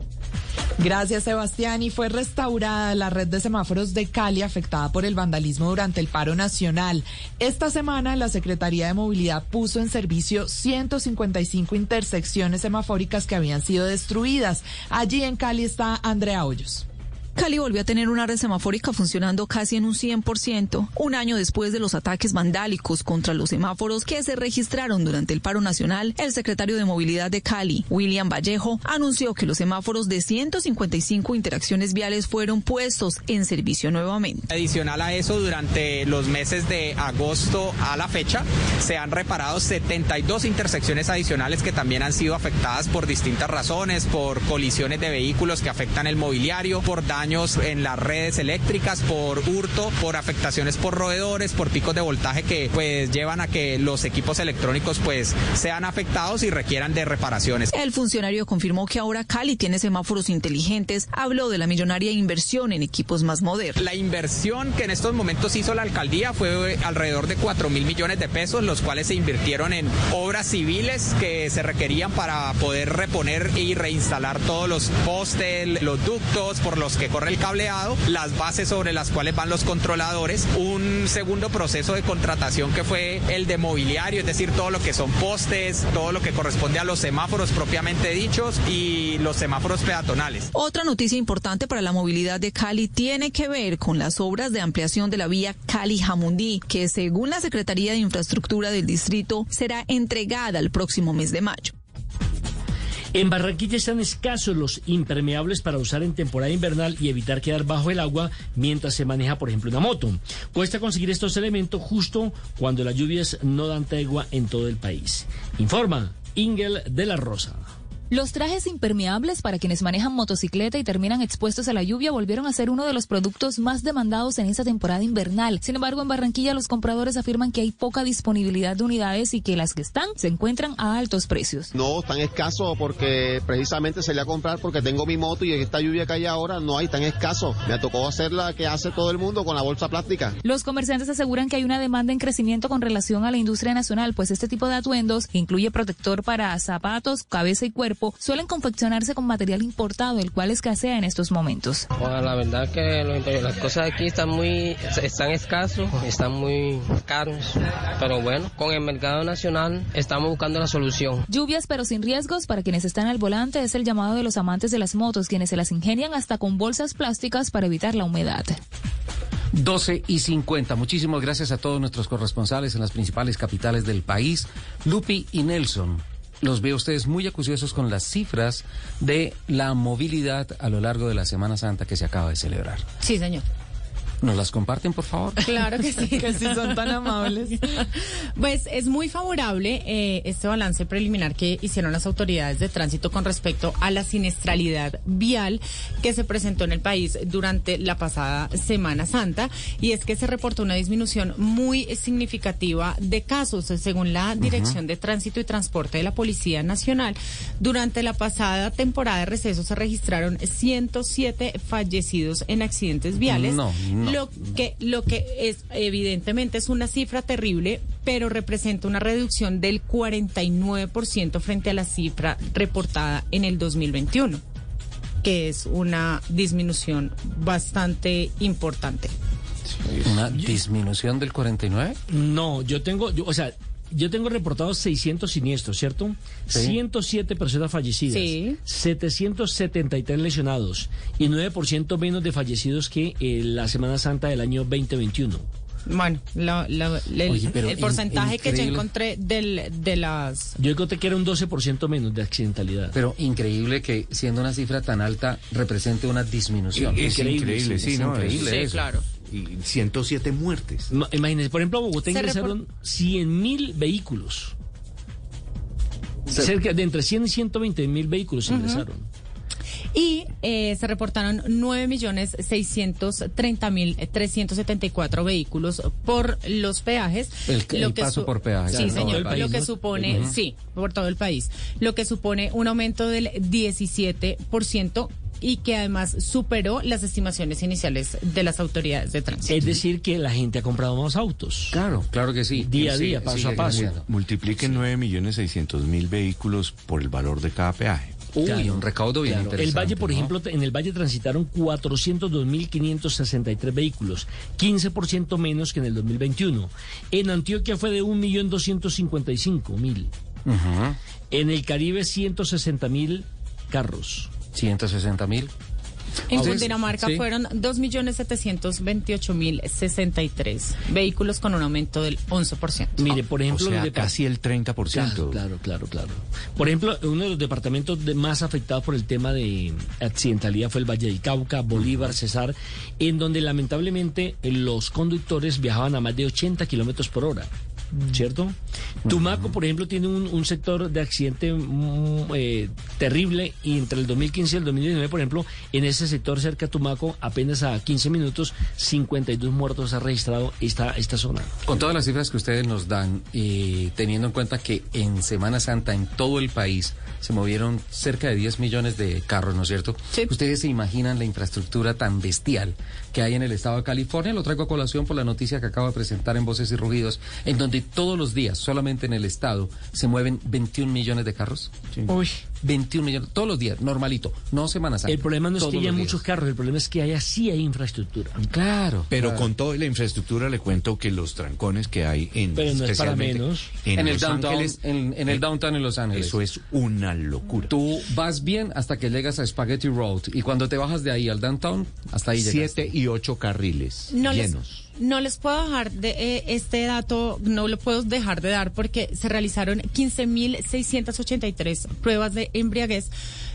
Gracias, Sebastián. Y fue restaurada la red de semáforos de Cali afectada por el vandalismo durante el paro nacional. Esta semana, la Secretaría de Movilidad puso en servicio 155 intersecciones semafóricas que habían sido destruidas. Allí en Cali está Andrea Hoyos. Cali volvió a tener una red semafórica funcionando casi en un 100%, un año después de los ataques vandálicos contra los semáforos que se registraron durante el paro nacional. El secretario de Movilidad de Cali, William Vallejo, anunció que los semáforos de 155 interacciones viales fueron puestos en servicio nuevamente. Adicional a eso, durante los meses de agosto a la fecha, se han reparado 72 intersecciones adicionales que también han sido afectadas por distintas razones, por colisiones de vehículos que afectan el mobiliario, por daños en las redes eléctricas, por hurto, por afectaciones por roedores, por picos de voltaje que pues llevan a que los equipos electrónicos pues sean afectados y requieran de reparaciones. El funcionario confirmó que ahora Cali tiene semáforos inteligentes, habló de la millonaria inversión en equipos más modernos. La inversión que en estos momentos hizo la alcaldía fue alrededor de 4 mil millones de pesos, los cuales se invirtieron en obras civiles que se requerían para poder reponer y reinstalar todos los postes, los ductos por los que corre el cableado, las bases sobre las cuales van los controladores, un segundo proceso de contratación que fue el de mobiliario, es decir, todo lo que son postes, todo lo que corresponde a los semáforos propiamente dichos y los semáforos peatonales. Otra noticia importante para la movilidad de Cali tiene que ver con las obras de ampliación de la vía Cali-Jamundí, que según la Secretaría de Infraestructura del distrito será entregada el próximo mes de mayo. En Barranquilla están escasos los impermeables para usar en temporada invernal y evitar quedar bajo el agua mientras se maneja, por ejemplo, una moto. Cuesta conseguir estos elementos justo cuando las lluvias no dan tregua en todo el país. Informa Ingel de la Rosa. Los trajes impermeables para quienes manejan motocicleta y terminan expuestos a la lluvia volvieron a ser uno de los productos más demandados en esta temporada invernal. Sin embargo, en Barranquilla los compradores afirman que hay poca disponibilidad de unidades y que las que están se encuentran a altos precios. No, tan escaso porque precisamente se le a comprar porque tengo mi moto y en esta lluvia que hay ahora no hay tan escaso. Me tocó hacer la que hace todo el mundo con la bolsa plástica. Los comerciantes aseguran que hay una demanda en crecimiento con relación a la industria nacional, pues este tipo de atuendos incluye protector para zapatos, cabeza y cuerpo suelen confeccionarse con material importado, el cual escasea en estos momentos. la verdad que las cosas aquí están muy, están escasos, están muy caros, pero bueno, con el mercado nacional estamos buscando la solución. Lluvias pero sin riesgos para quienes están al volante es el llamado de los amantes de las motos, quienes se las ingenian hasta con bolsas plásticas para evitar la humedad. 12 y 50. Muchísimas gracias a todos nuestros corresponsales en las principales capitales del país. Lupi y Nelson. Los veo ustedes muy acuciosos con las cifras de la movilidad a lo largo de la Semana Santa que se acaba de celebrar. Sí, señor. ¿Nos las comparten, por favor? Claro que sí. que sí son tan amables. (laughs) Pues es muy favorable eh, este balance preliminar que hicieron las autoridades de tránsito con respecto a la siniestralidad vial que se presentó en el país durante la pasada Semana Santa. Y es que se reportó una disminución muy significativa de casos, según la Dirección de Tránsito y Transporte de la Policía Nacional. Durante la pasada temporada de receso se registraron 107 fallecidos en accidentes viales. No, no. Lo que, lo que es evidentemente es una cifra terrible, pero representa una reducción del 49% frente a la cifra reportada en el 2021, que es una disminución bastante importante. ¿Una disminución del 49? No, yo tengo, yo, o sea, yo tengo reportados 600 siniestros, ¿cierto? Sí. 107 personas fallecidas, Sí. 773 lesionados y 9% menos de fallecidos que eh, la Semana Santa del año 2021. Bueno, la- la- el, Oye, el porcentaje que yo increíble. encontré del, de las... Yo encontré que era un 12% menos de accidentalidad. Pero increíble que siendo una cifra tan alta represente una disminución. Es increíble, sí, es ¿no? increíble Sí, eso. claro. Y 107 muertes. Ma- Imagínense, por ejemplo, a Bogotá Se ingresaron 100 mil vehículos. Se- Cerca de entre 100 y 120 mil vehículos ingresaron. Y eh, se reportaron 9.630.374 vehículos por los peajes. El- el paso su- por peaje. Sí, señor. país, lo que supone, sí, por todo el país. Lo que supone un aumento del 17% y que además superó las estimaciones iniciales de las autoridades de tránsito. Es decir, que la gente ha comprado más autos. Claro, claro que sí. Día a Sí, día, paso a paso. Multipliquen 9.600.000 vehículos por el valor de cada peaje. Uy, Claro, un recaudo bien claro. interesante. El Valle, por ¿no? ejemplo, en el Valle transitaron 402.563 vehículos, 15% menos que en el 2021. En Antioquia fue de 1.255.000. Ujú. En el Caribe, 160.000 carros. 160 mil. En Ustedes- Cundinamarca sí. fueron 2.728.063 vehículos con un aumento del 11%. Mire, por ejemplo, o sea, casi el 30%. Claro, claro, claro, claro. Por ejemplo, uno de los departamentos de- más afectados por el tema de accidentalidad fue el Valle del Cauca, Bolívar, Cesar, en donde lamentablemente los conductores viajaban a más de 80 kilómetros por hora. ¿Cierto? Tumaco, por ejemplo, tiene un, un sector de accidente mm, eh, terrible y entre el 2015 y el 2019, por ejemplo, en ese sector cerca a Tumaco, apenas a 15 minutos, 52 muertos ha registrado esta, esta zona. Con todas las cifras que ustedes nos dan, y teniendo en cuenta que en Semana Santa en todo el país se movieron cerca de 10 millones de carros, ¿no es cierto? Ustedes se imaginan la infraestructura tan bestial que hay en el estado de California. Lo traigo a colación por la noticia que acabo de presentar en Voces y Rugidos, en donde todos los días, solamente en el estado, se mueven 21 millones de carros. Uy. 21 millones, todos los días, normalito, no Semana Santa. El problema no es que haya muchos carros, el problema es que haya sí hay infraestructura. Claro. Pero claro. con toda la infraestructura le cuento que los trancones que hay en Pero no es para especialmente menos. en, En, el Los downtown, Ángeles, en, en el downtown en Los Ángeles. eso es una locura. Tú vas bien hasta que llegas a Spaghetti Road y cuando te bajas de ahí al downtown, hasta ahí llegas. Siete y ocho carriles no les, llenos. No les puedo dejar de eh, este dato, no lo puedo dejar de dar porque se realizaron 15.683 pruebas de embriaguez,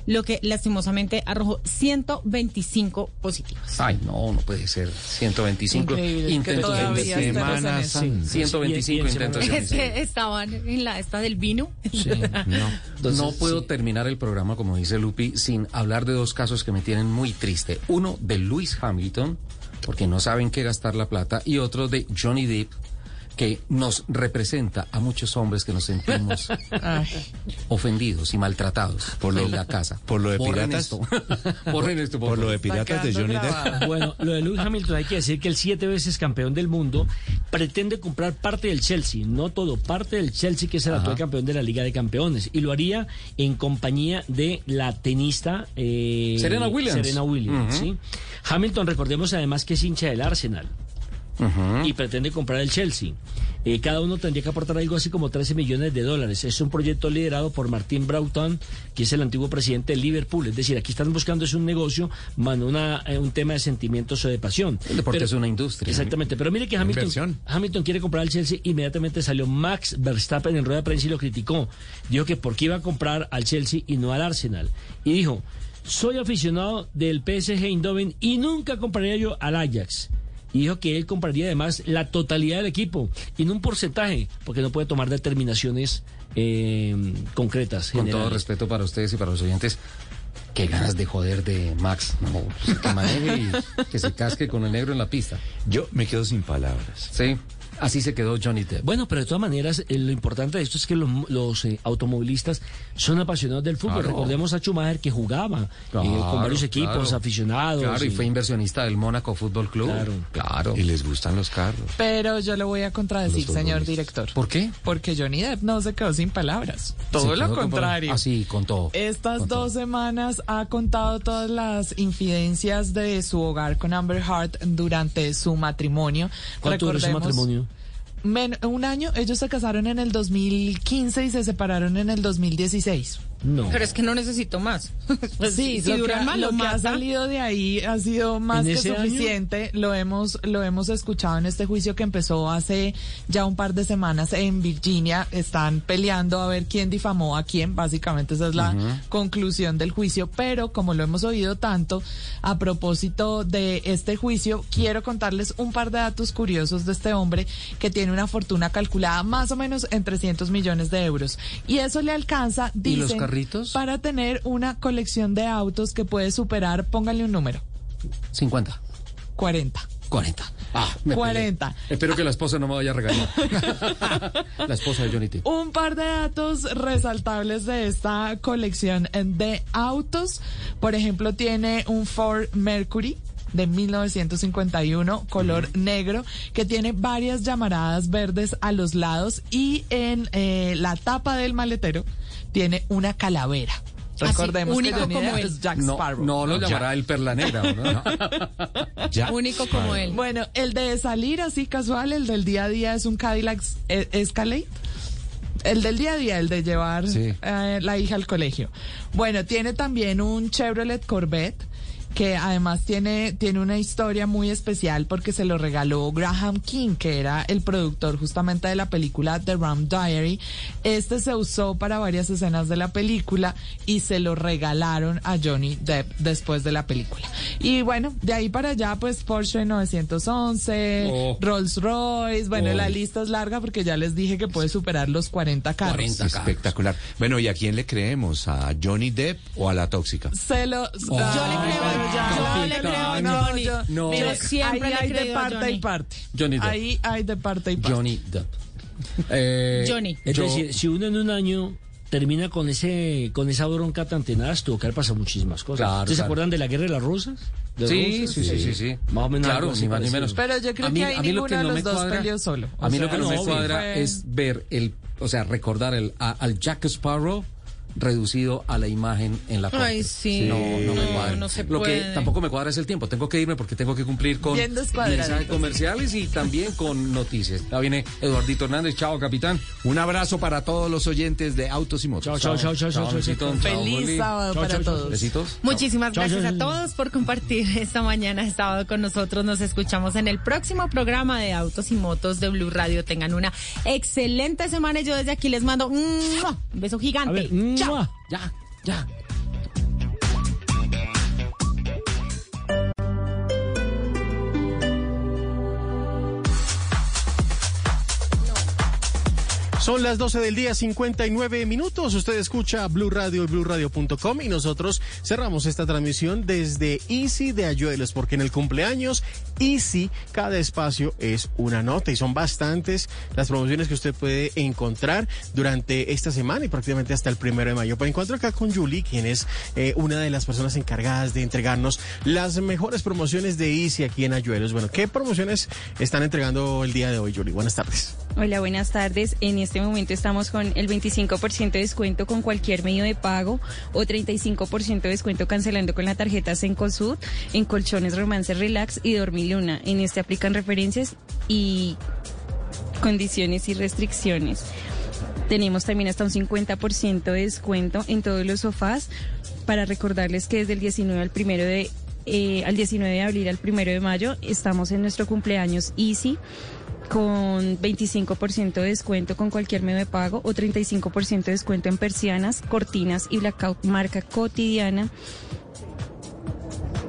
lo que lastimosamente arrojó 125 positivos. Ay, no, no puede ser. 125 Increíble, que intentos de todavía homicidio. estemos en Semana eso. Santa. 125 Y- y en intentos de Es homicidio. que estaban en la esta del vino. No, Entonces, no puedo sí. terminar el programa, como dice Lupi, sin hablar de dos casos que me tienen muy triste. Uno de Lewis Hamilton, porque no saben qué gastar la plata, y otro de Johnny Depp, que nos representa a muchos hombres que nos sentimos (laughs) ofendidos y maltratados por lo, en la casa. Por lo de Borren piratas. esto. (laughs) Borren esto, Por lo de piratas de Johnny Depp. Bueno, lo de Lewis Hamilton hay que decir que el siete veces campeón del mundo pretende comprar parte del Chelsea, no todo, parte del Chelsea que es el Ajá. actual campeón de la Liga de Campeones y lo haría en compañía de la tenista eh, Serena Williams. Serena Williams. ¿sí? Hamilton, recordemos además que es hincha del Arsenal Y pretende comprar el Chelsea. Eh, cada uno tendría que aportar algo así como 13 millones de dólares. Es un proyecto liderado por Martin Broughton, que es el antiguo presidente de Liverpool. Es decir, aquí están buscando es un negocio, más no una, eh, un tema de sentimientos o de pasión. El deporte Pero- es una industria. Exactamente, pero mire que Una Hamilton, inversión. Hamilton quiere comprar el Chelsea, inmediatamente salió Max Verstappen en rueda de prensa y lo criticó. Dijo que por qué iba a comprar al Chelsea y no al Arsenal. Y dijo, soy aficionado del PSG Eindhoven y nunca compraría yo al Ajax. Y dijo que él compraría además la totalidad del equipo y no un porcentaje, porque no puede tomar determinaciones eh, concretas. Con todo respeto para ustedes y para los oyentes, qué ganas de joder de Max. No, pues, que maneje y que se casque con el negro en la pista. Yo me quedo sin palabras. Sí, así se quedó Johnny Depp. Bueno, pero de todas maneras, eh, lo importante de esto es que los, los, eh, automovilistas son apasionados del fútbol. Claro. Recordemos a Schumacher que jugaba eh, Claro, con varios equipos, claro. aficionados. Claro, y y- fue inversionista del Mónaco Fútbol Club. Claro. claro. Y les gustan los carros. Pero yo le voy a contradecir, señor director. ¿Por qué? Porque Johnny Depp no se quedó sin palabras. Todo lo contrario. Ah, sí, con todo. Estas dos semanas ha contado todas las infidencias de su hogar con Amber Heard durante su matrimonio. ¿Cuánto duró ese Recordemos- matrimonio? Un año, ellos se casaron en el 2015 y se separaron en el 2016. No. Pero es que no necesito más. (laughs) Pues, sí, si lo, que, duran ha- más, lo lo que ha salido de ahí ha sido más ¿En que año? suficiente. Lo hemos, lo hemos escuchado en este juicio que empezó hace ya un par de semanas en Virginia. Están peleando a ver quién difamó a quién. Básicamente esa es la conclusión del juicio. Pero como lo hemos oído tanto, a propósito de este juicio, quiero contarles un par de datos curiosos de este hombre que tiene una fortuna calculada más o menos en 300 millones de euros. Y eso le alcanza, ¿Y los dicen, carritos? para tener una colección de autos que puede superar, pónganle un número, 50. 40. 40. Ah, me peleé. 40. Espero que la esposa no me vaya a regañar. (laughs) la esposa de Johnny Depp. Un par de datos resaltables de esta colección de autos. Por ejemplo, tiene un Ford Mercury de 1951, color negro, que tiene varias llamaradas verdes a los lados y en eh, la tapa del maletero tiene una calavera. Recordemos que único Johnny como él. es Jack No, Sparrow. no lo Ya. llamará el perla negra, ¿o ¿no? (laughs) Ya. Único como él. Bueno, el de salir así casual, el del día a día es un Cadillac eh, Escalade. El del día a día, el de llevar Sí. eh, la hija al colegio. Bueno, tiene también un Chevrolet Corvette que además tiene, tiene una historia muy especial porque se lo regaló Graham King, que era el productor justamente de la película The Ram Diary. Este se usó para varias escenas de la película y se lo regalaron a Johnny Depp después de la película. Y bueno, de ahí para allá, pues Porsche 911, Oh. Rolls Royce, bueno, Oh. la lista es larga porque ya les dije que puede superar los 40 carros. Espectacular. Bueno, ¿y a quién le creemos? ¿A Johnny Depp o a la tóxica? Se lo. Oh. Yo le creo a- Yo le creo a no, Johnny. yo- No. Yo siempre ahí hay de a parte y parte. Johnny Depp. Ahí hay de parte y parte. Johnny Depp. Eh, Johnny. Es yo- decir, si uno en un año termina con ese con esa bronca tan tenaz, tuvo que haber pasado muchísimas cosas. Claro, ¿Ustedes se claro. acuerdan de la guerra de las rosas? ¿De Sí, rosas? sí, sí, sí, sí. Más o menos Claro, ni más ni menos. Pero yo creo A mí- que ahí a mí lo ninguno que de no los me dos cuadra- peleó solo. A O mí lo sea, que no me sí cuadra fue- es ver el, o sea, recordar el, a- al Jack Sparrow reducido a la imagen en la corte. Ay, sí. No, no me No, cuadra. no se Lo que tampoco me cuadra es el tiempo. Tengo que irme porque tengo que cumplir con mensajes comerciales y también con noticias. Ya viene Eduardito Hernández. Chao, capitán. Un abrazo para todos los oyentes de Autos y Motos. Chao, chao, chao, chao, chao, besito, chao. chao, Feliz Juli. sábado Chao, para chao, chao. todos. Besitos. Muchísimas Chao, gracias chao, a chao. todos por compartir esta mañana sábado con nosotros. Nos escuchamos en el próximo programa de Autos y Motos de Blue Radio. Tengan una excelente semana y yo desde aquí les mando un beso gigante. ver, Chao. ¡mua! Ya, ya. Son las 12 del día, 59 minutos. Usted escucha Blue Radio y BlueRadio.com y nosotros cerramos esta transmisión desde Easy de Ayuelos, porque en el cumpleaños Easy cada espacio es una nota y son bastantes las promociones que usted puede encontrar durante esta semana y prácticamente hasta el primero de mayo. Pues encuentro acá con Julie, quien es eh, una de las personas encargadas de entregarnos las mejores promociones de Easy aquí en Ayuelos. Bueno, ¿qué promociones están entregando el día de hoy, Julie? Buenas tardes. Hola, buenas tardes. En este momento estamos con el 25% de descuento con cualquier medio de pago o 35% de descuento cancelando con la tarjeta Sencosud en colchones Romance Relax y Dormiluna. En este aplican referencias y condiciones y restricciones. Tenemos también hasta un 50% de descuento en todos los sofás para recordarles que desde el 19 al primero de eh, al 19 de abril al primero de mayo estamos en nuestro cumpleaños Easy con 25% de descuento con cualquier medio de pago o 35% de descuento en persianas, cortinas y blackout marca cotidiana.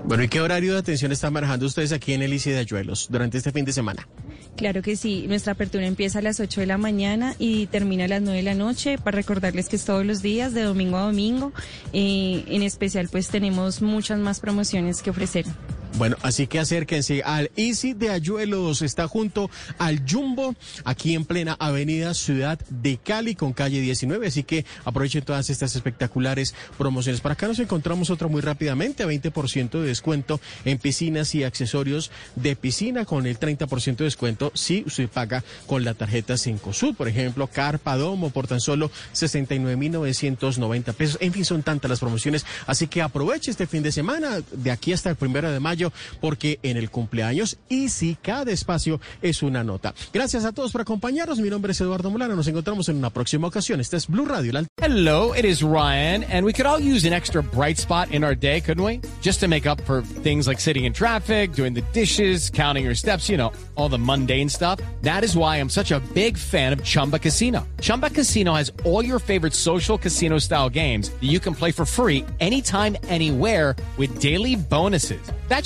Bueno, ¿y qué horario de atención están manejando ustedes aquí en el ICI de Ayuelos durante este fin de semana? Claro que sí, nuestra apertura empieza a las 8 de la mañana y termina a las 9 de la noche para recordarles que es todos los días, de domingo a domingo. Eh, en especial pues tenemos muchas más promociones que ofrecer. Bueno, así que acérquense al Easy de Ayuelos, está junto al Jumbo, aquí en plena avenida Ciudad de Cali, con calle 19, así que aprovechen todas estas espectaculares promociones. Para acá nos encontramos otra muy rápidamente, 20% de descuento en piscinas y accesorios de piscina, con el 30% de descuento si usted paga con la tarjeta Sud, por ejemplo, Carpa Domo por tan solo 69.990 pesos. En fin, son tantas las promociones, así que aproveche este fin de semana, de aquí hasta el primero de mayo porque en el cumpleaños y si cada espacio es una nota. Gracias a todos por acompañarnos. Mi nombre es Eduardo Molano. Nos encontramos en una próxima ocasión. Este es Blue Radio. Hello, it is Ryan, and we could all use an extra bright spot in our day, couldn't we? Just to make up for things like sitting in traffic, doing the dishes, counting your steps, you know, all the mundane stuff. That is why I'm such a big fan of Chumba Casino. Chumba Casino has all your favorite social casino style games that you can play for free anytime, anywhere with daily bonuses. That